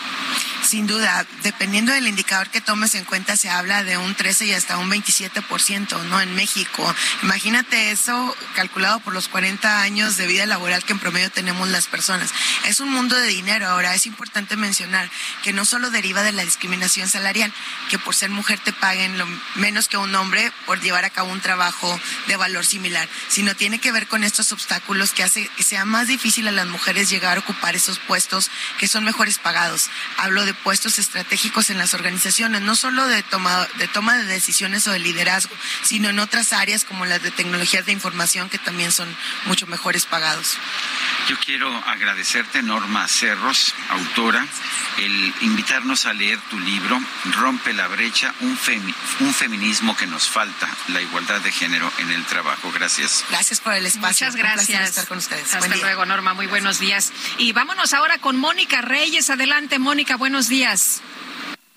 Sin duda, dependiendo del indicador que tomes en cuenta, se habla de un 13 y hasta un 27%, ¿no? En México. Imagínate eso calculado por los 40 años de vida laboral que en promedio tenemos las personas. Es un mundo de dinero. Ahora, es importante mencionar que no solo deriva de la discriminación salarial, que por ser mujer te paguen lo menos que un hombre por llevar a cabo un trabajo de valor similar, sino tiene que ver con estos obstáculos que hace que sea más difícil a las mujeres llegar a ocupar esos puestos que son mejores pagados. Hablo de puestos estratégicos en las organizaciones, no solo de toma, de toma de decisiones o de liderazgo, sino en otras áreas como las de tecnologías de información que también son mucho mejores pagados.
Yo quiero agradecerte, Norma Cerros, autora, el invitarnos a leer tu libro, Rompe la brecha, un, un feminismo que nos falta, la igualdad de género en el trabajo. Gracias.
Gracias por el espacio.
Muchas gracias.
estar con ustedes.
Hasta luego, Norma. Muy buenos días. Y vámonos ahora con Mónica Reyes. Adelante, Mónica. Buenos días.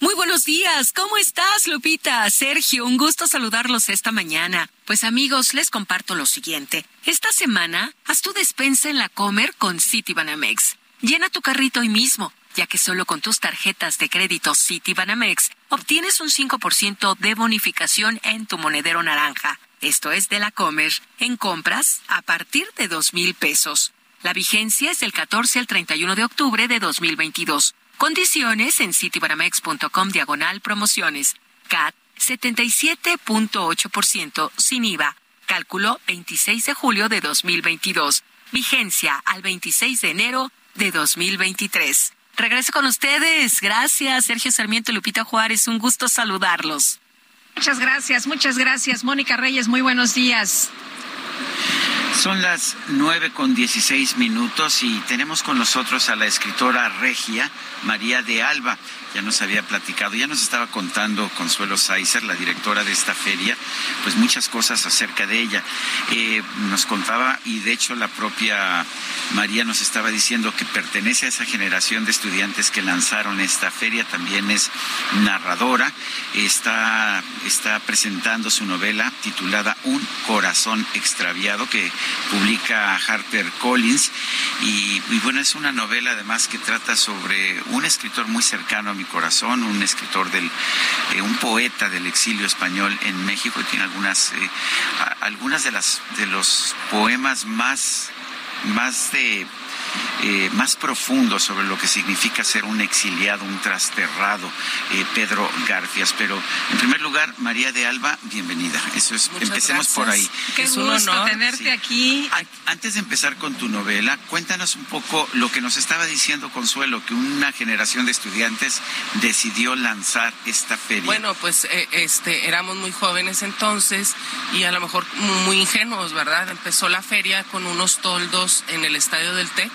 Muy buenos días, ¿cómo estás, Lupita? Sergio, un gusto saludarlos esta mañana. Pues amigos, les comparto lo siguiente. Esta semana, haz tu despensa en la Comer con Citibanamex. Llena tu carrito hoy mismo, ya que solo con tus tarjetas de crédito Citibanamex obtienes un 5% de bonificación en tu monedero naranja. Esto es de la Comer, en compras a partir de dos mil pesos. La vigencia es del 14 al 31 de octubre de 2022. Condiciones en citibanamex.com diagonal promociones. CAT 77.8% sin IVA. Cálculo 26 de julio de 2022. Vigencia al 26 de enero de 2023. Regreso con ustedes. Gracias, Sergio Sarmiento Lupita Juárez. Un gusto saludarlos.
Muchas gracias, muchas gracias. Mónica Reyes, muy buenos días.
Son las nueve con dieciséis minutos y tenemos con nosotros a la escritora regia María de Alba ya nos había platicado, ya nos estaba contando Consuelo Saizer, la directora de esta feria, pues muchas cosas acerca de ella. Eh, nos contaba, y de hecho la propia María nos estaba diciendo que pertenece a esa generación de estudiantes que lanzaron esta feria, también es narradora, está, está presentando su novela titulada Un corazón extraviado que publica Harper Collins y, y bueno, es una novela además que trata sobre un escritor muy cercano a mi corazón, un escritor del, eh, un poeta del exilio español en México, y tiene algunas, eh, algunas de las de los poemas más, más de eh, más profundo sobre lo que significa ser un exiliado, un trasterrado, eh, Pedro Garfias. Pero en primer lugar, María de Alba, bienvenida. Eso es, empecemos por ahí.
Qué
es
gusto tenerte aquí.
Antes de empezar con tu novela, cuéntanos un poco lo que nos estaba diciendo Consuelo, que una generación de estudiantes decidió lanzar esta feria.
Bueno, pues eh, este éramos muy jóvenes entonces y a lo mejor muy ingenuos, ¿verdad? Empezó la feria con unos toldos en el estadio del TEC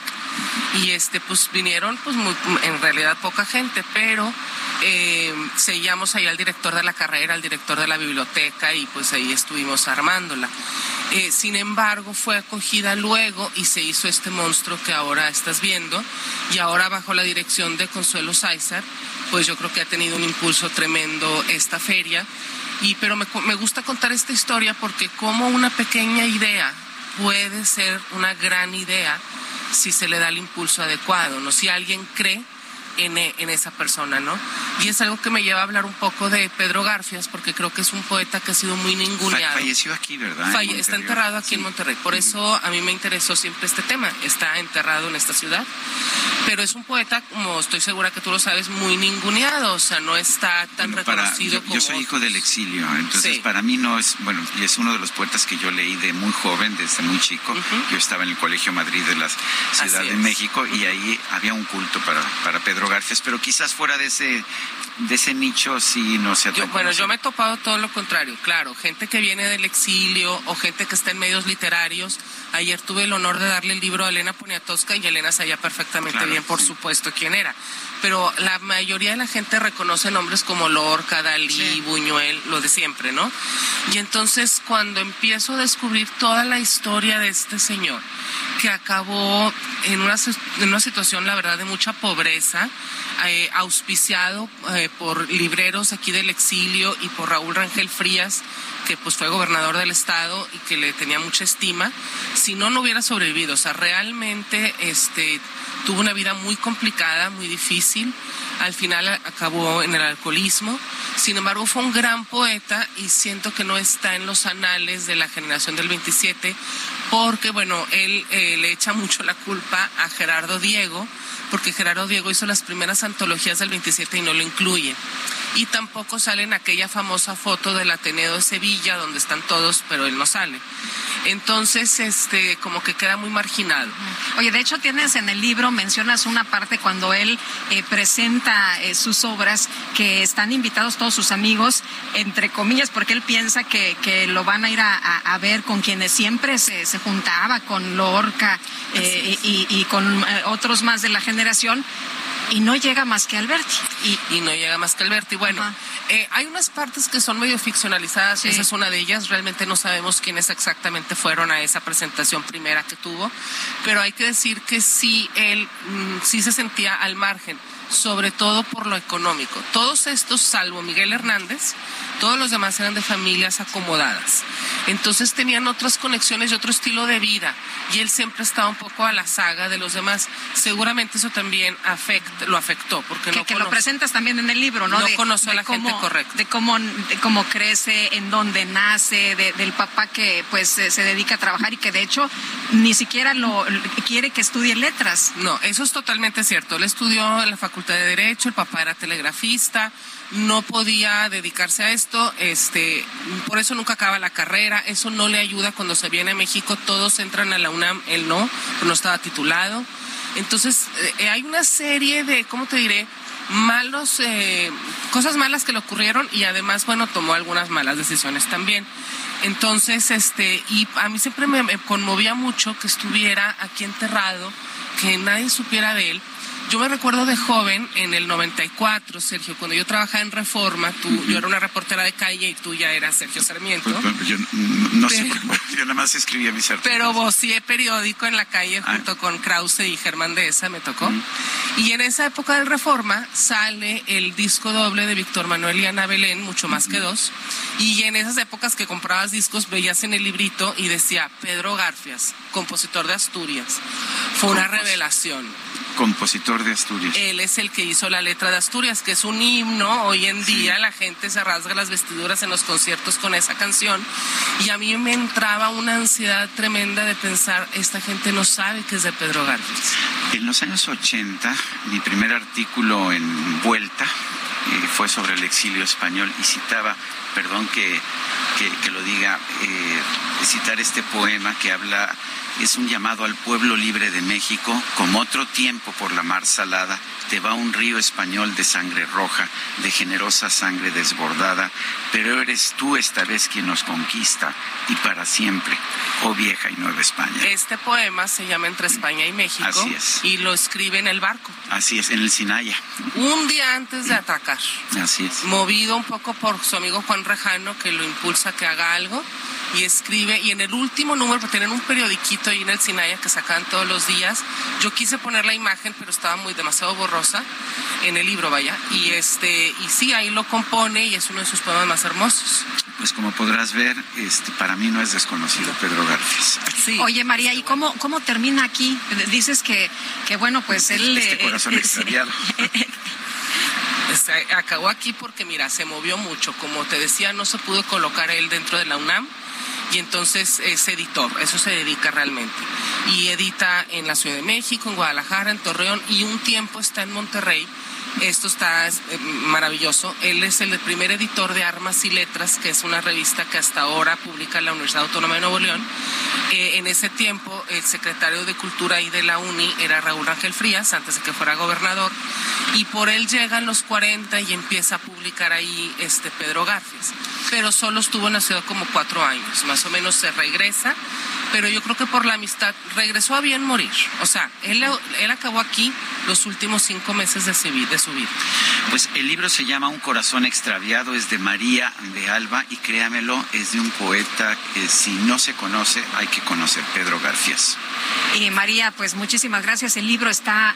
y este pues vinieron pues en realidad poca gente pero eh, ahí al director de la carrera al director de la biblioteca y pues ahí estuvimos armándola. Eh, sin embargo fue acogida luego y se hizo este monstruo que ahora estás viendo. Y ahora bajo la dirección de Consuelo Sáizar pues yo creo que ha tenido un impulso tremendo esta feria. Y pero me gusta contar esta historia porque como una pequeña idea puede ser una gran idea si se le da el impulso adecuado, ¿no? Si alguien cree en, en, esa persona, ¿no? Y es algo que me lleva a hablar un poco de Pedro Garfias, porque creo que es un poeta que ha sido muy ninguneado.
Falleció aquí, ¿verdad?
está enterrado aquí en Monterrey. Por eso a mí me interesó siempre este tema. Está enterrado en esta ciudad. Pero es un poeta, como estoy segura que tú lo sabes, muy ninguneado. O sea, no está tan reconocido
yo,
como.
Yo soy hijo del exilio, entonces para mí no es. Bueno, y es uno de los poetas que yo leí de muy joven, desde muy chico. Yo estaba en el Colegio Madrid de la Ciudad de México y ahí había un culto para, para Pedro Pero quizás fuera de ese de ese nicho sí no se
yo, Bueno, yo me he topado todo lo contrario, claro, gente que viene del exilio o gente que está en medios literarios. Ayer tuve el honor de darle el libro a Elena Poniatowska y Elena sabía perfectamente
Claro,
bien, por
sí.
supuesto, quién era. Pero la mayoría de la gente reconoce nombres como Lorca, Dalí, Buñuel, lo de siempre, ¿no? Y entonces cuando empiezo a descubrir toda la historia de este señor, que acabó en una, en una situación, la verdad, de mucha pobreza, eh, auspiciado eh, por libreros aquí del exilio y por Raúl Rangel Frías, que pues fue gobernador del estado y que le tenía mucha estima, si no, no hubiera sobrevivido. O sea, realmente este, tuvo una vida muy complicada, muy difícil. Al final acabó en el alcoholismo. Sin embargo, fue un gran poeta y siento que no está en los anales de la generación del 27 porque, bueno, él eh, le echa mucho la culpa a Gerardo Diego porque Gerardo Diego hizo las primeras antologías del 27 y no lo incluye. y tampoco sale en aquella famosa foto del Ateneo de Sevilla donde están todos, pero él no sale. Entonces, este, como que queda muy marginado.
Oye, de hecho tienes en el libro, mencionas una parte cuando él eh, presenta eh, sus obras, que están invitados todos sus amigos, entre comillas, porque él piensa que, que lo van a ir a, a- a ver con quienes siempre se, se juntaba, con Lorca eh, y, y con otros más de la generación, y no llega más que Alberti.
Y, y no llega más que Alberti. Bueno, eh, hay unas partes que son medio ficcionalizadas, esa es una de ellas. Realmente no sabemos quiénes exactamente fueron a esa presentación primera que tuvo, pero hay que decir que sí, él mm, sí se sentía al margen, sobre todo por lo económico. Todos estos, salvo Miguel Hernández, todos los demás eran de familias acomodadas. Entonces tenían otras conexiones y otro estilo de vida. Y él siempre estaba un poco a la saga de los demás. Seguramente eso también lo afectó, porque
que,
no
que lo presentas también en el libro, ¿no?
No
de,
conoce a
de
la gente correcta.
De cómo, de cómo crece, en dónde nace, de- del papá que pues se dedica a trabajar y que de hecho ni siquiera lo quiere que estudie letras.
No, eso es totalmente cierto. Él estudió en la Facultad de Derecho, el papá era telegrafista, no podía dedicarse a esto, este, por eso nunca acaba la carrera, eso no le ayuda cuando se viene a México, todos entran a la UNAM, él no, no estaba titulado. Entonces, eh, hay una serie de, ¿cómo te diré? malos, eh, cosas malas que le ocurrieron y además, bueno, tomó algunas malas decisiones también. Entonces, este, y a mí siempre me, me conmovía mucho que estuviera aquí enterrado, que nadie supiera de él. Yo me recuerdo de joven, en el 94, Sergio, cuando yo trabajaba en Reforma, tú, yo era una reportera de calle y tú ya eras Sergio Sarmiento.
Pues, yo no, sé,
Pero-
por qué, yo nada más escribía mis artículos.
Pero vocié periódico en la calle
Ah.
junto con Krause y Germán Dehesa, me tocó. Y en esa época del Reforma sale el disco doble de Víctor Manuel y Ana Belén, mucho más que dos. Y en esas épocas que comprabas discos, veías en el librito y decía Pedro Garfias, compositor de Asturias. Fue una revelación.
Compositor de Asturias.
Él es el que hizo la letra de Asturias, que es un himno. Hoy en día la gente se rasga las vestiduras en los conciertos con esa canción. Y a mí me entraba una ansiedad tremenda de pensar, esta gente no sabe que es de Pedro Garfias.
En los años 80, mi primer artículo en Vuelta eh, fue sobre el exilio español y citaba, perdón que, que, que lo diga, eh, citar este poema que habla, es un llamado al pueblo libre de México, como otro tiempo por la mar salada, te va un río español de sangre roja, de generosa sangre desbordada, pero eres tú esta vez quien nos conquista y para siempre, oh vieja y nueva España.
Este poema se llama Entre España y México.
Así es.
Y lo escribe en el barco,
Así es, en el Sinaya.
un día antes de atacar.
Así es.
movido un poco por su amigo Juan Rejano, que lo impulsa a que haga algo, y escribe, y en el último número, porque tienen un periodiquito ahí en el Sinaya que sacan todos los días, yo quise poner la imagen, pero estaba muy demasiado borrosa, en el libro, vaya, y este, y sí, ahí lo compone, y es uno de sus poemas más hermosos.
Pues como podrás ver, este, para mí no es desconocido Pedro Garfias.
Oye, María, ¿y cómo, cómo termina aquí? Dices que, que bueno, pues él...
Este
eh,
corazón
eh,
extraviado.
Este, acabó aquí porque, mira, se movió mucho. Como te decía, no se pudo colocar él dentro de la UNAM y entonces es editor, eso se dedica realmente. Y edita en la Ciudad de México, en Guadalajara, en Torreón y un tiempo está en Monterrey. Esto está eh, maravilloso. Él es el primer editor de Armas y Letras, que es una revista que hasta ahora publica la Universidad Autónoma de Nuevo León. Eh, en ese tiempo, el secretario de Cultura ahí de la UNI era Raúl Ángel Frías, antes de que fuera gobernador. Y por él llegan los 40 y empieza a publicar ahí este Pedro Garfias. Pero solo estuvo en la ciudad como cuatro años. Más o menos se regresa. Pero yo creo que por la amistad regresó a bien morir. O sea, él, él acabó aquí los últimos cinco meses de su, vi- de su vida.
Pues el libro se llama Un corazón extraviado, es de María de Alba y créamelo, es de un poeta que si no se conoce hay que conocer, Pedro Garfias.
Y María, pues muchísimas gracias. El libro está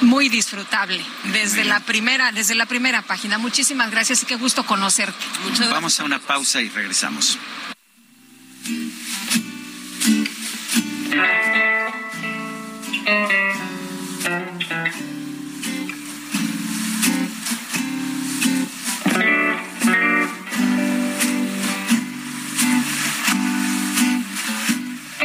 muy disfrutable desde la primera, desde la primera página. Muchísimas gracias y qué gusto conocerte.
Vamos a una pausa y regresamos.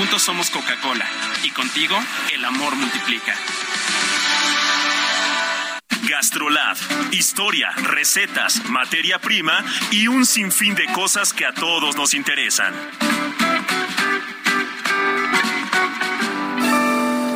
Juntos somos Coca-Cola y contigo el amor multiplica.
Gastrolab. Historia, recetas, materia prima y un sinfín de cosas que a todos nos interesan.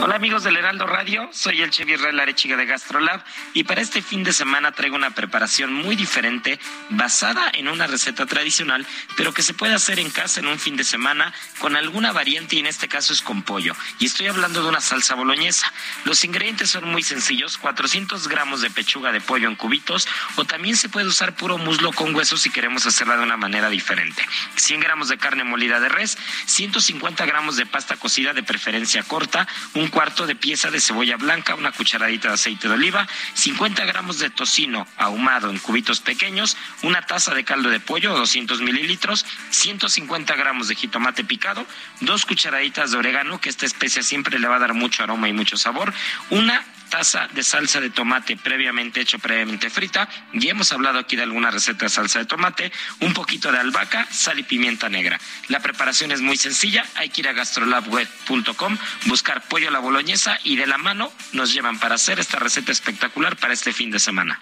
Hola amigos del Heraldo Radio, soy el Chevy Israel Arechiga de Gastrolab y para este fin de semana traigo una preparación muy diferente basada en una receta tradicional, pero que se puede hacer en casa en un fin de semana con alguna variante y en este caso es con pollo. Y estoy hablando de una salsa boloñesa. Los ingredientes son muy sencillos, 400 gramos de pechuga de pollo en cubitos o también se puede usar puro muslo con hueso si queremos hacerla de una manera diferente. 100 gramos de carne molida de res, 150 gramos de pasta cocida de preferencia corta, un cuarto de pieza de cebolla blanca, una cucharadita de aceite de oliva, 50 gramos de tocino ahumado en cubitos pequeños, una taza de caldo de pollo, 200 mililitros, 150 gramos de jitomate picado, dos cucharaditas de orégano, que esta especia siempre le va a dar mucho aroma y mucho sabor, una taza de salsa de tomate previamente hecho, previamente frita. Y hemos hablado aquí de alguna receta de salsa de tomate, un poquito de albahaca, sal y pimienta negra. La preparación es muy sencilla, hay que ir a gastrolabweb.com, buscar pollo a la boloñesa y de la mano nos llevan para hacer esta receta espectacular para este fin de semana.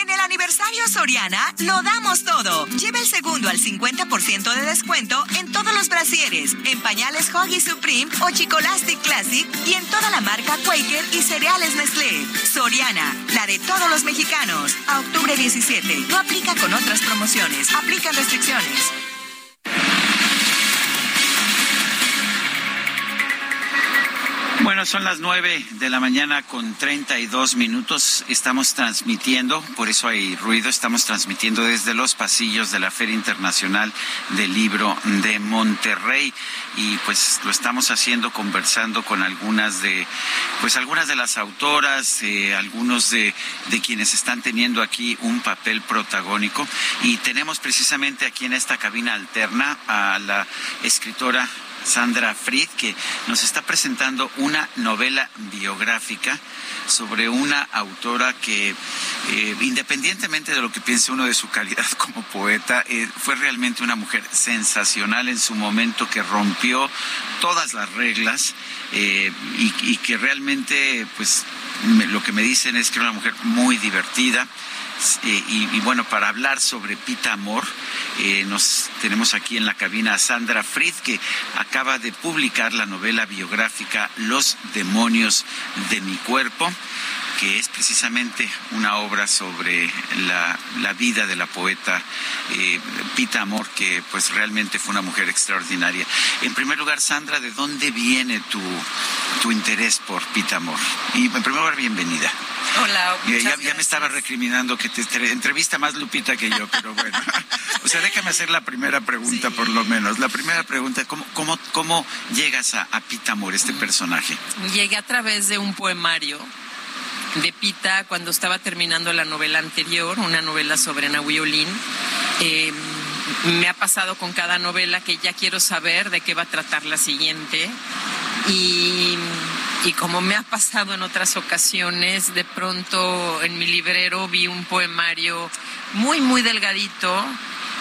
En el aniversario Soriana lo damos todo. Lleva el segundo al 50% de descuento en todos los brasieres, en pañales Hoggy Supreme o Chicolastic Classic y en toda la marca Quaker y cereales Nestlé. Soriana, la de todos los mexicanos. A octubre 17. No aplica con otras promociones. Aplican restricciones.
Bueno, son las nueve de la mañana con 32 minutos. Estamos transmitiendo, por eso hay ruido, estamos transmitiendo desde los pasillos de la Feria Internacional del Libro de Monterrey y pues lo estamos haciendo conversando con algunas de, pues algunas de las autoras, eh, algunos de, de quienes están teniendo aquí un papel protagónico y tenemos precisamente aquí en esta cabina alterna a la escritora Sandra Fried, que nos está presentando una novela biográfica sobre una autora que, eh, independientemente de lo que piense uno de su calidad como poeta, eh, fue realmente una mujer sensacional en su momento que rompió todas las reglas eh, y, y, que realmente, pues, me, lo que me dicen es que era una mujer muy divertida. Y, y, bueno, para hablar sobre Pita Amor, eh, nos tenemos aquí en la cabina a Sandra Fried, que acaba de publicar la novela biográfica Los demonios de mi cuerpo que es precisamente una obra sobre la, la vida de la poeta eh, Pita Amor, que pues realmente fue una mujer extraordinaria. En primer lugar, Sandra, ¿de dónde viene tu, tu interés por Pita Amor? Y en primer lugar, bienvenida.
Hola,
ya, ya, me estaba recriminando que te entrevista más Lupita que yo, pero bueno. o sea, déjame hacer la primera pregunta, sí. por lo menos. La primera pregunta, ¿cómo, cómo, cómo llegas a, a Pita Amor, este personaje?
Llegué a través de un poemario de Pita cuando estaba terminando la novela anterior, una novela sobre Nahui. Eh, me ha pasado con cada novela que ya quiero saber de qué va a tratar la siguiente. Y, como me ha pasado en otras ocasiones, de pronto en mi librero vi un poemario muy, muy delgadito.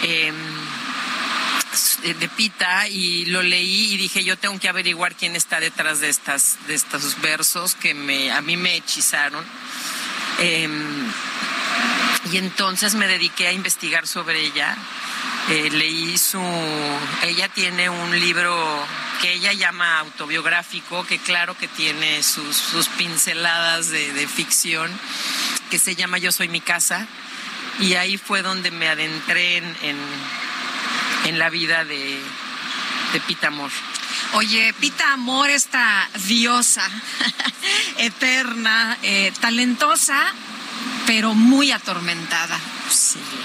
Eh, de Pita y lo leí y dije yo tengo que averiguar quién está detrás de estas de estos versos que me a mí me hechizaron. Eh, y entonces me dediqué a investigar sobre ella. Eh, leí su ella tiene un libro que ella llama autobiográfico que claro que tiene sus, sus pinceladas de, ficción que se llama Yo soy mi casa. Y ahí fue donde me adentré en, en, en la vida de, de Pita Amor.
Oye, Pita Amor, esta diosa eterna, eh, talentosa, pero muy atormentada.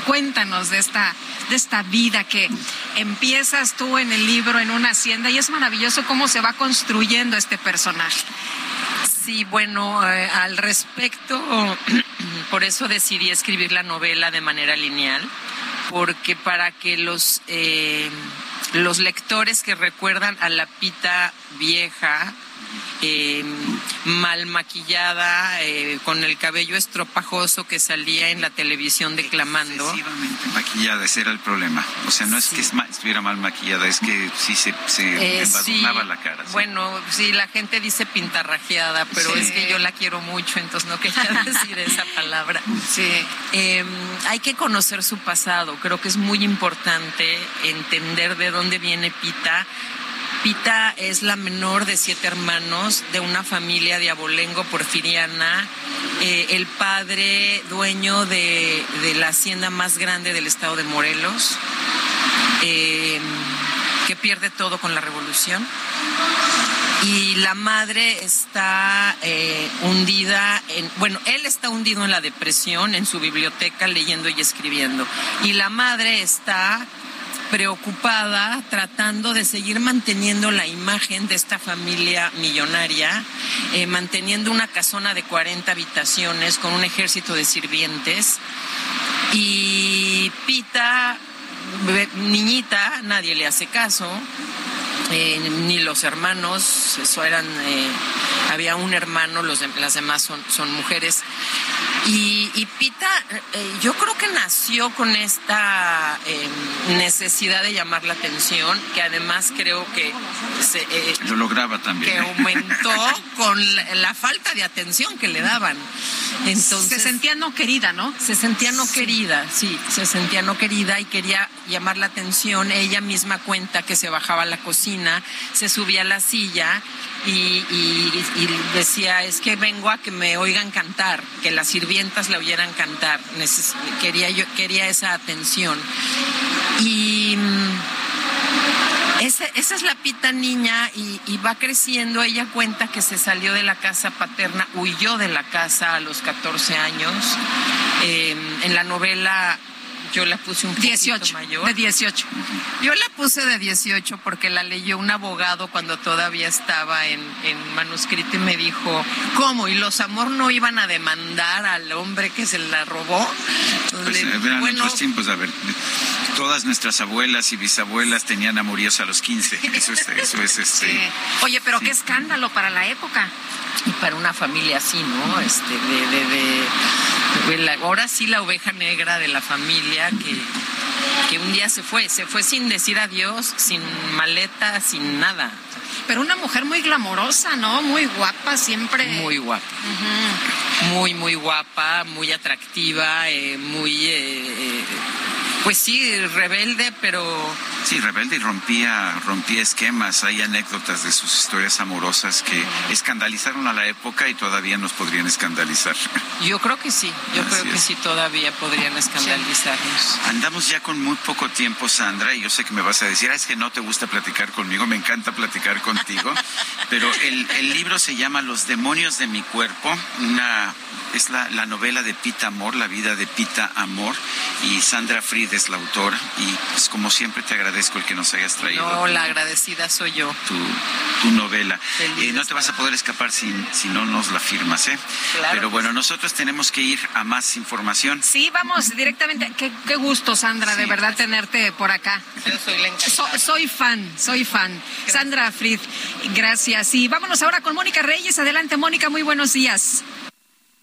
Cuéntanos de esta, de esta vida que empiezas tú en el libro en una hacienda y es maravilloso cómo se va construyendo este personaje.
Sí, bueno, eh, al respecto, por eso decidí escribir la novela de manera lineal, porque para que los, eh, los lectores que recuerdan a la pita vieja, eh, mal maquillada, eh, con el cabello estropajoso que salía en la televisión declamando.
Excesivamente maquillada, ese era el problema. O sea, no es que estuviera mal maquillada, es que sí se, se
Eh,
embadurnaba
sí.
la cara. sí.
Bueno, sí, la gente dice pintarrajeada, pero
Sí.
es que yo la quiero mucho, entonces no quería decir esa palabra.
Sí.
Eh, hay que conocer su pasado. Creo que es muy importante entender de dónde viene Pita. Pita es la menor de siete hermanos de una familia de abolengo porfiriana. Eh, el padre dueño de, la hacienda más grande del estado de Morelos, eh, que pierde todo con la revolución y la madre está eh, hundida en, bueno, él está hundido en la depresión en su biblioteca leyendo y escribiendo y la madre está preocupada tratando de seguir manteniendo la imagen de esta familia millonaria, eh, manteniendo una casona de 40 habitaciones con un ejército de sirvientes. Y Pita, niñita, nadie le hace caso, eh, ni los hermanos, eso eran, eh, había un hermano, los dem- las demás son, son mujeres. Y, y Pita, eh, yo creo que nació con esta eh, necesidad de llamar la atención, que además creo que se, eh,
Lo lograba también.
que
¿eh?
aumentó con la, la falta de atención que le daban. Entonces,
Se sentía no querida, ¿no?
se sentía no querida, sí, se sentía no querida y quería llamar la atención. Ella misma cuenta que se bajaba a la cocina, se subía a la silla y, decía, es que vengo a que me oigan cantar, que las sirvientas la oyeran cantar. Quería, yo, quería esa atención. Y... mm, esa, es la pita niña y, va creciendo. Ella cuenta que se salió de la casa paterna, huyó de la casa a los 14 años. Eh, en la novela yo la puse un poquito
18,
mayor.
de 18.
Yo la puse de 18 porque la leyó un abogado cuando todavía estaba en, en manuscrito y me dijo, ¿cómo? ¿Y los amor no iban a demandar al hombre que se la robó?
Pues,
Le-
eh, eran
bueno,
otros tiempos, a ver, todas nuestras abuelas y bisabuelas tenían amoríos a los 15. Eso es, eso es este.
Oye, pero qué escándalo para la época.
y para una familia así, ¿no? Este, de, de, de- de la- ahora sí la oveja negra de la familia que, que un día se fue, se fue sin decir adiós, sin maleta, sin nada.
Pero una mujer muy glamorosa, ¿no? Muy guapa, siempre.
Muy guapa. Muy, muy guapa, muy atractiva, eh, muy, eh, eh, pues sí, rebelde, pero
Sí, rebelde y rompía, rompía esquemas. Hay anécdotas de sus historias amorosas que escandalizaron a la época y todavía nos podrían escandalizar.
yo creo que sí, yo
Así
creo que sí todavía podrían escandalizarnos.
Andamos ya con muy poco tiempo, Sandra, y yo sé que me vas a decir, "Ah, es que no te gusta platicar conmigo, me encanta platicar contigo, pero el, el libro se llama Los demonios de mi cuerpo, una es la, la novela de Pita Amor, la vida de Pita Amor, y Sandra Fried es la autora, y pues como siempre te agradezco el que nos hayas traído
No,
tu-
la agradecida soy yo.
tu, tu novela. Eh, no te vas a poder escapar si, si no nos la firmas, ¿eh?
Claro
Pero bueno, nosotros tenemos que ir a más información.
Sí, vamos directamente. Qué, qué gusto, Sandra, de verdad tenerte por acá.
Yo soy la
So- soy fan, soy fan. Sandra Frid, gracias. Y vámonos ahora con Mónica Reyes. Adelante, Mónica, muy buenos días.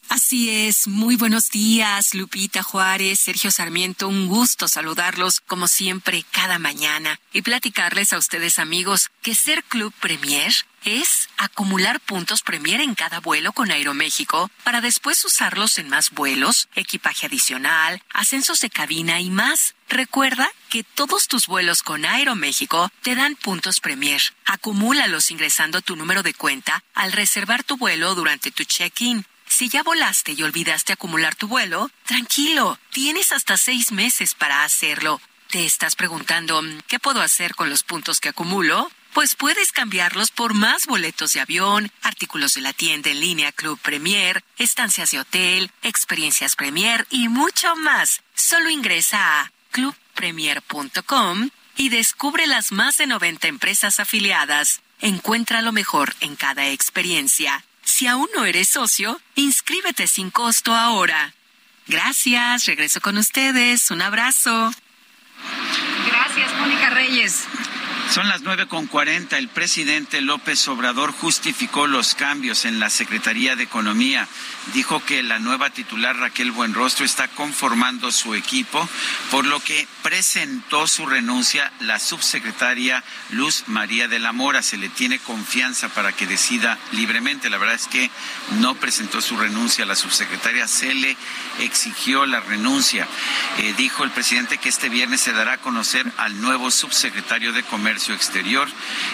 Así es, muy buenos días, Lupita Juárez, Sergio Sarmiento, un gusto saludarlos como siempre cada mañana y platicarles a ustedes amigos que ser Club Premier es acumular puntos Premier en cada vuelo con Aeroméxico para después usarlos en más vuelos, equipaje adicional, ascensos de cabina y más. Recuerda que todos tus vuelos con Aeroméxico te dan puntos Premier. Acumúlalos ingresando tu número de cuenta al reservar tu vuelo durante tu check-in. Si ya volaste y olvidaste acumular tu vuelo, tranquilo, tienes hasta seis meses para hacerlo. ¿Te estás preguntando qué puedo hacer con los puntos que acumulo? Pues puedes cambiarlos por más boletos de avión, artículos de la tienda en línea Club Premier, estancias de hotel, experiencias Premier y mucho más. Solo ingresa a clubpremier.com y descubre las más de 90 empresas afiliadas. Encuentra lo mejor en cada experiencia. Si aún no eres socio, inscríbete sin costo ahora. Gracias, regreso con ustedes. Un abrazo.
Gracias, Mónica Reyes.
Son las nueve con cuarenta. El presidente López Obrador justificó los cambios en la Secretaría de Economía. Dijo que la nueva titular Raquel Buenrostro está conformando su equipo, por lo que presentó su renuncia la subsecretaria Luz María de la Mora. Se le tiene confianza para que decida libremente. La verdad es que no presentó su renuncia la subsecretaria, se le exigió la renuncia. Eh, dijo el presidente que este viernes se dará a conocer al nuevo subsecretario de Comercio Exterior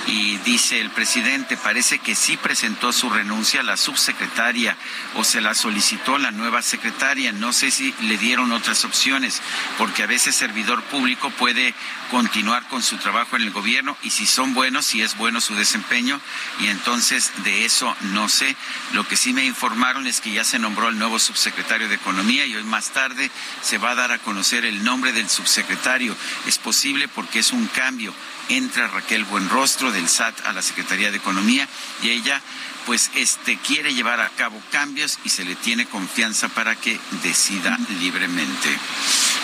y dice el presidente, parece que sí presentó su renuncia a la subsecretaria o se la solicitó la nueva secretaria. No sé si le dieron otras opciones, porque a veces servidor público puede continuar con su trabajo en el gobierno y si son buenos, si es bueno su desempeño y entonces de eso no sé. Lo que sí me informaron es que ya se nombró el nuevo subsecretario de Economía y hoy más tarde se va a dar a conocer el nombre del subsecretario. Es posible porque es un cambio entra Raquel Buenrostro del SAT a la Secretaría de Economía y ella pues este quiere llevar a cabo cambios y se le tiene confianza para que decida libremente.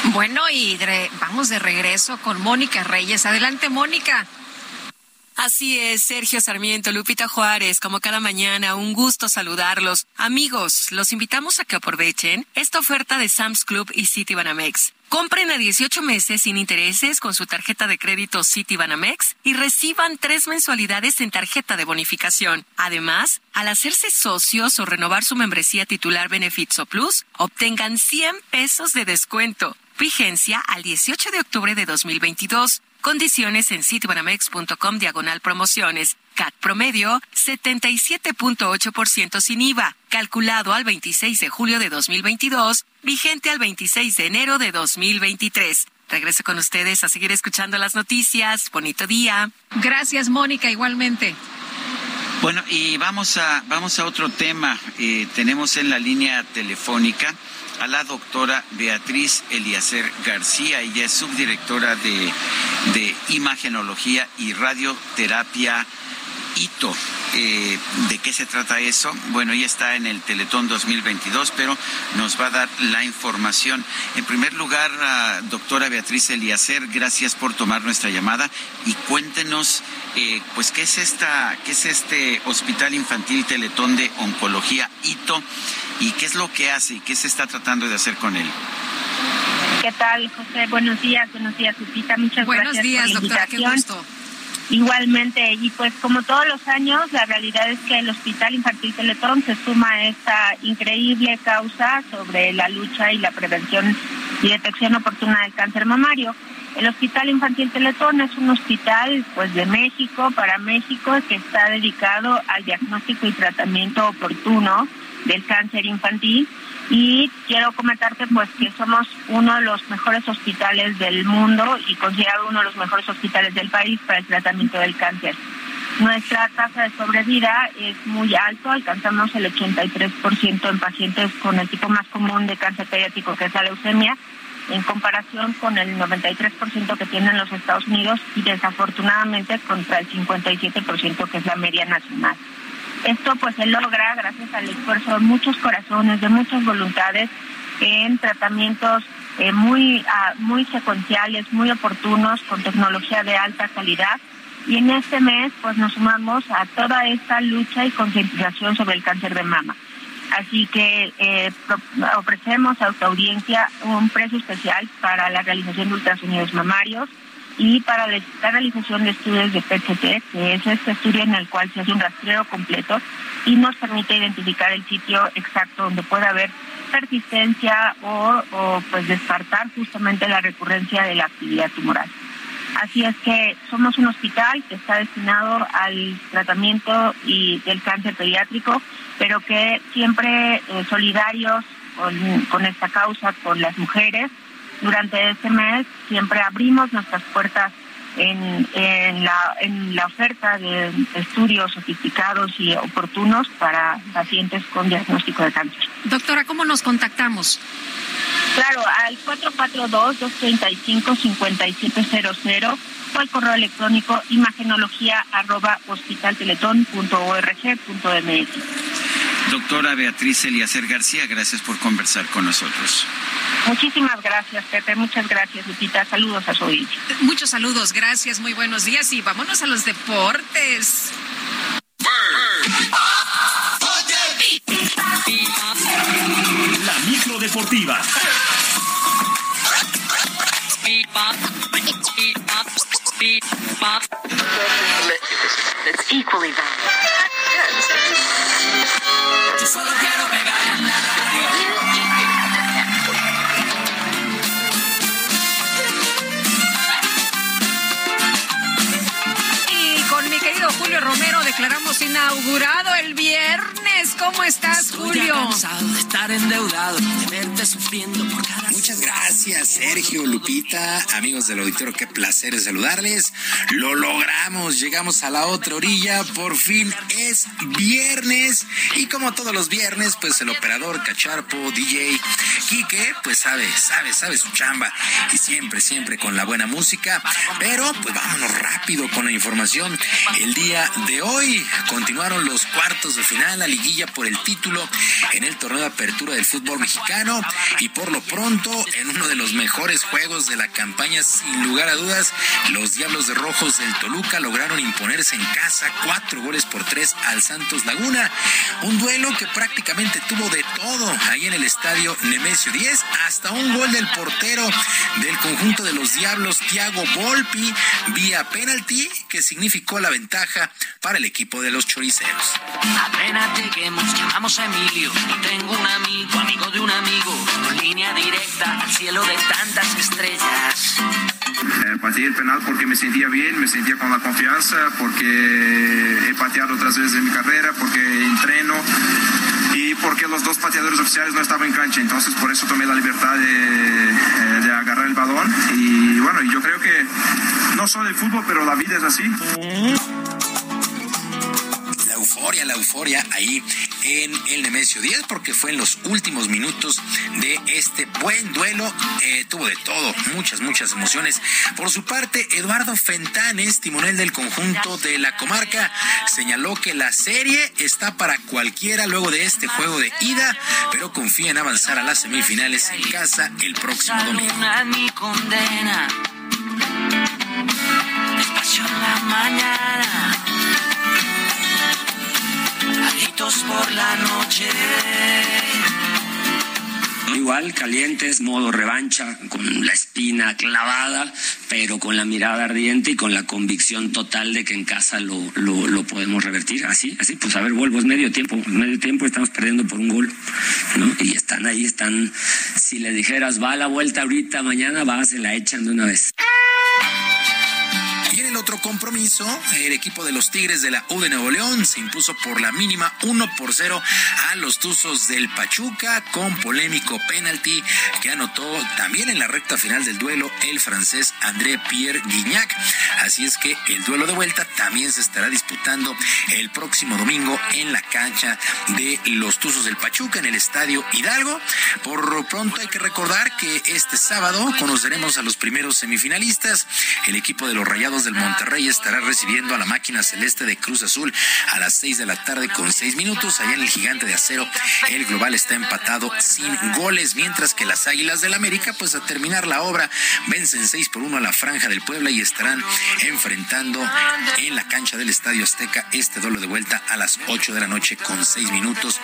Bueno, y vamos de regreso con Mónica Reyes. Adelante, Mónica.
Así es, Sergio Sarmiento, Lupita Juárez, como cada mañana, un gusto saludarlos. Amigos, los invitamos a que aprovechen esta oferta de Sam's Club y Citibanamex. Compren a 18 meses sin intereses con su tarjeta de crédito Citibanamex y reciban tres mensualidades en tarjeta de bonificación. Además, al hacerse socios o renovar su membresía titular Benefits o Plus, obtengan 100 pesos de descuento. Vigencia al 18 de octubre de 2022. Condiciones en citibanamex.com diagonal promociones. CAT promedio 77.8% sin IVA, calculado al 26 de julio de 2022, vigente al 26 de enero de 2023. Regreso con ustedes a seguir escuchando las noticias. Bonito día.
Gracias, Mónica, igualmente.
Bueno, y vamos a, vamos a otro tema. Eh, tenemos en la línea telefónica a la doctora Beatriz Eliacer García. Ella es subdirectora de, de Imagenología y Radioterapia ITO. Eh, ¿De qué se trata eso? Bueno, ella está en el Teletón 2022, pero nos va a dar la información. En primer lugar, doctora Beatriz Eliacer, gracias por tomar nuestra llamada y cuéntenos, eh, pues, ¿qué es, esta, qué es este Hospital Infantil Teletón de Oncología ITO y qué es lo que hace y qué se está tratando de hacer con él.
¿Qué tal, José? Buenos días, buenos días, Lupita. Muchas
buenos
gracias.
Buenos días, doctora, qué gusto.
Igualmente, y pues como todos los años, la realidad es que el Hospital Infantil Teletón se suma a esta increíble causa sobre la lucha y la prevención y detección oportuna del cáncer mamario. El Hospital Infantil Teletón es un hospital pues de México para México que está dedicado al diagnóstico y tratamiento oportuno del cáncer infantil y quiero comentarte pues que somos uno de los mejores hospitales del mundo y considerado uno de los mejores hospitales del país para el tratamiento del cáncer. Nuestra tasa de sobrevida es muy alto, alcanzamos el 83% en pacientes con el tipo más común de cáncer pediátrico que es la leucemia, en comparación con el 93% que tienen los Estados Unidos y desafortunadamente contra el 57% que es la media nacional. Esto pues se logra gracias al esfuerzo de muchos corazones, de muchas voluntades en tratamientos eh, muy, ah, muy secuenciales, muy oportunos, con tecnología de alta calidad. Y en este mes pues nos sumamos a toda esta lucha y concientización sobre el cáncer de mama. Así que eh, ofrecemos a tu audiencia un precio especial para la realización de ultrasonidos mamarios y para la realización de estudios de PCT, que es este estudio en el cual se hace un rastreo completo y nos permite identificar el sitio exacto donde puede haber persistencia o, o pues descartar justamente la recurrencia de la actividad tumoral. Así es que somos un hospital que está destinado al tratamiento y del cáncer pediátrico, pero que siempre eh, solidarios con, con esta causa, con las mujeres. Durante este mes siempre abrimos nuestras puertas en, en, la, en la oferta de estudios sofisticados y oportunos para pacientes con diagnóstico de cáncer.
Doctora, ¿cómo nos contactamos?
Claro, al 442-235-5700 o al correo electrónico imagenología arroba hospitalteletón.org.mx.
Doctora Beatriz Eliacer García, gracias por conversar con nosotros.
Muchísimas gracias, Pepe. Muchas gracias, Lupita. Saludos a su audiencia.
Muchos saludos, gracias, muy buenos días y vámonos a los deportes.
La micro deportiva.
It's equally
inaugurado el viernes. ¿Cómo estás, Julio?
cansado de estar endeudado, de verte sufriendo por cada...
Muchas gracias, Sergio, Lupita, amigos del auditorio, qué placer saludarles. Lo logramos, llegamos a la otra orilla, por fin es viernes y como todos los viernes, pues el operador Cacharpo, DJ Quique, pues sabe, sabe, sabe su chamba y siempre, siempre con la buena música, pero pues vámonos rápido con la información. El día de hoy continuaron los cuartos de final, la liguilla por el título en el torneo de apertura del fútbol mexicano y por lo pronto en uno de los mejores juegos de la campaña sin lugar a dudas los Diablos de Rojos del Toluca lograron imponerse en casa cuatro goles por tres al Santos Laguna un duelo que prácticamente tuvo de todo ahí en el estadio Nemesio 10 hasta un gol del portero del conjunto de los Diablos Thiago Volpi vía penalti que significó la ventaja para el equipo de los choriceros.
Apenas lleguemos, llamamos a Emilio. Tengo un amigo, amigo de un amigo, con línea directa al cielo de tantas estrellas.
Eh, pateé el penal porque me sentía bien, me sentía con la confianza, porque he pateado otras veces en mi carrera, porque entreno y porque los dos pateadores oficiales no estaban en cancha. Entonces por eso tomé la libertad de, eh, de agarrar el balón. Y bueno, yo creo que no solo el fútbol, pero la vida es así.
La euforia, la euforia ahí en el Nemesio 10 porque fue en los últimos minutos de este buen duelo. Eh, tuvo de todo, muchas, muchas emociones. Por su parte, Eduardo Fentanes, timonel del conjunto de la comarca, señaló que la serie está para cualquiera luego de este juego de ida, pero confía en avanzar a las semifinales en casa el próximo domingo.
En la mañana. Por la noche.
Igual, calientes, modo revancha, con la espina clavada, pero con la mirada ardiente y con la convicción total de que en casa lo, lo, lo podemos revertir. Así, así, pues a ver, vuelvo, es medio tiempo, medio tiempo estamos perdiendo por un gol, ¿no? Y están ahí, están, si le dijeras, va a la vuelta ahorita, mañana, va, se la echan de una vez.
Otro compromiso, el equipo de los Tigres de la U de Nuevo León se impuso por la mínima 1 por 0 a los Tuzos del Pachuca con polémico penalti que anotó también en la recta final del duelo el francés André Pierre Guignac. Así es que el duelo de vuelta también se estará disputando el próximo domingo en la cancha de los Tuzos del Pachuca en el Estadio Hidalgo. Por lo pronto hay que recordar que este sábado conoceremos a los primeros semifinalistas. El equipo de los Rayados del Monterrey estará recibiendo a la máquina celeste de Cruz Azul a las 6 de la tarde con 6 minutos. Allá en el Gigante de Acero, el global está empatado sin goles, mientras que las Águilas del América, pues a terminar la obra, vencen 6 por 1 a la Franja del Puebla y estarán enfrentando en la cancha del Estadio Azteca este duelo de vuelta a las 8 de la noche con 6 minutos.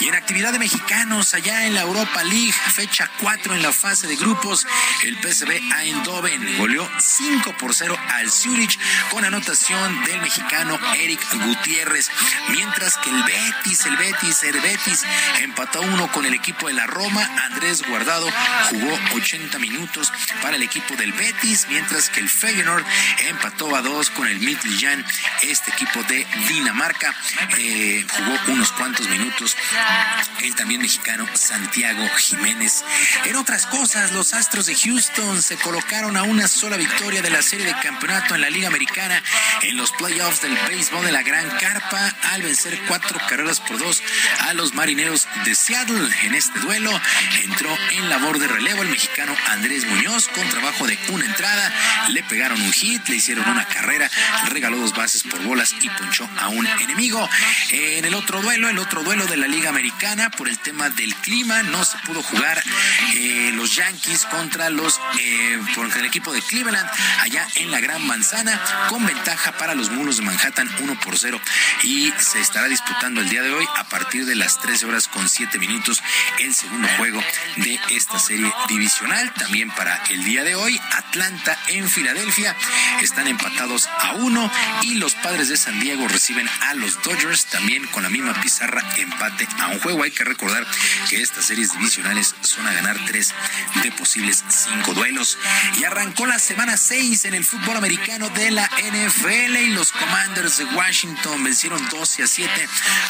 Y en actividad de mexicanos, allá en la Europa League, fecha 4 en la fase de grupos, el PSV Eindhoven goleó 5 por 0 al Zurich con anotación del mexicano Eric Gutiérrez, mientras que el Betis, el Betis, el Betis empató uno con el equipo de la Roma. Andrés Guardado jugó 80 minutos para el equipo del Betis, mientras que el Feyenoord empató a dos con el Midtjylland. Este equipo de Dinamarca eh, jugó unos cuantos minutos. El también mexicano Santiago Jiménez. En otras cosas, los Astros de Houston se colocaron a una sola victoria de la serie de campeonato en la Liga Americana en los playoffs del béisbol de la Gran Carpa al vencer cuatro carreras por dos a los marineros de Seattle. En este duelo entró en labor de relevo el mexicano Andrés Muñoz con trabajo de una entrada. Le pegaron un hit, le hicieron una carrera, regaló dos bases por bolas y punchó a un enemigo. En el otro duelo, el otro duelo de la Liga Americana, por el tema del clima, no se pudo jugar eh, los Yankees contra los eh, el equipo de Cleveland allá en la Gran Manzana con ventaja para los mulos de Manhattan 1 por 0 y se estará disputando el día de hoy a partir de las 13 horas con 7 minutos el segundo juego de esta serie divisional. También para el día de hoy, Atlanta en Filadelfia están empatados a uno y los padres de San Diego reciben a los Dodgers también con la misma pizarra empate a un juego. Hay que recordar que estas series divisionales son a ganar tres de posibles cinco duelos. Y arrancó la semana 6 en el fútbol americano de la NFL y los Commanders de Washington vencieron 12 a 7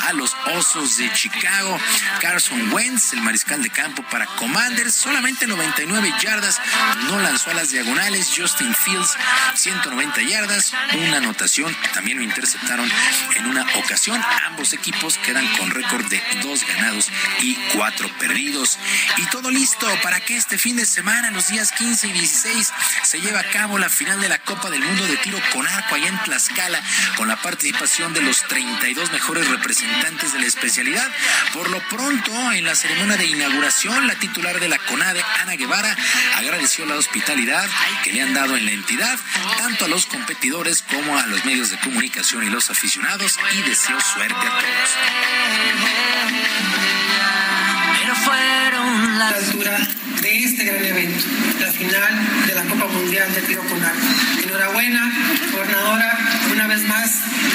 a los Osos de Chicago. Carson Wentz, el mariscal de campo para Commanders, solamente 99 yardas, no lanzó a las diagonales. Justin Fields, 190 yardas, una anotación, también lo interceptaron en una ocasión. Ambos equipos quedan con récord de dos ganados y cuatro perdidos. Y todo listo para que este fin de semana, los días 15 y 16, se lleve a cabo la final de la Copa del Mundo de Tiro con Arco allá en Tlaxcala, con la participación de los 32 mejores representantes de la especialidad. Por lo pronto, en la ceremonia de inauguración, la titular de la CONADE, Ana Guevara, agradeció la hospitalidad que le han dado en la entidad, tanto a los competidores como a los medios de comunicación y los aficionados, y deseó suerte a todos.
Pero fueron
la altura de este gran evento, la final de la Copa Mundial de Tiro con Arco. Enhorabuena, gobernadora, una vez más,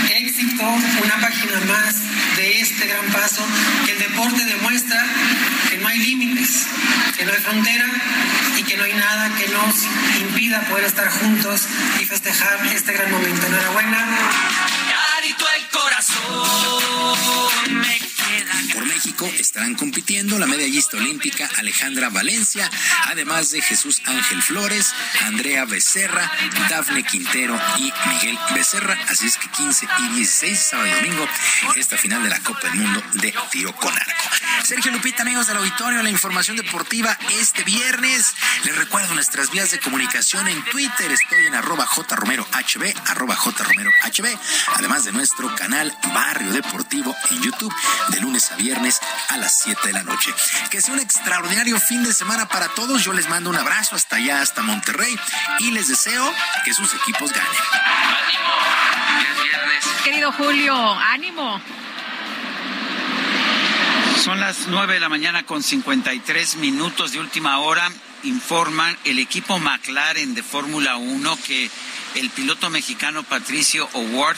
éxito, una página más de este gran paso, que el deporte demuestra que no hay límites, que no hay frontera y que no hay nada que nos impida poder estar juntos y festejar este gran momento. Enhorabuena.
Carito el corazón
por México estarán compitiendo la medallista olímpica Alejandra Valencia, además de Jesús Ángel Flores, Andrea Becerra, Dafne Quintero y Miguel Becerra. Así es que 15 y 16, sábado y domingo, esta final de la Copa del Mundo de tiro con arco. Sergio Lupita, amigos del auditorio, la información deportiva este viernes. Les recuerdo nuestras vías de comunicación en Twitter. Estoy en arroba jromerohb, arroba jromerohb, además de nuestro canal Barrio Deportivo en YouTube lunes a viernes a las 7 de la noche. Que sea un extraordinario fin de semana para todos. Yo les mando un abrazo hasta allá, hasta Monterrey, y les deseo que sus equipos ganen.
Querido Julio, ánimo.
Son las 9 de la mañana con 53 minutos de última hora. Informan el equipo McLaren de Fórmula 1 que el piloto mexicano Patricio O'Ward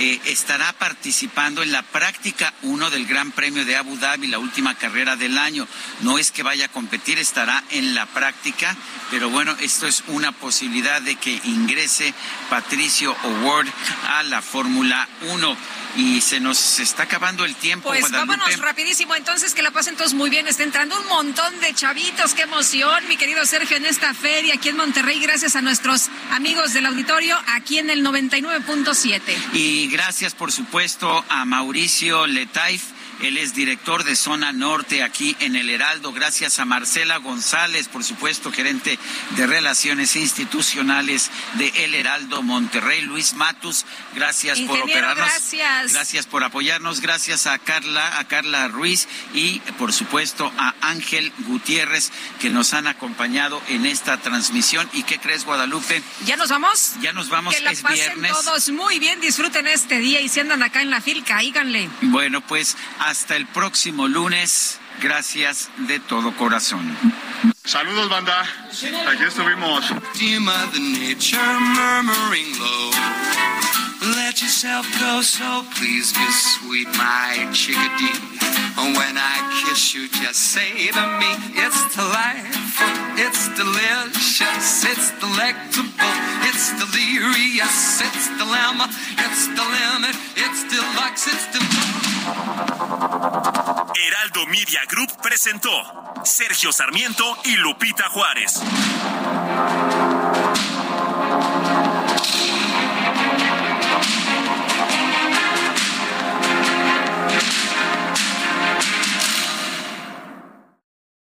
eh, estará participando en la práctica 1 del Gran Premio de Abu Dhabi, la última carrera del año. No es que vaya a competir, estará en la práctica, pero bueno, esto es una posibilidad de que ingrese Patricio O'Ward a la Fórmula 1 y se nos está acabando el tiempo.
Pues vámonos rapidísimo, entonces que la pasen todos muy bien. Está entrando un montón de chavitos, qué emoción, mi querido Sergio, en esta feria aquí en Monterrey, gracias a nuestros amigos del auditorio aquí en el 99.7.
Y gracias, por supuesto, a Mauricio Letaif él es director de Zona Norte aquí en el Heraldo. Gracias a Marcela González, por supuesto, gerente de Relaciones Institucionales de El Heraldo Monterrey. Luis Matus, gracias por operarnos.
Gracias.
Gracias por apoyarnos. Gracias a Carla, a Carla Ruiz y, por supuesto, a Ángel Gutiérrez, que nos han acompañado en esta transmisión. ¿Y qué crees, Guadalupe?
¿Ya nos vamos?
Ya nos vamos,
que la
es
pasen
viernes.
todos muy bien, disfruten este día y si andan acá en la fil, caíganle.
Bueno, pues hasta el próximo lunes. Gracias de todo corazón.
Saludos, banda. Aquí estuvimos.
Dear Mother Nature, murmuring low.
yourself go, so please be sweet, my chickadee. When I kiss you, just say to me, it's delightful, it's delicious, it's delectable, it's delirious, it's dilemma, it's the limit, it's deluxe, it's
Heraldo Media Group presentó Sergio Sarmiento Lupita Juárez.